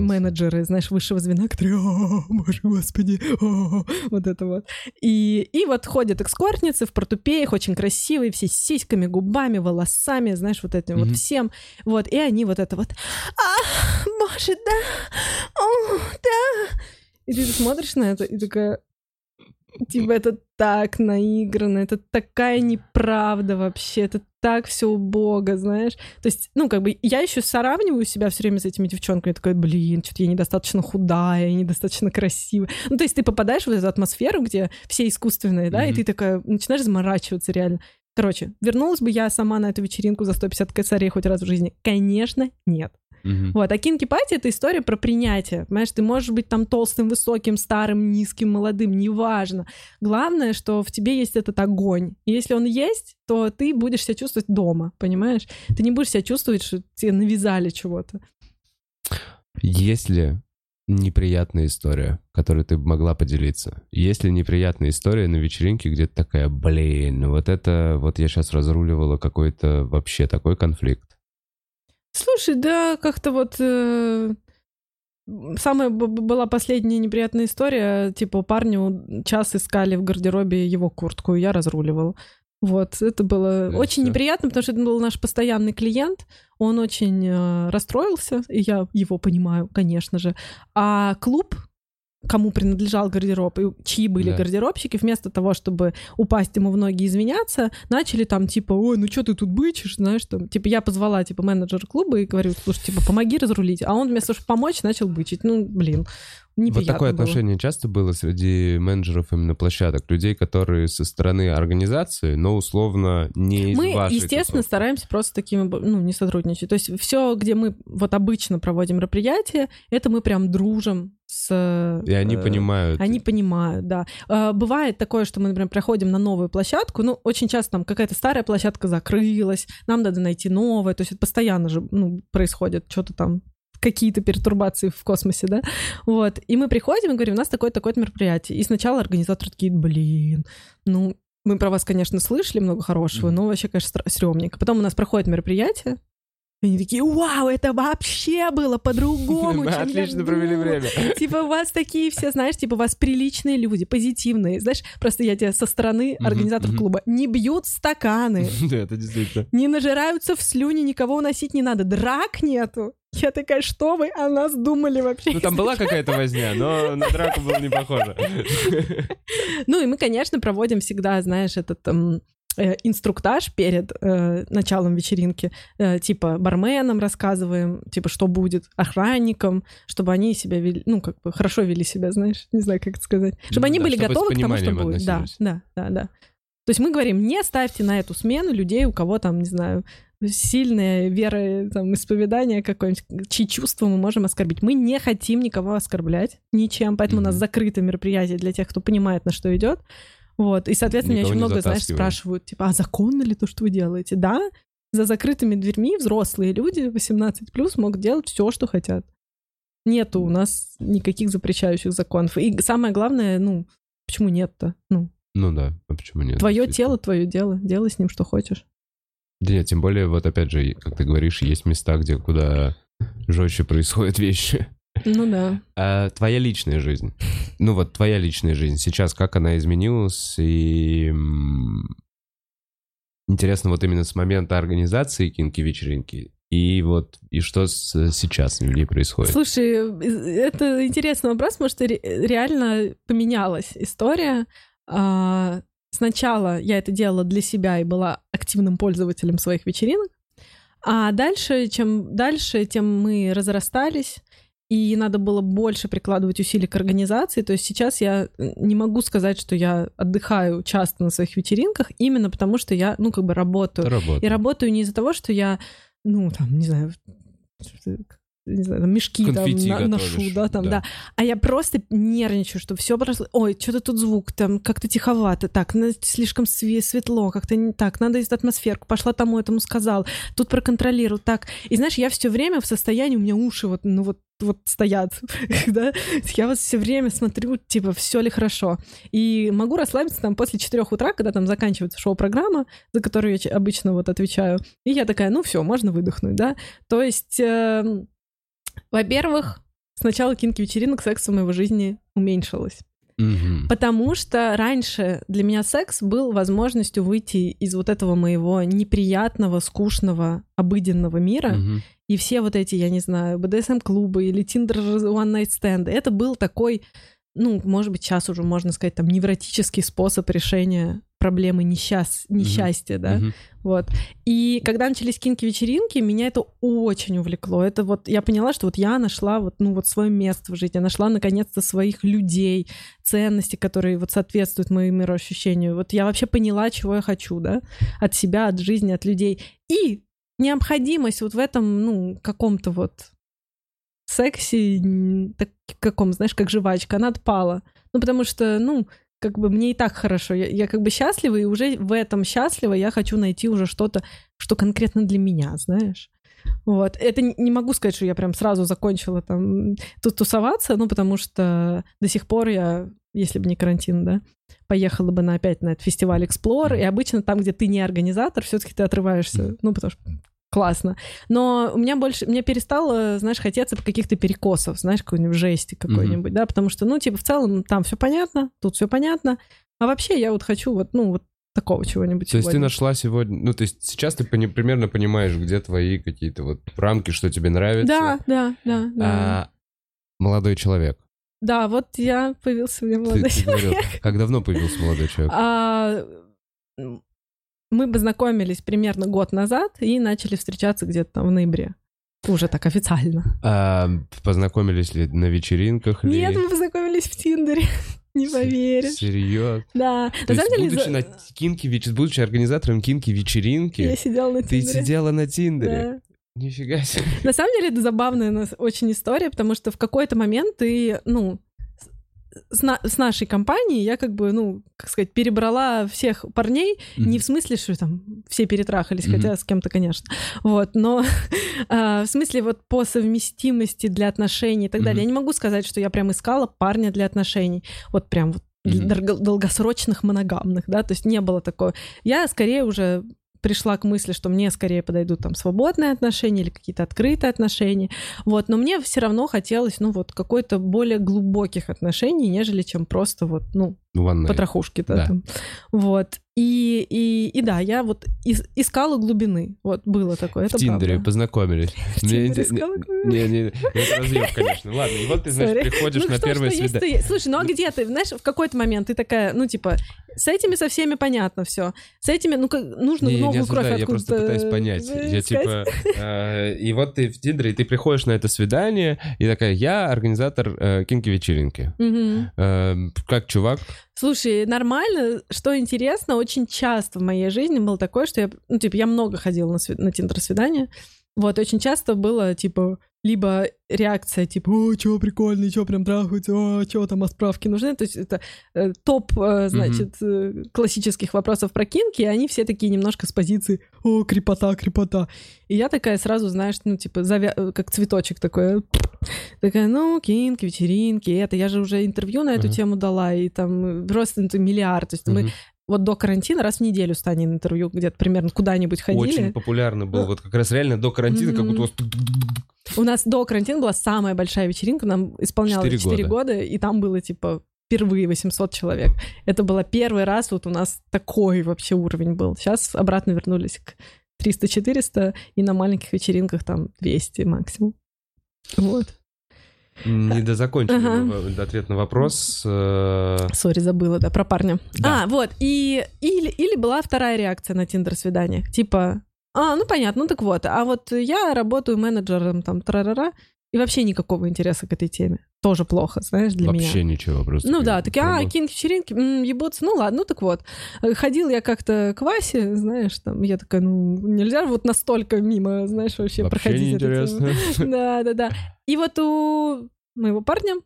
менеджеры, знаешь, высшего звена, которые, о, боже, господи, о, вот это вот. И, и вот ходят экскортницы в портупеях, очень красивые, все с сиськами, губами, волосами, знаешь, вот этим Мгм. вот всем. Вот, и они вот это вот, а, боже, да, о, да. И ты смотришь на это и такая, Типа это так наиграно, это такая неправда вообще, это так все убого, знаешь. То есть, ну, как бы я еще сравниваю себя все время с этими девчонками, такая, блин, что-то я недостаточно худая, я недостаточно красивая. Ну, то есть ты попадаешь в эту атмосферу, где все искусственные, да, mm-hmm. и ты такая начинаешь заморачиваться реально. Короче, вернулась бы я сама на эту вечеринку за 150 косарей хоть раз в жизни? Конечно, нет. Угу. Вот, а кинки-пати — это история про принятие. Понимаешь, ты можешь быть там толстым, высоким, старым, низким, молодым, неважно. Главное, что в тебе есть этот огонь. И если он есть, то ты будешь себя чувствовать дома, понимаешь? Ты не будешь себя чувствовать, что тебе навязали чего-то. Есть ли неприятная история, которой ты могла поделиться? Есть ли неприятная история на вечеринке, где ты такая, блин, вот это, вот я сейчас разруливала какой-то вообще такой конфликт? Слушай, да, как-то вот... Э, самая была последняя неприятная история, типа парню час искали в гардеробе его куртку, и я разруливал. Вот, это было да, очень все. неприятно, потому что это был наш постоянный клиент, он очень э, расстроился, и я его понимаю, конечно же. А клуб, кому принадлежал гардероб и чьи были да. гардеробщики, вместо того, чтобы упасть ему в ноги и извиняться, начали там типа, ой, ну что ты тут бычишь, знаешь, там, типа я позвала типа менеджера клуба и говорю, слушай, типа помоги разрулить, а он вместо того, чтобы помочь, начал бычить, ну, блин. Вот такое было. отношение часто было среди менеджеров именно площадок, людей, которые со стороны организации, но условно не из Мы, естественно, тусовки. стараемся просто такими, ну, не сотрудничать. То есть все, где мы вот обычно проводим мероприятия, это мы прям дружим с... И они э, понимают. Они понимают, да. Э, бывает такое, что мы, например, проходим на новую площадку, ну, очень часто там какая-то старая площадка закрылась, нам надо найти новое, то есть это постоянно же, ну, происходит что-то там какие-то пертурбации в космосе, да, вот, и мы приходим и говорим, у нас такое-такое мероприятие, и сначала организаторы такие, блин, ну, мы про вас, конечно, слышали много хорошего, но вообще, конечно, стрёмненько. Потом у нас проходит мероприятие, и они такие, вау, это вообще было по-другому. Мы отлично провели время. Типа у вас такие все, знаешь, типа у вас приличные люди, позитивные. Знаешь, просто я тебе со стороны организатор клуба. Не бьют стаканы. Да, это действительно. Не нажираются в слюни, никого уносить не надо. Драк нету. Я такая, что вы о нас думали вообще? Ну, там была какая-то возня, но на драку было не похоже. Ну, и мы, конечно, проводим всегда, знаешь, этот Э, инструктаж перед э, началом вечеринки, э, типа барменам рассказываем, типа что будет, охранникам, чтобы они себя вели, ну как бы хорошо вели себя, знаешь, не знаю, как это сказать, чтобы ну, они да, были чтобы готовы к тому, что будет. Да, да, да, да. То есть мы говорим, не ставьте на эту смену людей, у кого там, не знаю, сильная вера, там, исповедание какое-нибудь, чьи чувства мы можем оскорбить. Мы не хотим никого оскорблять ничем, поэтому mm-hmm. у нас закрыто мероприятие для тех, кто понимает, на что идет. Вот, и, соответственно, Никого меня очень много, знаешь, спрашивают, типа, а законно ли то, что вы делаете? Да, за закрытыми дверьми взрослые люди 18 плюс могут делать все, что хотят. Нету у нас никаких запрещающих законов. И самое главное, ну, почему нет-то? Ну, ну да, а почему нет? Твое тело, твое дело. Делай с ним, что хочешь. Да нет, тем более, вот опять же, как ты говоришь, есть места, где куда жестче происходят вещи. Ну да. А твоя личная жизнь. Ну вот твоя личная жизнь. Сейчас как она изменилась и... Интересно вот именно с момента организации кинки-вечеринки и вот, и что с, сейчас у людей происходит? Слушай, это интересный вопрос, потому что реально поменялась история. А, сначала я это делала для себя и была активным пользователем своих вечеринок, а дальше, чем дальше, тем мы разрастались, и надо было больше прикладывать усилий к организации. То есть сейчас я не могу сказать, что я отдыхаю часто на своих вечеринках, именно потому что я, ну, как бы работаю. Работа. И работаю не из-за того, что я, ну, там, не знаю, не знаю, там, мешки Конфетти там на, ношу, да, там, да. да. А я просто нервничаю, что все просто, ой, что-то тут звук, там как-то тиховато, так, слишком светло, как-то не так, надо из атмосферку, пошла тому этому сказал, тут проконтролирую, так. И знаешь, я все время в состоянии, у меня уши вот, ну вот вот стоят, да, я вот все время смотрю, типа, все ли хорошо. И могу расслабиться там после 4 утра, когда там заканчивается шоу-программа, за которую я обычно вот отвечаю. И я такая, ну все, можно выдохнуть, да. То есть э, во-первых, с начала кинки-вечеринок секс в моей жизни уменьшилось. Угу. Потому что раньше для меня секс был возможностью выйти из вот этого моего неприятного, скучного, обыденного мира. Угу. И все вот эти, я не знаю, BDSM-клубы или Tinder One Night Stand, это был такой ну, может быть, сейчас уже можно сказать, там, невротический способ решения проблемы несчаст... несчастья, mm-hmm. да, mm-hmm. вот. И когда начались кинки-вечеринки, меня это очень увлекло. Это вот, я поняла, что вот я нашла вот, ну, вот свое место в жизни, я нашла, наконец-то, своих людей, ценности, которые вот соответствуют моему мироощущению. Вот я вообще поняла, чего я хочу, да, от себя, от жизни, от людей. И необходимость вот в этом, ну, каком-то вот сексе, так, каком, знаешь, как жвачка, она отпала. Ну, потому что, ну, как бы мне и так хорошо. Я, я как бы счастлива, и уже в этом счастлива я хочу найти уже что-то, что конкретно для меня, знаешь. Вот. Это не могу сказать, что я прям сразу закончила там тут тусоваться, ну, потому что до сих пор я, если бы не карантин, да, поехала бы на опять на этот фестиваль Explore, и обычно там, где ты не организатор, все-таки ты отрываешься, ну, потому что классно. Но у меня больше, мне перестало, знаешь, хотеться каких-то перекосов, знаешь, какой-нибудь жести какой-нибудь, mm-hmm. да, потому что, ну, типа, в целом там все понятно, тут все понятно, а вообще я вот хочу вот, ну, вот такого чего-нибудь. То есть ты нашла сегодня, ну, то есть сейчас ты пони- примерно понимаешь, где твои какие-то вот рамки, что тебе нравится. Да, да, да, да. А, молодой человек. Да, вот я появился у меня молодой ты, человек. Ты говорил, как давно появился молодой человек? А, мы познакомились примерно год назад и начали встречаться где-то в ноябре. Уже так официально. А, познакомились ли на вечеринках? Нет, мы познакомились в Тиндере. Не поверишь. Серьезно? Да. То на есть, деле, будучи за... на Кинки, будучи организатором Кинки вечеринки, я сидела на Тиндере. Ты сидела на Тиндере. Да. Нифига себе. На самом деле это забавная очень история, потому что в какой-то момент ты, ну, с, на, с нашей компанией я как бы, ну, как сказать, перебрала всех парней, mm-hmm. не в смысле, что там все перетрахались, mm-hmm. хотя с кем-то, конечно, вот, но а, в смысле вот по совместимости для отношений и так mm-hmm. далее. Я не могу сказать, что я прям искала парня для отношений, вот прям вот mm-hmm. долгосрочных моногамных, да, то есть не было такого. Я скорее уже пришла к мысли, что мне скорее подойдут там свободные отношения или какие-то открытые отношения, вот, но мне все равно хотелось, ну, вот, какой-то более глубоких отношений, нежели чем просто вот, ну, One потрохушки, да, да. Там. вот, и, и, и да, я вот искала глубины. Вот было такое. В Тиндере правда. познакомились. Искала глубины. Не, не, это разъем, конечно. Ладно, и вот ты, значит, приходишь ну, на первое свидание. Слушай, ну а где ты? Знаешь, в какой-то момент ты такая, ну типа, с этими со всеми понятно все. С этими, ну нужно не, новую не кровь Я просто пытаюсь понять. Я типа, э, и вот ты в Тиндере, и ты приходишь на это свидание, и такая, я организатор э, кинки-вечеринки. Э, как чувак? Слушай, нормально. Что интересно, очень часто в моей жизни было такое, что я, ну, типа, я много ходила на, свид... на тиндер-свидания. Вот, очень часто было, типа, либо реакция типа «О, чё прикольный, чё прям трахать, о, чё там, а справки нужны?» То есть это э, топ, э, значит, э, классических вопросов про кинки, и они все такие немножко с позиции «О, крепота, крепота». И я такая сразу, знаешь, ну, типа, завя... Э, как цветочек такой. Такая, ну, кинки, вечеринки, это. Я же уже интервью на эту uh-huh. тему дала, и там просто это миллиард. То есть uh-huh. мы вот до карантина раз в неделю с Таней интервью где-то примерно куда-нибудь ходили. Очень популярно был. Вот как раз реально до карантина, mm-hmm. как будто у вас... У нас до карантина была самая большая вечеринка, нам исполнялось 4, 4 года. года, и там было типа впервые 800 человек. Это было первый раз, вот у нас такой вообще уровень был. Сейчас обратно вернулись к 300-400, и на маленьких вечеринках там 200 максимум. Вот. Не дозакончили ответ на вопрос. Э, Сори, забыла, да, про парня. Да. А, вот, и или, или была вторая реакция на тиндер-свидание. Типа, а, ну понятно, ну так вот, а вот я работаю менеджером там трарара, и вообще никакого интереса к этой теме. Тоже плохо, знаешь, для вообще меня. Вообще ничего, просто. Ну да, такие, а, кинки, вечеринки, ебутся, ну ладно, ну так вот. Ходил я как-то к Васе, знаешь, там, я такая, ну, нельзя вот настолько мимо, знаешь, вообще, вообще проходить. интересно. Да, да, да. И вот у моего парня,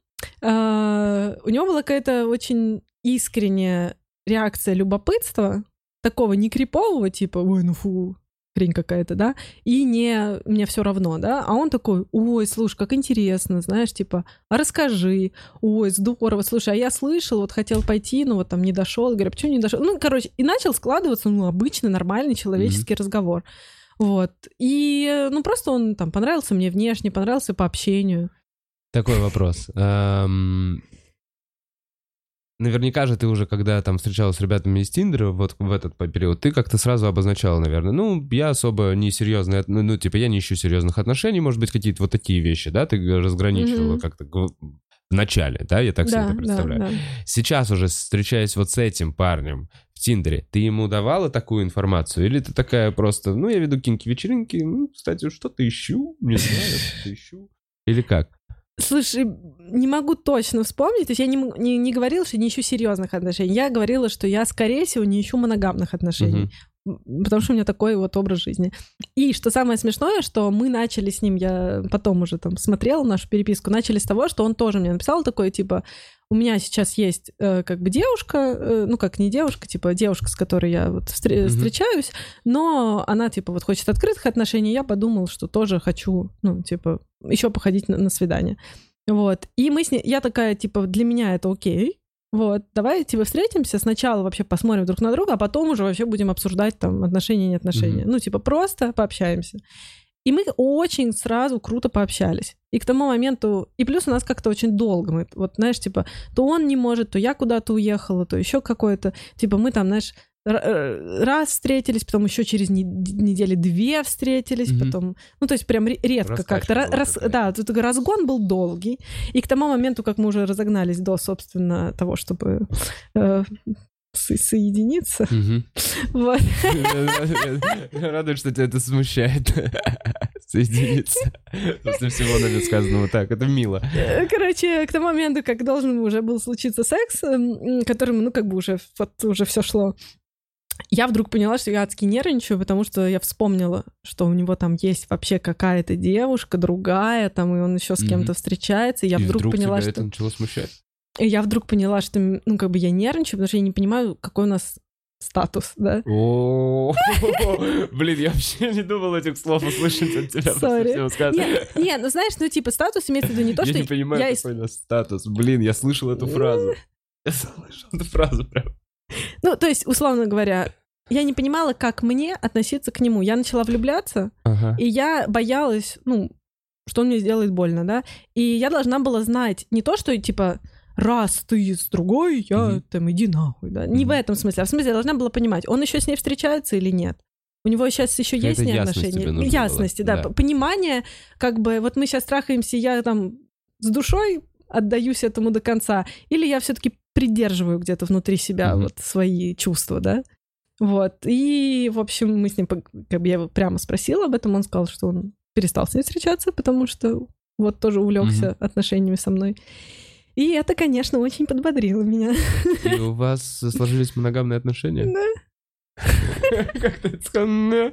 а, у него была какая-то очень искренняя реакция любопытства, такого не крипового, типа, ой, ну фу, хрень какая-то, да, и не мне все равно, да, а он такой, ой, слушай, как интересно, знаешь, типа, а расскажи, ой, здорово, слушай, а я слышал, вот хотел пойти, но вот там не дошел, говорю, почему не дошел, ну, короче, и начал складываться, ну, обычный, нормальный человеческий mm-hmm. разговор, вот, и, ну, просто он там понравился мне внешне, понравился по общению. Такой вопрос. Эм, Наверняка же ты уже, когда там встречалась с ребятами из Тиндера, вот в этот период, ты как-то сразу обозначала, наверное, ну, я особо не серьезный, ну, ну, типа, я не ищу серьезных отношений, может быть, какие-то вот такие вещи, да, ты разграничивала mm-hmm. как-то В начале, да, я так себе Да, это да, представляю. да. Сейчас уже встречаясь вот с этим парнем в Тиндере, ты ему давала такую информацию? Или ты такая просто, ну, я веду кинки-вечеринки, ну, кстати, что-то ищу, не знаю, что-то ищу. Или как? Слушай, не могу точно вспомнить. То есть я не, не, не говорила, что не ищу серьезных отношений. Я говорила, что я, скорее всего, не ищу моногамных отношений. М, Потому что у меня такой вот образ жизни. И что самое смешное, что мы начали с ним, я потом уже там смотрела нашу переписку, начали с того, что он тоже мне написал такое, типа, у меня сейчас есть э, как бы девушка, э, ну как не девушка, типа девушка, с которой я вот встр- Мгм. встречаюсь, но она типа вот хочет открытых отношений, я подумал, что тоже хочу, ну типа еще походить на, на свидание. Вот. И мы с ней, я такая, типа, для меня это окей. Вот, давай, типа, встретимся, сначала вообще посмотрим друг на друга, а потом уже вообще будем обсуждать там отношения, не отношения. Мгм. Ну, типа, просто пообщаемся. И мы очень сразу круто пообщались. И к тому моменту... И плюс у нас как-то очень долго. Мы, вот, знаешь, типа, то он не может, то я куда-то уехала, то еще какое-то... Типа, мы там, знаешь, раз встретились, потом еще через не- недели две встретились, Мгм. потом... Ну, то есть прям ре- редко как-то. Ра- была рас- какая-то. да, тут разгон был долгий. И к тому моменту, как мы уже разогнались до, собственно, того, чтобы э, со- соединиться, вот, Радует, что тебя это смущает. Соединиться. После всего нами сказанного. Так, это мило. Э, Короче, к тому моменту, как должен уже был случиться секс, которым, ну, как бы уже, вот, уже все шло, я вдруг поняла, что я адски нервничаю, потому что я вспомнила, что у него там есть вообще какая-то девушка, другая, там, и он еще с кем-то встречается. И я И вдруг, поняла, тебя что... это начало смущать? И я вдруг поняла, что, ну, как бы я нервничаю, потому что я не понимаю, какой у нас статус, да. О, Блин, я вообще не думал этих слов услышать от тебя. после всего нет, ну знаешь, ну типа статус имеется в виду не то, Я что не понимаю, я какой у нас статус. Блин, я слышал эту фразу. Я слышал эту фразу прям. Ну, то есть, условно говоря, я не понимала, как мне относиться к нему. Я начала влюбляться, Ага. и я боялась, ну, что он мне сделает больно, да. И я должна была знать не то, что, типа, раз ты с другой, я Мгм. там иди нахуй, да. Не в Мгм. этом смысле, а в смысле я должна была понимать, он еще с ней встречается или нет. У него сейчас еще есть с ней отношения. Ясности, было, да. да. Понимание, как бы, вот мы сейчас трахаемся, я там с душой отдаюсь этому до конца, или я все-таки придерживаю где-то внутри себя Мгм. вот свои чувства, да. Вот. И, в общем, мы с ним, как бы я его прямо спросила об этом, он сказал, что он перестал с ней встречаться, потому что вот тоже увлекся отношениями со мной. И это, конечно, очень подбодрило меня. И у вас сложились моногамные отношения? Да. Как ты сказал?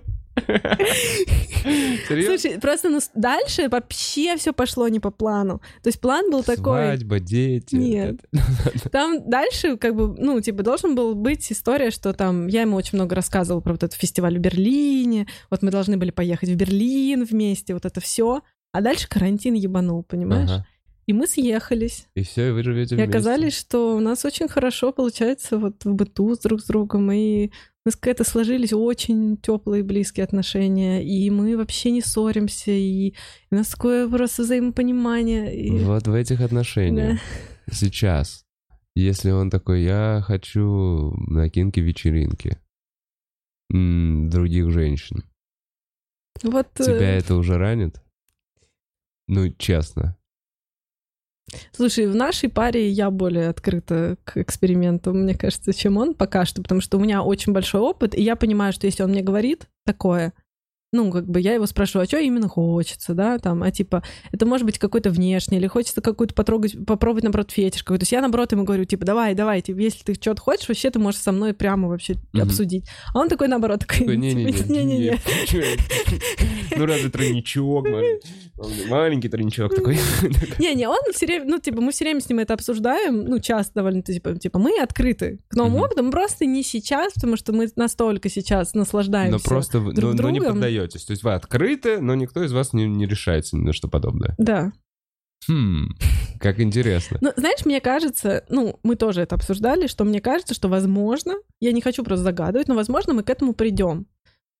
Слушай, просто ну, дальше вообще все пошло не по плану. То есть план был такой... Свадьба, дети. Нет. Там дальше, как бы, ну, типа, должен был быть история, что там я ему очень много рассказывала про вот этот фестиваль в Берлине, вот мы должны были поехать в Берлин вместе, вот это все. А дальше карантин ебанул, понимаешь? Ага. И мы съехались. И все, и вы живете И вместе. оказались, что у нас очень хорошо получается вот в быту с друг с другом, и нас какая-то сложились очень теплые близкие отношения, и мы вообще не ссоримся, и у нас такое просто взаимопонимание. и- Вот в этих отношениях сейчас, если он такой, я хочу на кинки-вечеринки м, других женщин, Вот э, тебя это уже ранит? Ну, честно. Слушай, в нашей паре я более открыта к экспериментам, мне кажется, чем он пока что, потому что у меня очень большой опыт, и я понимаю, что если он мне говорит такое, ну, как бы я его спрашиваю, а что именно хочется, да, там, а типа, это может быть какой-то внешний, или хочется какую-то потрогать, попробовать, наоборот, фетиш какой-то. То есть я, наоборот, ему говорю, типа, давай, давай, типа, если ты что-то хочешь, вообще ты можешь со мной прямо вообще Мгм. обсудить. А он такой, наоборот, такой, типа, не-не-не, это? Ну, разве тройничок, маленький- тройничок такой. Не-не, он все время, ну, типа, мы все время с ним это обсуждаем, ну, часто довольно, типа, типа, мы открыты к новому опыту, просто не сейчас, потому что мы настолько сейчас наслаждаемся. Но просто, друг но но не другом. Поддаетесь. То есть вы открыты, но никто из вас не не решается ни на что подобное. Да. Хм, как интересно. Ну, знаешь, мне кажется, ну, мы тоже это обсуждали, что мне кажется, что, возможно, я не хочу просто загадывать, но, возможно, мы к этому придем.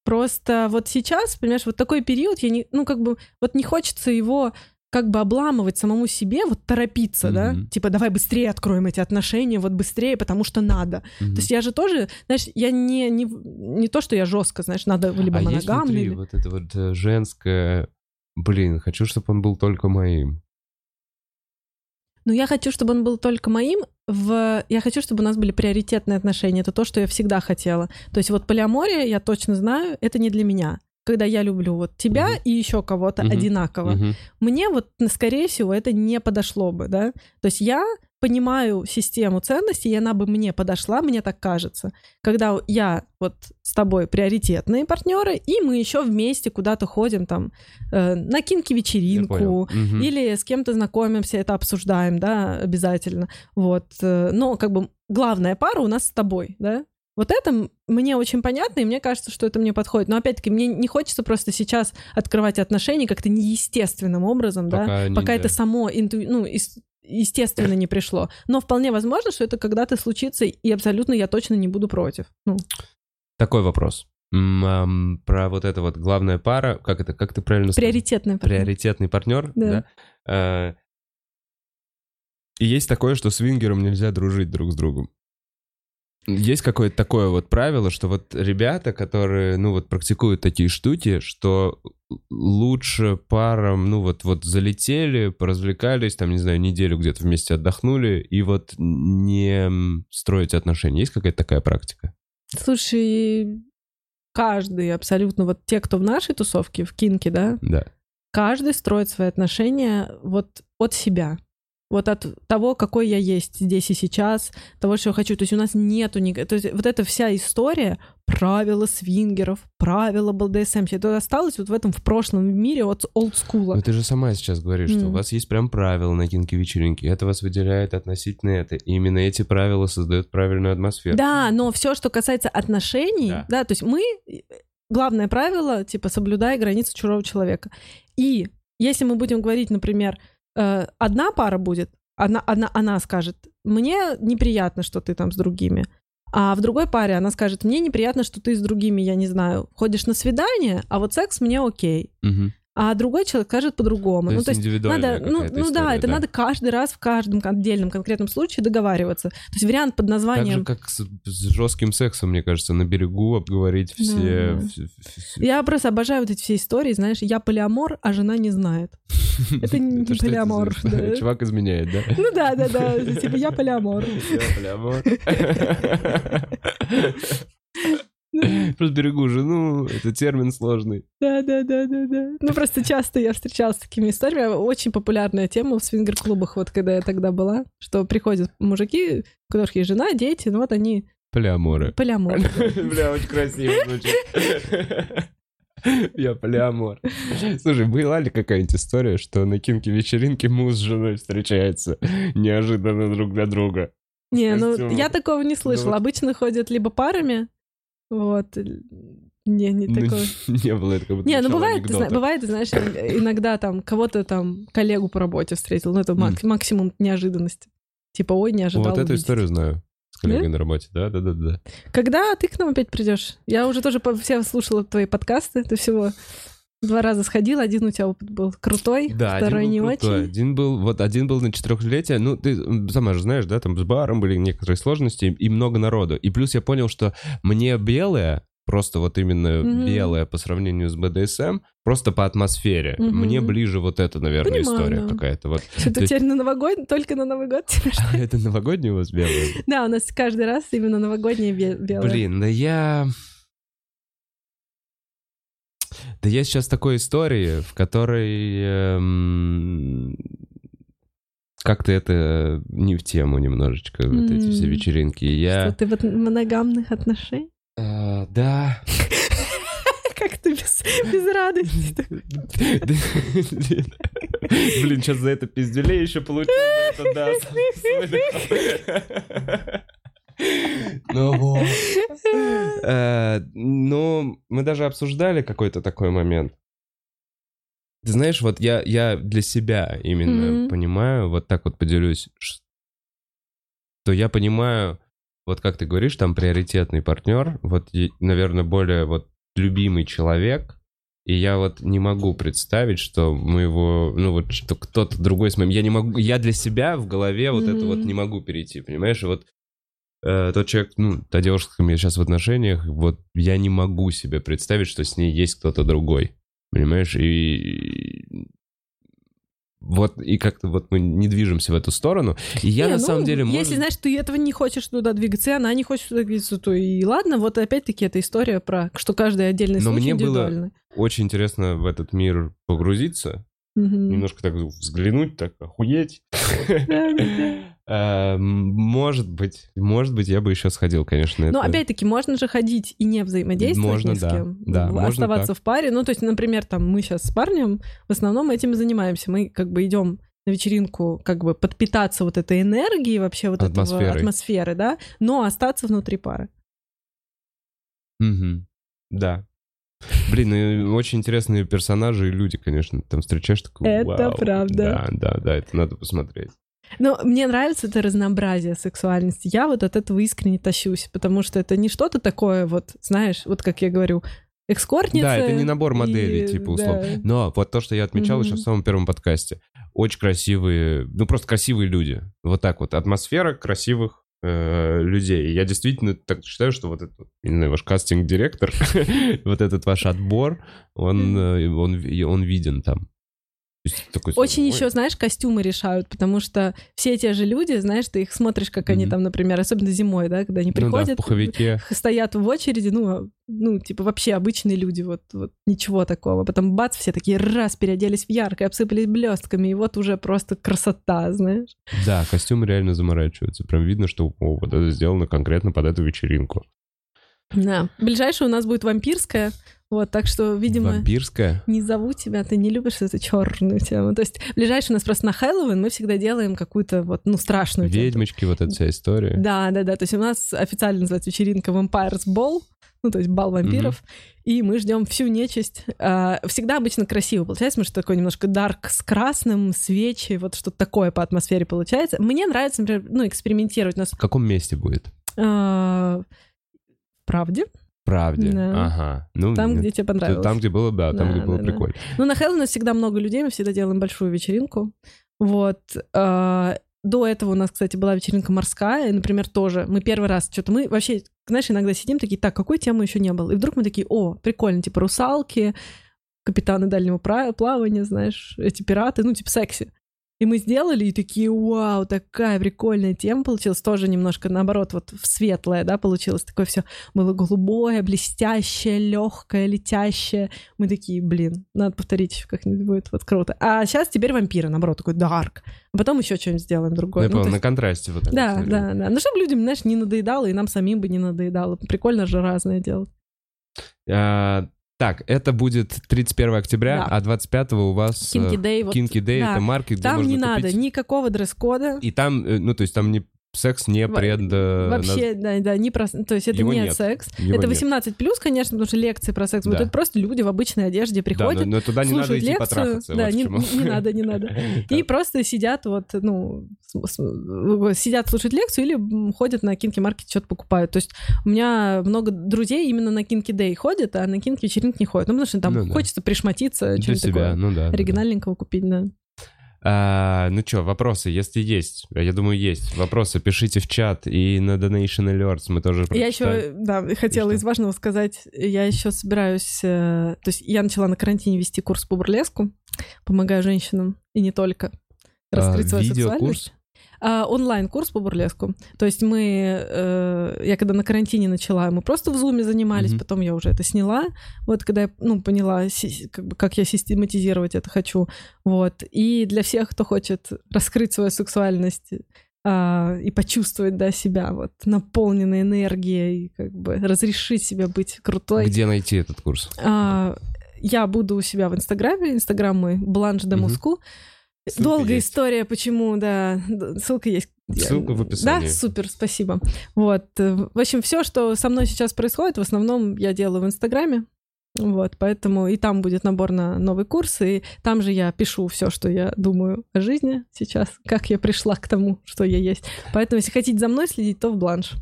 Просто вот сейчас, понимаешь, вот такой период, я не, ну, как бы, вот не хочется его как бы обламывать самому себе, вот торопиться, да, Мгм. типа давай быстрее откроем эти отношения, вот быстрее, потому что надо. Мгм. То есть я же тоже, знаешь, я не, не, не то, что я жестко, знаешь, надо либо а есть моногамный. внутри или- вот это вот э, женское... Блин, хочу, чтобы он был только моим. Ну, я хочу, чтобы он был только моим. В... Я хочу, чтобы у нас были приоритетные отношения. Это то, что я всегда хотела. То есть вот полиамория, я точно знаю, это не для меня. Когда я люблю вот тебя Мгм. и еще кого-то Мгм. одинаково. Мгм. Мне вот, скорее всего, это не подошло бы, да. То есть я понимаю систему ценностей, и она бы мне подошла, мне так кажется. Когда я вот с тобой приоритетные партнеры, и мы еще вместе куда-то ходим там э, на кинки вечеринку, или с кем-то знакомимся, это обсуждаем, да, обязательно. Вот. э, Но как бы главная пара у нас с тобой, да. Вот это мне очень понятно, и мне кажется, что это мне подходит. Но опять-таки, мне не хочется просто сейчас открывать отношения как-то неестественным образом, да, Пока не- пока да. это само инту- ну, ес- естественно не пришло. Но вполне возможно, что это когда-то случится, и абсолютно я точно не буду против. Ну, Такой вопрос. Про вот это вот главная пара, как это, как ты правильно сказал? приоритетная партнер. Приоритетный партнер, Да. да. А, И есть такое, что свингерам нельзя дружить друг с другом. Есть какое-то такое вот правило, что вот ребята, которые, ну вот практикуют такие штуки, что лучше парам, ну вот, вот залетели, поразвлекались, там, не знаю, неделю где-то вместе отдохнули, и вот не строить отношения. Есть какая-то такая практика? Слушай, каждый абсолютно, вот те, кто в нашей тусовке, в Кинке, да, Да. каждый строит свои отношения вот от себя. Вот от того, какой я есть здесь и сейчас, того, что я хочу. То есть у нас нету... ни- То есть вот эта вся история, правила свингеров, правила БЛДСМ, это осталось вот в этом в прошлом мире от олдскула. Но ты же сама сейчас говоришь, что у вас есть прям правила на кинки вечеринки. Это вас выделяет относительно это. И именно эти правила создают правильную атмосферу. Да, но все, что касается отношений, Да. да. то есть мы главное правило, типа, соблюдай границы чужого человека. И если мы будем говорить, например, э, одна пара будет, она, она, она скажет, мне неприятно, что ты там с другими. А в другой паре она скажет, мне неприятно, что ты с другими, я не знаю, ходишь на свидание, а вот секс мне окей. Мгм. А другой человек скажет по-другому. То ну, то есть надо, ну, ну да, это надо каждый раз в каждом отдельном конкретном случае договариваться. То есть вариант под Так названием же, как с, с жестким сексом, мне кажется, на берегу обговорить все... Да. все- все- Я просто обожаю вот эти все истории, знаешь, я полиамор, а жена не знает. Это не полиамор, да. Чувак изменяет, да? Ну да, да, да, типа я полиамор. Я полиамор. Просто берегу жену, это термин сложный. Да, да, да, да, да. Ну просто часто я встречалась с такими историями. Очень популярная тема в свингер-клубах, вот когда я тогда была, что приходят мужики, у которых есть жена, дети, ну вот они Полиаморы. полиамор. Бля, очень красиво звучит. Я полиамор. Слушай, была ли какая-нибудь история, что на кинке вечеринке муж с женой встречаются неожиданно друг для друга? Не, ну я такого не слышала. вот- Обычно ходят либо парами, вот. Не, не Ну, такого. Не было это как будто Не, ну бывает, ты бывает, знаешь, иногда там кого-то там коллегу по работе встретил, ну это мак- максимум неожиданности. Типа, ой, не ожидал Вот эту историю знаю. С коллегой на работе, да, да, да, да. Когда ты к нам опять придешь? Я уже тоже все слушала твои подкасты, ты всего два раза сходил, один у тебя опыт был крутой, Да, второй один не был крутой. очень. Один был, вот один был на четырехлетие. Ну, ты сама же знаешь, да, там с баром были некоторые сложности и много народу. И плюс я понял, что мне белое, просто вот именно Мгм. белое по сравнению с БДСМ, просто по атмосфере. Мгм. Мне ближе вот это, наверное, Понимаю, история да. какая-то. Вот. Что То ты теперь на Новый только на Новый год? что? А это новогодний у вас белый? Да, у нас каждый раз именно новогоднее бе- белое. Блин, да я... Да я сейчас такой истории, в которой эм, как-то это не в тему немножечко, вот эти все вечеринки. Что Я... ты в моногамных отношениях? э, да. Как ты без, без радости? Блин, сейчас за это пиздюлей еще получил, да. Ну вот. Э, Ну, мы даже обсуждали какой-то такой момент. Ты знаешь, вот я, я для себя именно Мгм. понимаю, вот так вот поделюсь, что я понимаю, вот как ты говоришь, там приоритетный партнер, вот, наверное, более вот любимый человек, и я вот не могу представить, что мы его, ну вот, что кто-то другой с моим, я не могу, я для себя в голове вот это вот не могу перейти, понимаешь, и вот э, тот человек, ну, та девушка, с которой я сейчас в отношениях, вот я не могу себе представить, что с ней есть кто-то другой, понимаешь, и вот и как-то вот мы не движемся в эту сторону. И я Не, на ну, самом деле... Если, может- знаешь, ты этого не хочешь туда двигаться, и она не хочет туда двигаться, то и ладно. Вот опять-таки эта история про, что каждый отдельный Но случай мне было. Очень интересно в этот мир погрузиться, Мгм. немножко так взглянуть, так охуеть. Э, Может быть, может быть, я бы еще сходил, конечно. Но это- опять-таки можно же ходить и не взаимодействовать Можно, ни с да. кем. Да, можно Оставаться в паре. Ну, то есть, например, там мы сейчас с парнем в основном этим и занимаемся. Мы как бы идем на вечеринку, как бы подпитаться вот этой энергией вообще вот этого Атмосферой. атмосферы, да, но остаться внутри пары. Мгм. Да. Блин, ну очень интересные персонажи и люди, конечно. Там встречаешь такой, Это правда. Да, да, да, это надо посмотреть. Но мне нравится это разнообразие сексуальности. Я вот от этого искренне тащусь, потому что это не что-то такое, вот, знаешь, вот как я говорю, экскортница. Да, это не набор и- моделей, типа, условно. да. Но вот то, что я отмечал Мгм. еще в самом первом подкасте. Очень красивые, ну просто красивые люди. Вот так вот. Атмосфера красивых э, людей. И Я действительно так считаю, что вот этот, знаю, ваш кастинг-директор, вот этот ваш отбор, он, э, он, он виден там. Такой, Очень ой, еще, знаешь, костюмы решают, потому что все те же люди, знаешь, ты их смотришь, как они Мгм. там, например, особенно зимой, да, когда они Ну да, в приходят, пуховике. стоят в очереди, ну, а, ну, типа вообще обычные люди, вот, вот ничего такого. Потом бац, все такие раз переоделись в яркое, обсыпались блестками, и вот уже просто красота, знаешь. Да, костюмы реально заморачиваются. Прям видно, что о, вот это сделано конкретно под эту вечеринку. Да. Ближайшее у нас будет вампирская, вот, так что, видимо... Вампирская. Не зову тебя, ты не любишь эту черную тему. То есть ближайший у нас просто на Хэллоуин мы всегда делаем какую-то вот, ну, страшную тему. Ведьмочки, вот эта вся история. Да, да, да. То есть у нас официально называется вечеринка Vampires Ball, ну, то есть бал вампиров, и мы ждем всю нечисть. А, всегда обычно красиво получается, потому что такой немножко дарк с красным, свечи, вот что-то такое по атмосфере получается. Мне нравится, например, ну, экспериментировать. У нас В каком месте будет? а, правде, Правде. Да. Ага. Ну, там, где тебе понравилось. Там, где было, да, там, Да, где было да, да. прикольно. Ну, на Хэллоуин всегда много людей, мы всегда делаем большую вечеринку. Вот. а, До этого у нас, кстати, была вечеринка морская, и, например, тоже. Мы первый раз что-то... Мы вообще, знаешь, иногда сидим такие, так, какой темы еще не было? И вдруг мы такие, о, прикольно, типа русалки, капитаны дальнего плавания, знаешь, эти пираты, ну, типа секси. И мы сделали, и такие, вау, такая прикольная тема получилась. Тоже немножко, наоборот, вот в светлое, да, получилось. Такое все было голубое, блестящее, легкое, летящее. Мы такие, блин, надо повторить как-нибудь будет, вот круто. А сейчас теперь вампиры, наоборот, такой дарк. А потом еще что-нибудь сделаем Ну, другое. Ну, понял, то на есть- контрасте вот да, вот, да, да. Ну, чтобы людям, знаешь, не надоедало, и нам самим бы не надоедало. Прикольно же разное делать. А, так, это будет 31 октября, Да. а 25 у вас... Кинки э, Дэй, Day, да. это маркет, где Там можно не надо купить. никакого дресс-кода. И там, э, ну, то есть там не секс не пред... э, Вообще, да, да, не про... То есть это Его не нет. секс. Его это нет. 18 плюс, конечно, потому что лекции про секс. Да. Это просто люди в обычной одежде Да, приходят, но, но туда не надо слушают идти лекцию. Да, вот не, не- надо, не надо. Да. И просто сидят вот, ну, сидят слушать лекцию или ходят на Кинки Маркет, что-то покупают. То есть у меня много друзей именно на Кинки Дэй ходят, а на Кинки вечеринки не ходят. Ну, потому что там Ну да. хочется пришмотиться, что-нибудь себя, такое ну да. да, да. оригинальненького купить, да. А, ну что, вопросы, если есть, а я думаю, есть. Вопросы пишите в чат и на Donation Alerts мы тоже Я прочитаем. еще, да, хотела из важного сказать, я еще собираюсь, э, то есть я начала на карантине вести курс по бурлеску, помогаю женщинам и не только раскрыть А, свою сексуальность. А, онлайн-курс по бурлеску. То есть мы, э, я когда на карантине начала, мы просто в зуме занимались, Мгм. потом я уже это сняла, вот когда я, ну, поняла, как, бы, как я систематизировать это хочу, вот. И для всех, кто хочет раскрыть свою сексуальность а, и почувствовать, да, себя вот наполненной энергией, как бы разрешить себе быть крутой. Где найти этот курс? А, я буду у себя в Инстаграме, Инстаграм мой, Бланш де Мгм. Ссылка Долгая есть. история, почему, да, ссылка есть. Ссылка в описании. Да, супер, спасибо. Вот, э, в общем, все, что со мной сейчас происходит, в основном я делаю в Инстаграме. Вот, поэтому и там будет набор на новый курс, и там же я пишу все, что я думаю о жизни сейчас, как я пришла к тому, что я есть. Поэтому, если хотите за мной следить, то в бланш.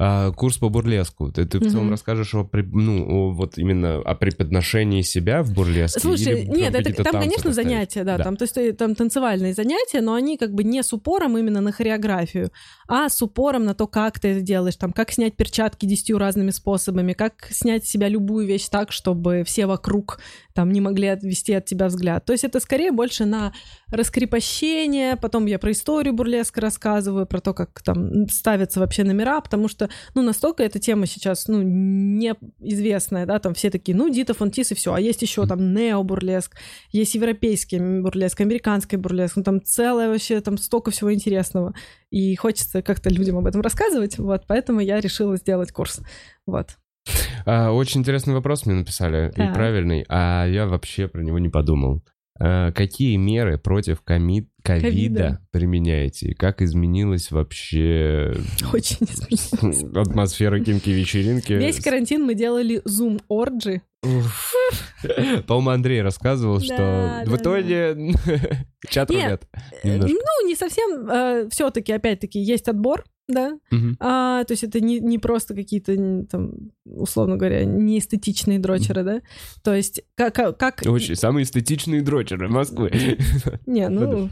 А, курс по бурлеску. Ты, ты в целом Мгм. расскажешь о, ну, о, вот именно о преподношении себя в бурлеске? Слушай, или нет, это, там, конечно, занятия, да, Да. Там, то есть э, там танцевальные занятия, но они как бы не с упором именно на хореографию, а с упором на то, как ты это делаешь, там, как снять перчатки десятью разными способами, как снять с себя любую вещь так, чтобы все вокруг там не могли отвести от тебя взгляд. То есть это скорее больше на раскрепощение, потом я про историю бурлеска рассказываю, про то, как там ставятся вообще номера, потому что, ну, настолько эта тема сейчас, ну, неизвестная, да, там все такие, ну, Дита Фонтис и все, а есть еще там нео-бурлеск, есть европейский бурлеск, американский бурлеск, ну, там целое вообще, там столько всего интересного, и хочется как-то людям об этом рассказывать, вот, поэтому я решила сделать курс, вот. А, очень интересный вопрос мне написали, и Так. правильный, а я вообще про него не подумал. А, какие меры против коми- ковида Ковида. применяете? И как изменилась вообще Очень изменилось. атмосфера кимки-вечеринки? Весь карантин мы делали зум-орджи. По-моему, Андрей рассказывал, что в итоге чат Нет, рулет. Э. Ну, не совсем. все-таки, опять-таки, есть отбор, да. Мгм. А, то есть это не, не просто какие-то, там, условно говоря, неэстетичные дрочеры, да. То есть как... как- как... Очень самые эстетичные дрочеры Москвы. Не, ну...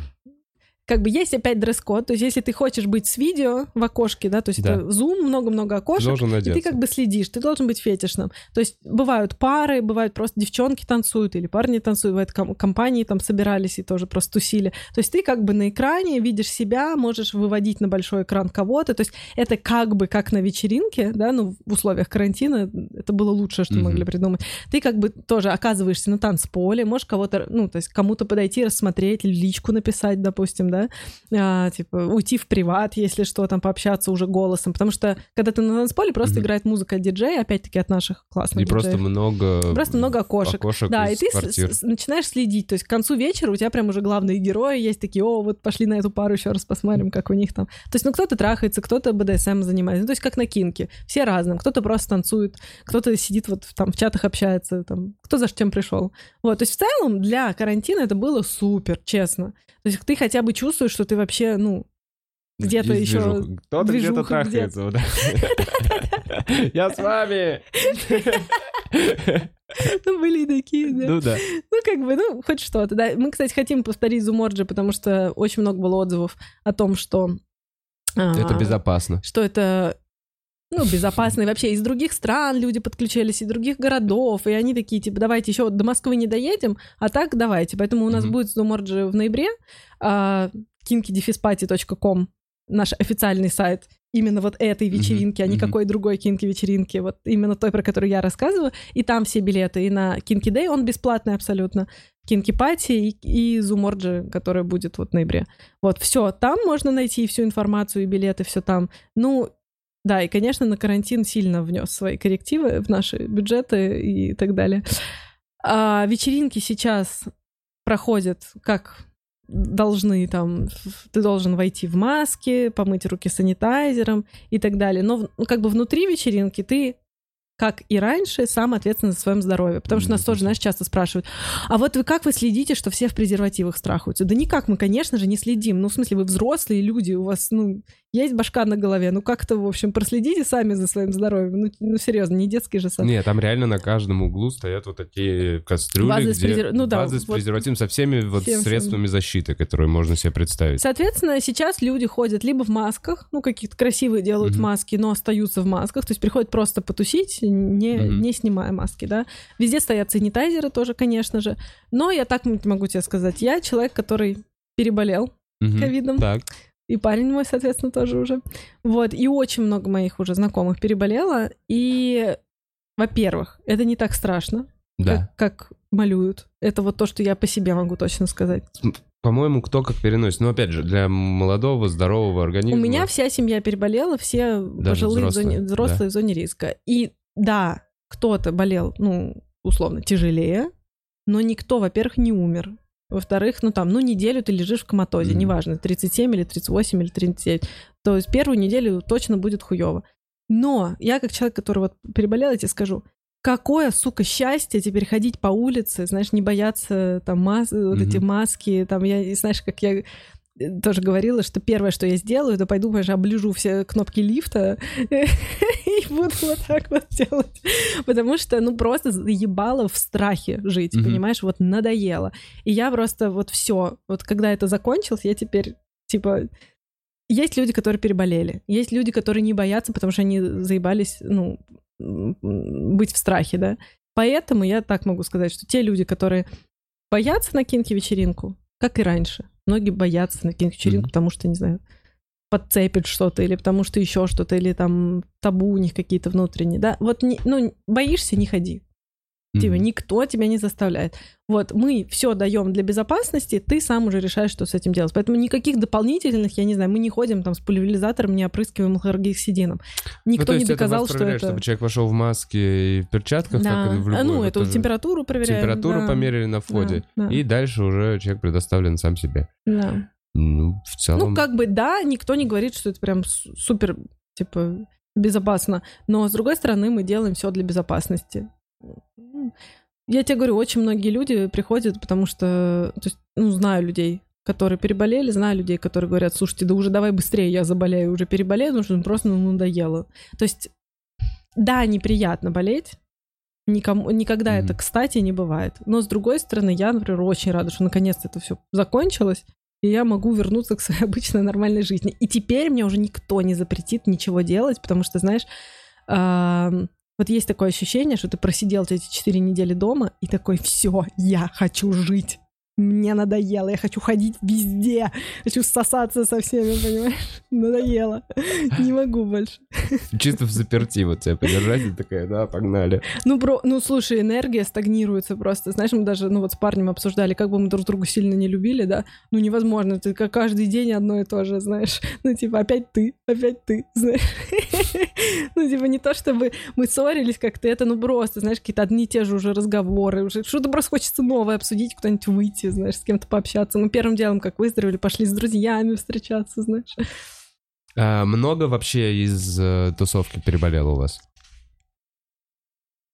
Как бы есть опять дресс-код, то есть если ты хочешь быть с видео в окошке, да, то есть Да. это зум, много-много Ты окошек, должен и ты как бы следишь, ты должен быть фетишным. То есть бывают пары, бывают просто девчонки танцуют или парни танцуют, бывает ком- компании там собирались и тоже просто тусили. То есть ты как бы на экране видишь себя, можешь выводить на большой экран кого-то. То есть это как бы как на вечеринке, да, ну в условиях карантина это было лучшее, что Мгм. могли придумать. Ты как бы тоже оказываешься на танцполе, можешь кого-то, ну то есть кому-то подойти, рассмотреть личку написать, допустим, да, а, типа уйти в приват, если что, там пообщаться уже голосом, потому что когда ты на танцполе, просто Мгм. играет музыка от диджея, опять-таки от наших классных И просто диджеев. много... Просто много окошек. окошек Да, и ты квартир. с- начинаешь следить. То есть к концу вечера у тебя прям уже главные герои есть такие, о, вот пошли на эту пару еще раз посмотрим, как у них там. То есть, ну, кто-то трахается, кто-то БДСМ занимается. Ну, то есть, как на кинке. Все разным. Кто-то просто танцует, кто-то сидит вот там в чатах общается, там, кто за чем пришел. Вот, то есть, в целом, для карантина это было супер, честно. То есть, ты хотя бы чувствуешь, что ты вообще, ну, где-то еще. Кто-то где-то трахается. Я с вами! ну, были и такие, да. Ну да. Ну, как бы, ну, хоть что-то, да. Мы, кстати, хотим повторить Зуморджи, потому что очень много было отзывов о том, что... а, Это безопасно. Что это ну, безопасно. И вообще из других стран люди подключались, из других городов, и они такие, типа, давайте еще до Москвы не доедем, а так давайте. Поэтому у нас Мгм. будет Зуморджи в ноябре, а, kinkydefisparty.com, наш официальный сайт именно вот этой вечеринки, а не мгм. какой другой кинки-вечеринки, вот именно той, про которую я рассказываю. И там все билеты. И на Кинки Day он бесплатный абсолютно. Кинки Пати и, и Зуморджи, которая будет вот в ноябре. Вот, все, там можно найти всю информацию и билеты, все там. Ну, да, и, конечно, на карантин сильно внес свои коррективы в наши бюджеты и так далее. А вечеринки сейчас проходят как должны там, ты должен войти в маске, помыть руки санитайзером и так далее. Но ну, как бы внутри вечеринки ты как и раньше, сам ответственен за своем здоровье. Потому что нас тоже, знаешь, часто спрашивают, а вот вы как вы следите, что все в презервативах страхаются? Да никак мы, конечно же, не следим. Ну, в смысле, вы взрослые люди, у вас, ну, есть башка на голове. Ну, как-то, в общем, проследите сами за своим здоровьем. Ну, ну серьезно, не детский же сад. Нет, там реально на каждом углу стоят вот такие кастрюли, Вазы с где презер- ну да, вазы с вот презервативом со всеми вот всем- средствами защиты, которые можно себе представить. Соответственно, сейчас люди ходят либо в масках, ну, какие-то красивые делают Мгм. маски, но остаются в масках, то есть приходят просто потусить, не, Мгм. не снимая маски, да. Везде стоят санитайзеры тоже, конечно же. Но я так могу тебе сказать, я человек, который переболел Мгм. ковидом, Так. и парень мой, соответственно, тоже уже. Вот, и очень много моих уже знакомых переболело, и, во-первых, это не так страшно, Да. как, как малюют. Это вот то, что я по себе могу точно сказать. По-моему, кто как переносит. Но опять же, для молодого, здорового организма. У меня вся семья переболела, все Даже пожилые в взрослые, зоне, взрослые да. в зоне риска. И да, кто-то болел, ну, условно, тяжелее, но никто, во-первых, не умер. Во-вторых, ну там, ну неделю ты лежишь в коматозе, Мгм. неважно, 37 или 38 или 39. То есть первую неделю точно будет хуево. Но я как человек, который вот переболел, я тебе скажу, какое, сука, счастье теперь ходить по улице, знаешь, не бояться там мас- вот эти маски, там, я, знаешь, как я тоже говорила, что первое, что я сделаю, это пойду, конечно, оближу все кнопки лифта и буду вот так вот делать. Потому что, ну, просто ебало в страхе жить, понимаешь? Вот надоело. И я просто вот все, вот когда это закончилось, я теперь, типа, есть люди, которые переболели, есть люди, которые не боятся, потому что они заебались, ну, быть в страхе, да. Поэтому я так могу сказать, что те люди, которые боятся на кинки-вечеринку, как и раньше, многие боятся на кинки-вечеринку, mm-hmm. потому что, не знаю, подцепят что-то, или потому что еще что-то, или там табу у них какие-то внутренние, да. Вот, не, ну, боишься, не ходи. Типа, никто тебя не заставляет. Вот, мы все даем для безопасности, ты сам уже решаешь, что с этим делать. Поэтому никаких дополнительных, я не знаю, мы не ходим там с пульверизатором, не опрыскиваем хлоргексидином. Никто ну, не доказал, это что это... чтобы человек пошел в маске и в перчатках, да. как и в любой... Ну, эту температуру проверяем. Температуру да. померили на входе. Да, да. И дальше уже человек предоставлен сам себе. Да. Ну, в целом... Ну, как бы, да, никто не говорит, что это прям супер, типа, безопасно. Но, с другой стороны, мы делаем все для безопасности. Я тебе говорю, очень многие люди приходят, потому что, то есть, ну, знаю людей, которые переболели, знаю людей, которые говорят, слушайте, да уже давай быстрее, я заболею, уже переболею, потому что просто ну, надоело. То есть, да, неприятно болеть, никому, никогда mm-hmm. это, кстати, не бывает. Но, с другой стороны, я, например, очень рада, что наконец-то это все закончилось, и я могу вернуться к своей обычной нормальной жизни. И теперь мне уже никто не запретит ничего делать, потому что, знаешь, вот есть такое ощущение, что ты просидел эти четыре недели дома и такой, все, я хочу жить мне надоело, я хочу ходить везде, хочу сосаться со всеми, понимаешь? Надоело, не могу больше. Чисто в заперти вот тебя подержать и такая, да, погнали. Ну, бро, ну, слушай, энергия стагнируется просто. Знаешь, мы даже, ну вот с парнем обсуждали, как бы мы друг друга сильно не любили, да? Ну, невозможно, ты как каждый день одно и то же, знаешь. Ну, типа, опять ты, опять ты, знаешь. Ну, типа, не то, чтобы мы ссорились как-то, это, ну, просто, знаешь, какие-то одни и те же уже разговоры, уже что-то просто хочется новое обсудить, куда-нибудь выйти выйти, знаешь, с кем-то пообщаться. Мы первым делом, как выздоровели, пошли с друзьями встречаться, знаешь. А, много вообще из э, тусовки переболело у вас?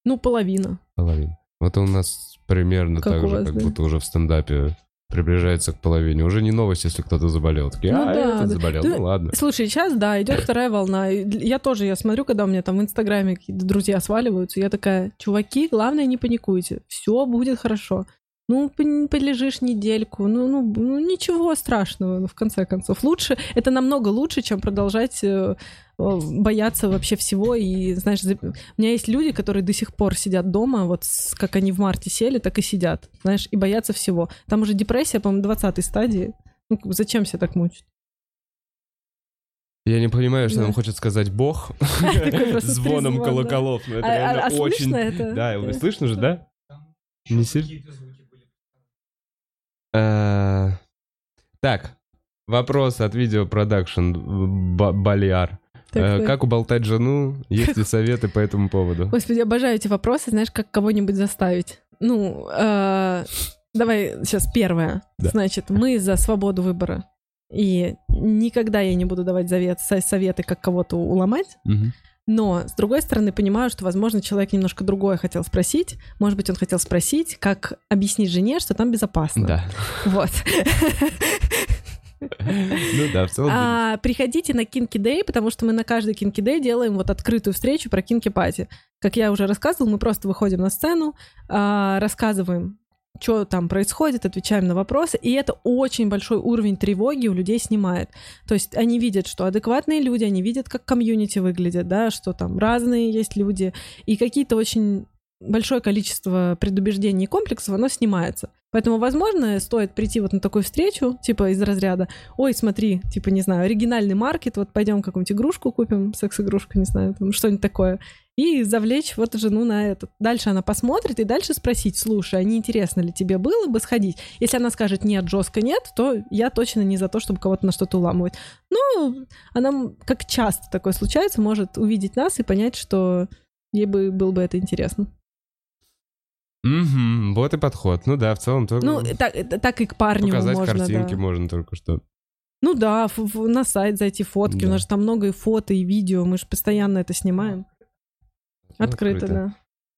Ну, половина. Половина. Вот у нас примерно как так же, вас, как да? будто уже в стендапе приближается к половине. Уже не новость, если кто-то заболел. Такие, ну, а, да, этот да. заболел, да. ну ладно. Слушай, сейчас, да, идет вторая волна. Я тоже, я смотрю, когда у меня там в Инстаграме какие-то друзья сваливаются, я такая, чуваки, главное, не паникуйте, все будет хорошо. Ну, полежишь недельку, ну, ну, ну ничего страшного, ну, в конце концов. Лучше, это намного лучше, чем продолжать э, бояться вообще всего. И, знаешь, за... у меня есть люди, которые до сих пор сидят дома, вот с, как они в марте сели, так и сидят, знаешь, и боятся всего. Там уже депрессия, по-моему, 20 стадии. Ну, зачем себя так мучить? Я не понимаю, что да. нам хочет сказать Бог звоном колоколов. Но это а, реально а очень... Да, слышно же, да? Не сильно? Э, так, вопрос от видеопродакшн Балиар. Э, как уболтать жену? Есть ли советы по этому поводу? Господи, обожаю эти вопросы, знаешь, как кого-нибудь заставить. Ну, э, давай сейчас первое. Значит, мы за свободу выбора. И никогда я не буду давать советы, как кого-то уломать. Но, с другой стороны, понимаю, что, возможно, человек немножко другое хотел спросить. Может быть, он хотел спросить, как объяснить жене, что там безопасно. Да. Вот. Ну да, в целом. А, приходите на Kinky Day, потому что мы на каждый Kinky Day делаем вот открытую встречу про Kinky Party. Как я уже рассказывала, мы просто выходим на сцену, а, рассказываем что там происходит, отвечаем на вопросы, и это очень большой уровень тревоги у людей снимает. То есть они видят, что адекватные люди, они видят, как комьюнити выглядит, да, что там разные есть люди, и какие-то очень большое количество предубеждений и комплексов, оно снимается. Поэтому, возможно, стоит прийти вот на такую встречу, типа из разряда, ой, смотри, типа, не знаю, оригинальный маркет, вот пойдем какую-нибудь игрушку купим, секс-игрушку, не знаю, там что-нибудь такое, и завлечь вот жену на это. Дальше она посмотрит и дальше спросить, слушай, а не интересно ли тебе было бы сходить? Если она скажет нет, жестко нет, то я точно не за то, чтобы кого-то на что-то уламывать. Ну, она, как часто такое случается, может увидеть нас и понять, что ей бы было бы это интересно. Угу, вот и подход. Ну да, в целом только... Ну, так, так и к парню Показать можно, картинки да. можно только что. Ну да, на сайт зайти, фотки. Да. У нас же там много и фото, и видео. Мы же постоянно это снимаем. Открыто, Открыто, да.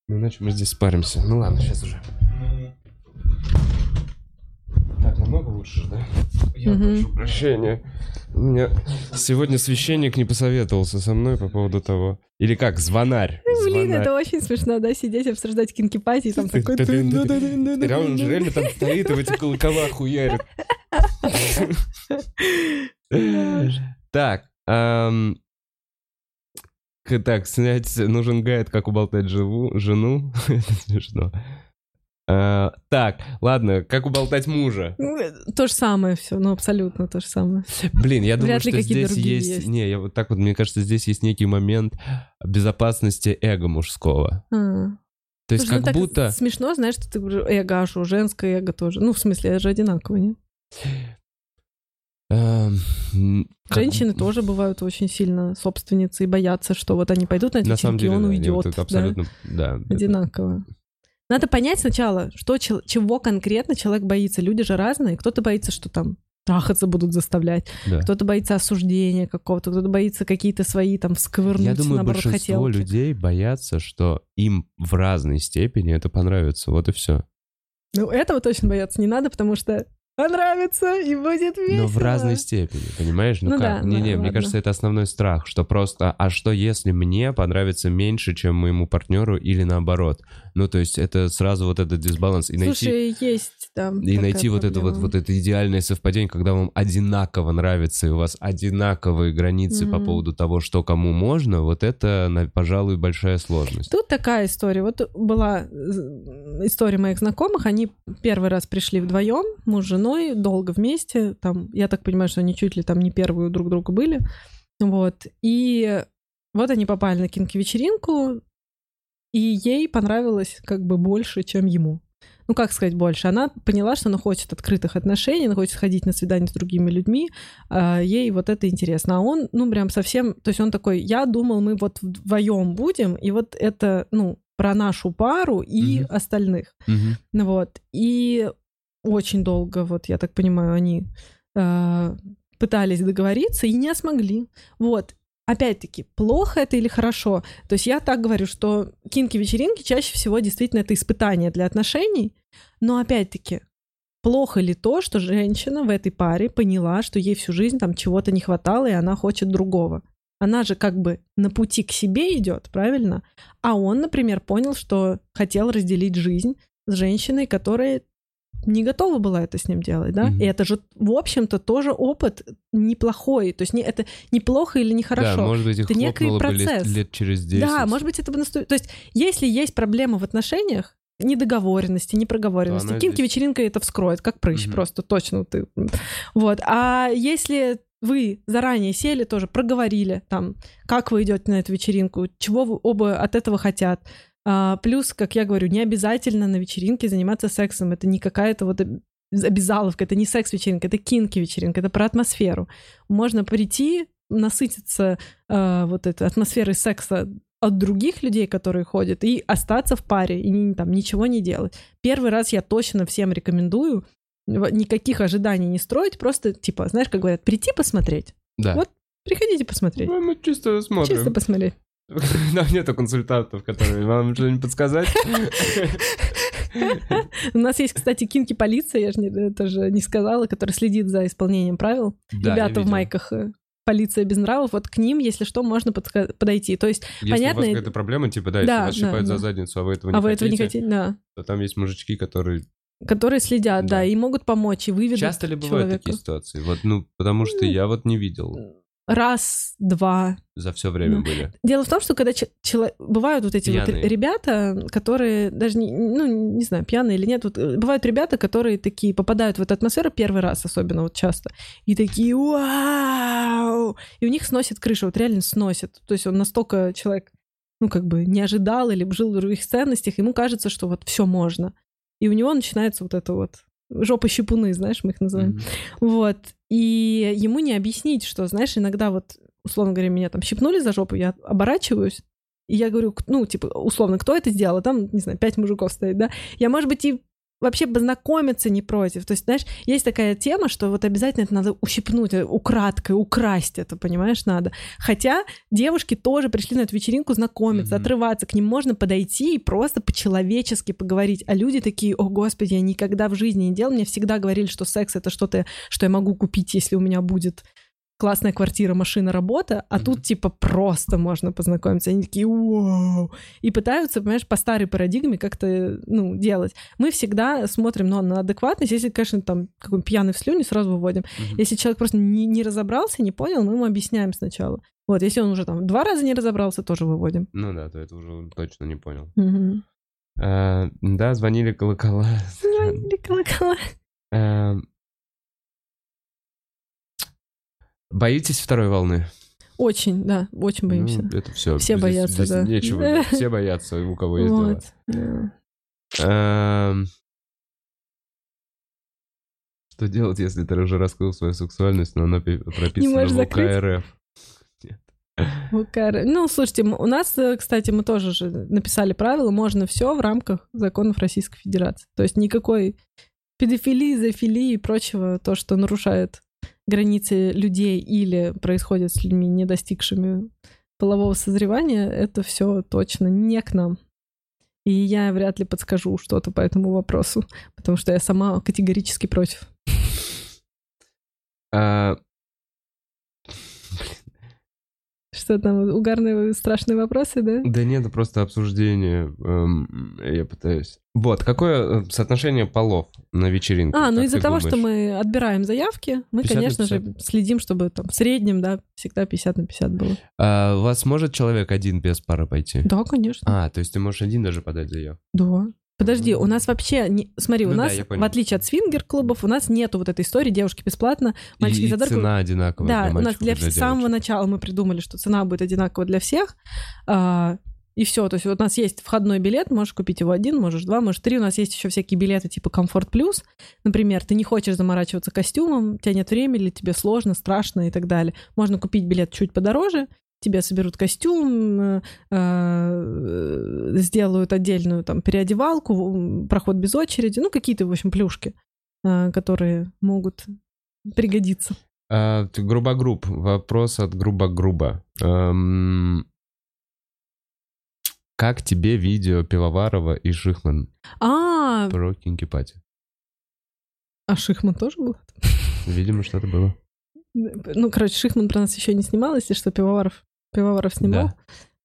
Ну иначе мы здесь спаримся. Ну ладно, сейчас уже. Так, намного лучше, да? Я Мгм. прошу прощения. У меня сегодня священник не посоветовался со мной по поводу того. Или как, звонарь. Блин, Звонарь. это очень смешно, да, сидеть, обсуждать кинки-пати, и там такой... Реально, он же реально там стоит и в эти колокола хуярит. Так, так, снять нужен гайд, как уболтать живу, жену. Это смешно. А, Так, ладно, как уболтать мужа. Ну, То же самое все, ну абсолютно то же самое. Блин, я думаю, Вряд что здесь есть... есть. Не, я вот так вот, мне кажется, здесь есть некий момент безопасности эго мужского. А. То есть Слушай, ну как так будто... Смешно, знаешь, что ты эго, а что, женское эго тоже. Ну, в смысле, это же одинаково, нет? эм, м, как- Женщины тоже бывают очень сильно собственницы и боятся, что вот они пойдут на эти На самом деле, он да, уйдет. вот да. абсолютно... Да, это- Одинаково. Надо понять сначала, что, чего конкретно человек боится. Люди же разные. Кто-то боится, что там трахаться будут заставлять. да. Кто-то боится осуждения какого-то, кто-то боится какие-то свои там сковырнуть, Я думаю, наоборот, большинство хотелки. людей боятся, что им в разной степени это понравится. Вот и все. Ну, этого точно бояться не надо, потому что понравится и будет весело. Но в разной степени, понимаешь? Ну, Ну как? да, Не-не, да, мне ладно. кажется, это основной страх, что просто, а что если мне понравится меньше, чем моему партнеру, или наоборот? Ну, то есть это сразу вот этот дисбаланс. И найти, Слушай, есть там и найти вот это вот, вот это идеальное совпадение, когда вам одинаково нравится, и у вас одинаковые границы по Мгм. поводу того, что кому можно, вот это, пожалуй, большая сложность. Тут такая история. Вот была история моих знакомых. Они первый раз пришли вдвоем, муж с женой, долго вместе. Там, я так понимаю, что они чуть ли там не первые друг друга были. Вот. И вот они попали на кинки-вечеринку, и ей понравилось как бы больше, чем ему. Ну, как сказать больше? Она поняла, что она хочет открытых отношений, она хочет ходить на свидания с другими людьми, а, ей вот это интересно. А он, ну, прям совсем... То есть он такой, я думал, мы вот вдвоем будем, и вот это, ну, про нашу пару и Мгм. остальных. Ну Вот. И очень долго, вот, я так понимаю, они э, пытались договориться и не смогли. Вот. Опять-таки, плохо это или хорошо? То есть я так говорю, что кинки-вечеринки чаще всего действительно это испытание для отношений, но опять-таки, плохо ли то, что женщина в этой паре поняла, что ей всю жизнь там чего-то не хватало, и она хочет другого? Она же как бы на пути к себе идет, правильно? А он, например, понял, что хотел разделить жизнь с женщиной, которая не готова была это с ним делать, да? Мгм. И это же, в общем-то, тоже опыт неплохой. То есть не, это неплохо или нехорошо. Да, может быть, их Это некий бы лет, процесс. лет через 10. Да, может быть, это бы настоит. То есть, если есть проблема в отношениях, недоговоренности, непроговоренности, То она кинки-вечеринка это вскроет, как прыщ, Мгм. просто точно ты. Вот. А если вы заранее сели, тоже проговорили, там, как вы идете на эту вечеринку, чего вы оба от этого хотят. А, плюс, как я говорю, не обязательно на вечеринке заниматься сексом. Это не какая-то вот об- обязаловка, это не секс-вечеринка, это кинки-вечеринка, это про атмосферу. Можно прийти, насытиться э, вот этой атмосферой секса от других людей, которые ходят, и остаться в паре, и там ничего не делать. Первый раз я точно всем рекомендую никаких ожиданий не строить, просто, типа, знаешь, как говорят, прийти посмотреть. Да. Вот Приходите посмотреть. Ну, мы чисто смотрим. Чисто посмотреть. Нам нету консультантов, которые вам что-нибудь подсказать. У нас есть, кстати, кинки-полиция, я же тоже не сказала, которая следит за исполнением правил. Ребята в майках э, полиция без нравов, вот к ним, если что, можно подойти. То есть, Если у понятно, вас какая-то проблема, типа, да, если Да, вас да, щипают за да. задницу, а вы этого не а вы этого не хотите, хотите, да. то там есть мужички, которые... Которые следят, да, Да. и могут помочь, и выведут Часто ли бывают человека. такие ситуации? Вот, ну, потому что Ну, я вот не видел. Раз, два. За все время Ну, были. Дело в том, что когда че- чело- бывают вот эти вот Пьяные. ребята, которые даже не, ну не знаю, пьяные или нет, вот э, бывают ребята, которые такие попадают в эту атмосферу первый раз, особенно вот часто, и такие вау, и у них сносит крышу, вот реально сносит. То есть он настолько человек, ну как бы не ожидал или жил в других ценностях, ему кажется, что вот все можно, и у него начинается вот это вот жопа щепуны, знаешь, мы их называем. Мгм. Вот. И ему не объяснить, что, знаешь, иногда вот, условно говоря, меня там щипнули за жопу, я оборачиваюсь, и я говорю, ну, типа, условно, кто это сделал? Там, не знаю, пять мужиков стоит, да? Я, может быть, и вообще познакомиться не против. То есть, знаешь, есть такая тема, что вот обязательно это надо ущипнуть, э, украдкой, украсть это, понимаешь, надо. Хотя девушки тоже пришли на эту вечеринку знакомиться, mm-hmm. отрываться, к ним можно подойти и просто по-человечески поговорить. А люди такие, о, господи, я никогда в жизни не делал, мне всегда говорили, что секс — это что-то, что я могу купить, если у меня будет классная квартира, машина, работа, а mm-hmm. тут типа просто можно познакомиться. Они такие, вау! И пытаются, понимаешь, по старой парадигме как-то, ну, делать. Мы всегда смотрим ну, на адекватность. Если, конечно, там какой пьяный в слюне, сразу выводим. Mm-hmm. Если человек просто не, не разобрался, не понял, мы ему объясняем сначала. Вот, если он уже там два раза не разобрался, тоже выводим. Ну да, то это уже точно не понял. Mm-hmm. А, да, звонили колокола. Звонили колокола. А, Боитесь второй волны? Очень, да, очень боимся. Ну, это все. Все здесь, боятся, здесь да. Нечего, все боятся, у кого есть вот. дела. Эм... Что делать, если ты уже раскрыл свою сексуальность, но она прописана в УК Ну, слушайте, у нас, э, кстати, мы тоже же написали правила, можно все в рамках законов Российской Федерации. То есть никакой педофилии, зоофилии и прочего, то, что нарушает границы людей или происходит с людьми, не достигшими полового созревания, это все точно не к нам. И я вряд ли подскажу что-то по этому вопросу, потому что я сама категорически против. А, что там, угарные страшные вопросы, да? Да нет, это просто обсуждение. Эм, я пытаюсь. Вот, какое э, соотношение полов на вечеринке? А, ну из-за того, думаешь? что мы отбираем заявки, мы, конечно же, следим, чтобы там в среднем, да, всегда 50 на 50 было. А у вас может человек один без пары пойти? Да, конечно. А, то есть ты можешь один даже подать заявку? Да. Подожди, у нас вообще, не... смотри, ну, у нас, да, в отличие от свингер-клубов, у нас нету вот этой истории девушки бесплатно, мальчики и за дорогу. цена одинаковая Да, для у нас для, для самого начала мы придумали, что цена будет одинаковая для всех, а, и все. То есть вот у нас есть входной билет, можешь купить его один, можешь два, можешь три. У нас есть еще всякие билеты типа Комфорт Плюс. Например, ты не хочешь заморачиваться костюмом, у тебя нет времени, или тебе сложно, страшно и так далее. Можно купить билет чуть подороже, тебе соберут костюм, э, э, сделают отдельную там переодевалку, проход без очереди, ну какие-то, в общем, плюшки, э, которые могут пригодиться. А, грубо-груб, вопрос от грубо-грубо. Эм, как тебе видео Пивоварова и Шихман а, про Кинки Пати? А Шихман тоже был? Видимо, что-то было. Ну, короче, Шихман про нас еще не снимал, если что, Пивоваров Пивоваров снимал. Да.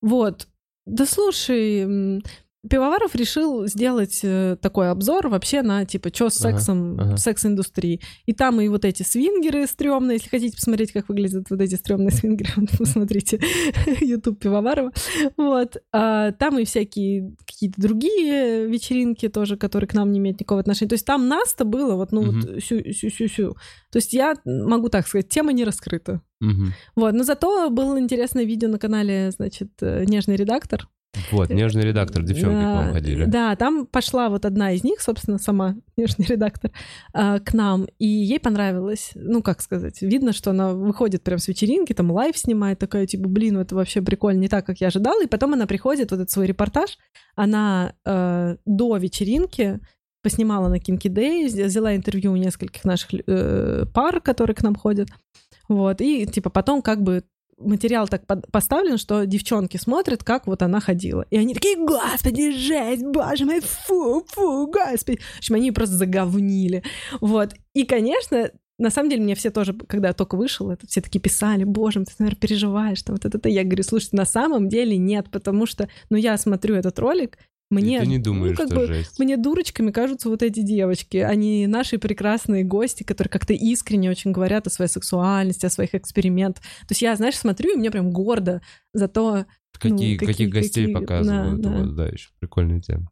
Вот. Да слушай, Пивоваров решил сделать э, такой обзор вообще на, типа, что с сексом, ага, ага. секс-индустрии. И там и вот эти свингеры стрёмные, если хотите посмотреть, как выглядят вот эти стрёмные свингеры, посмотрите YouTube Пивоварова. Вот. А, там и всякие какие-то другие вечеринки тоже, которые к нам не имеют никакого отношения. То есть там нас-то было вот, ну, угу. вот сю-сю-сю. То есть я могу так сказать, тема не раскрыта. Угу. Вот, но зато было интересное видео на канале, значит, э, «Нежный редактор», вот, нежный редактор, девчонки да, к вам ходили. Да, там пошла вот одна из них, собственно, сама нежный редактор, а, к нам, и ей понравилось, ну, как сказать, видно, что она выходит прям с вечеринки, там live снимает, такая, типа, блин, это вообще прикольно, не так, как я ожидала, и потом она приходит, вот этот свой репортаж, она э, до вечеринки поснимала на Kinky Day, взяла интервью у нескольких наших э, пар, которые к нам ходят, вот, и, типа, потом как бы материал так поставлен, что девчонки смотрят, как вот она ходила. И они такие, господи, жесть, боже мой, фу, фу, господи. В общем, они просто заговнили. Вот. И, конечно, на самом деле, мне все тоже, когда я только вышел, это все таки писали, боже, ты, наверное, переживаешь, там, вот это, это. Я говорю, слушайте, на самом деле нет, потому что, ну, я смотрю этот ролик, мне, и ты не думаешь, ну, как бы, жесть. Мне дурочками кажутся вот эти девочки. Они наши прекрасные гости, которые как-то искренне очень говорят о своей сексуальности, о своих экспериментах. То есть я, знаешь, смотрю, и мне прям гордо за то... Какие, ну, какие, каких гостей какие... показывают. Да, вот, да. еще прикольная тема.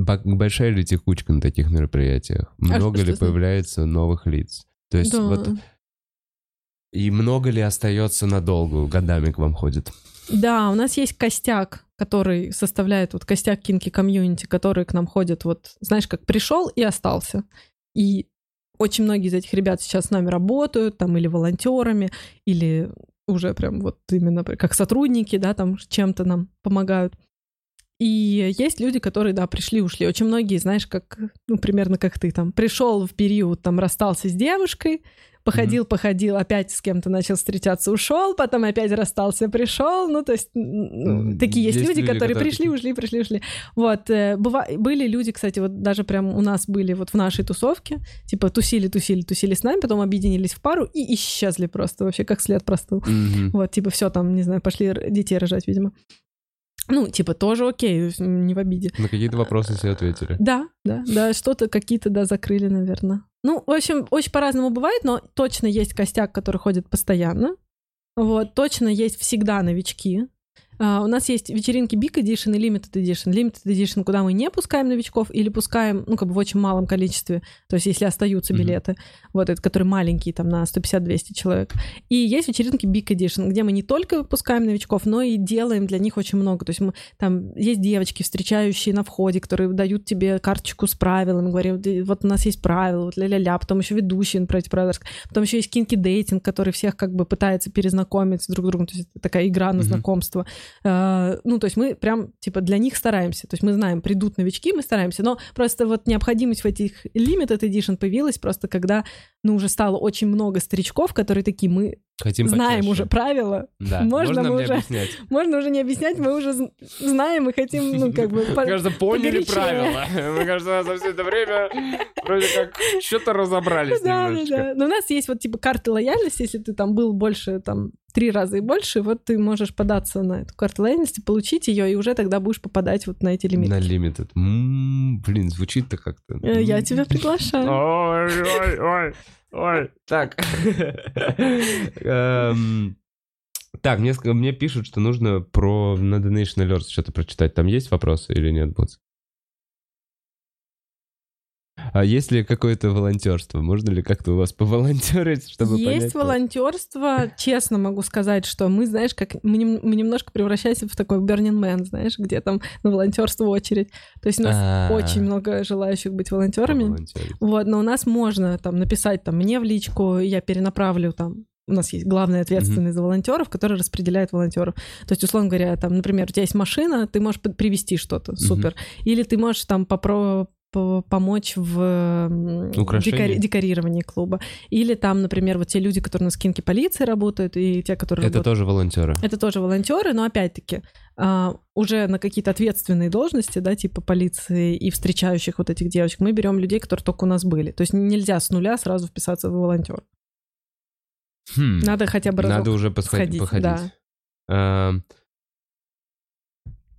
Большая ли текучка на таких мероприятиях? А много ли появляется новых лиц? То есть да. вот... И много ли остается надолго, годами к вам ходит? Да, у нас есть костяк, который составляет вот костяк кинки комьюнити, который к нам ходит вот, знаешь, как пришел и остался. И очень многие из этих ребят сейчас с нами работают, там, или волонтерами, или уже прям вот именно как сотрудники, да, там чем-то нам помогают. И есть люди, которые, да, пришли, ушли. Очень многие, знаешь, как, ну, примерно как ты там, пришел в период, там, расстался с девушкой, походил, mm-hmm. походил, опять с кем-то начал встречаться, ушел, потом опять расстался, пришел. Ну, то есть mm-hmm. такие есть, есть люди, люди, которые, которые пришли, ушли, пришли, ушли. Вот. Э, быва... Были люди, кстати, вот даже прям у нас были вот в нашей тусовке, типа тусили, тусили, тусили с нами, потом объединились в пару и исчезли просто вообще, как след простыл. Mm-hmm. Вот, типа все там, не знаю, пошли детей рожать, видимо. Ну, типа, тоже окей, не в обиде. На какие-то вопросы все ответили. Да, да, да, что-то какие-то, да, закрыли, наверное. Ну, в общем, очень по-разному бывает, но точно есть костяк, который ходит постоянно. Вот, точно есть всегда новички, Uh, у нас есть вечеринки Big Edition и Limited Edition. Limited Edition, куда мы не пускаем новичков или пускаем, ну, как бы в очень малом количестве, то есть если остаются билеты, mm-hmm. вот, это, которые маленькие, там, на 150-200 человек. И есть вечеринки Big Edition, где мы не только выпускаем новичков, но и делаем для них очень много. То есть мы, там есть девочки, встречающие на входе, которые дают тебе карточку с правилами, говорят, вот у нас есть правила, вот ля-ля-ля, потом еще ведущий про эти правила, потом еще есть кинки дейтинг, который всех как бы пытается перезнакомиться друг с другом, то есть это такая игра на mm-hmm. знакомство. Э, ну, то есть мы прям, типа, для них стараемся. То есть мы знаем, придут новички, мы стараемся. Но просто вот необходимость в этих limited edition появилась просто когда, ну, уже стало очень много старичков, которые такие, мы Хотим знаем почаще. уже правила. Да. Можно, можно уже, объяснять. Можно уже не объяснять, мы уже знаем и хотим, ну, как бы, по, Кажется, поняли правила. Мы, кажется, за все это время вроде как что-то разобрались да. Да, да. Но у нас есть вот, типа, карты лояльности, если ты там был больше, там, три раза и больше, вот ты можешь податься на эту карту лояльности, получить ее, и уже тогда будешь попадать вот на эти лимиты. На лимиты. М-м, блин, звучит-то как-то. Э, я тебя приглашаю. Ой, ой, ой. Ой, так. Эм, так, мне, мне пишут, что нужно про на Donation Alerts что-то прочитать. Там есть вопросы или нет, Буц? А есть ли какое-то волонтерство? Можно ли как-то у вас поволонтерить, чтобы Есть понять? Волонтерство. Честно могу сказать, что мы, знаешь, как мы, мы немножко превращаемся в такой Burning Man, знаешь, где там на волонтерство очередь. То есть у нас А-а-а. очень много желающих быть волонтерами. Вот, но у нас можно там написать там мне в личку, я перенаправлю там у нас есть главный ответственный mm-hmm. за волонтеров, который распределяет волонтеров. То есть, условно говоря, там, например, у тебя есть машина, ты можешь привезти что-то, супер. Mm-hmm. Или ты можешь там попро- помочь в декори- декорировании клуба. Или там, например, вот те люди, которые на скинке полиции работают, и те, которые... Это работают... тоже волонтеры. Это тоже волонтеры, но опять-таки а, уже на какие-то ответственные должности, да, типа полиции и встречающих вот этих девочек, мы берем людей, которые только у нас были. То есть нельзя с нуля сразу вписаться в волонтер. Хм. Надо хотя бы Надо уже посходить. походить. Да. А,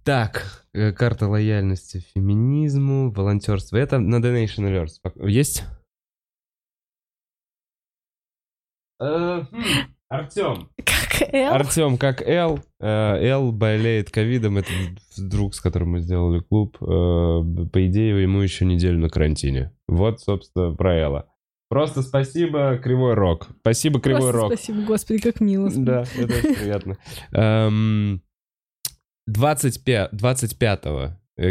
так, э, карта лояльности феминизму, волонтерство. Это на Donation Alerts. Есть? Э, хм, Артем. Как Эл? Артем, как Эл. Э, Эл болеет ковидом. Это друг, с которым мы сделали клуб. По идее, ему еще неделю на карантине. Вот, собственно, про Элла. Просто спасибо, Кривой Рок. Спасибо, Кривой Просто Рок. Спасибо, господи, как мило. Да, это очень приятно. Эм, 25, 25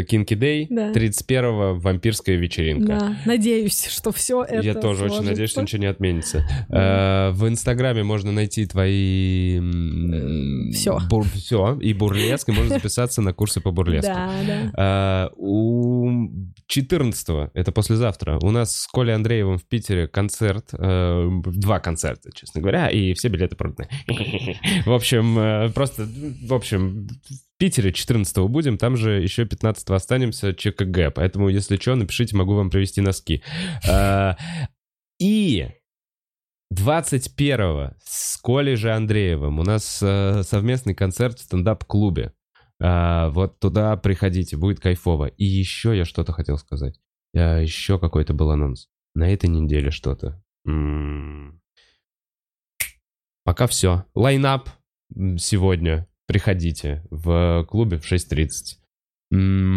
Кинки Дэй, да. 31-го вампирская вечеринка. Да, надеюсь, что все это Я тоже сложится. очень надеюсь, что ничего не отменится. Да. В Инстаграме можно найти твои... Все. Все, и бурлеск, и можно записаться на курсы по бурлеску. Да, да. А, у 14-го, это послезавтра, у нас с Колей Андреевым в Питере концерт, э, два концерта, честно говоря, и все билеты проданы. В общем, э, просто, в общем, Питере 14 будем, там же еще 15 останемся ЧКГ, поэтому, если что, напишите, могу вам привезти носки. А, и 21 с Колей же Андреевым у нас э, совместный концерт в стендап-клубе. А, вот туда приходите, будет кайфово. И еще я что-то хотел сказать. Еще какой-то был анонс. На этой неделе что-то. М-м. Пока все. Лайнап сегодня приходите в клубе в 6.30.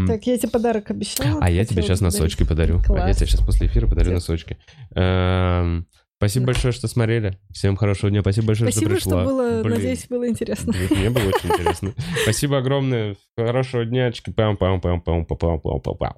Так, я тебе подарок обещала. А я тебе сейчас подарить. носочки подарю. Класс. А я тебе сейчас после эфира подарю Все. носочки. Эм, спасибо большое, что смотрели. Всем хорошего дня. Спасибо большое, Спасибо, что пришла. что было, Блин. надеюсь, было интересно. Мне было очень интересно. Спасибо огромное. Хорошего дня. Пам-пам-пам-пам-пам-пам-пам-пам.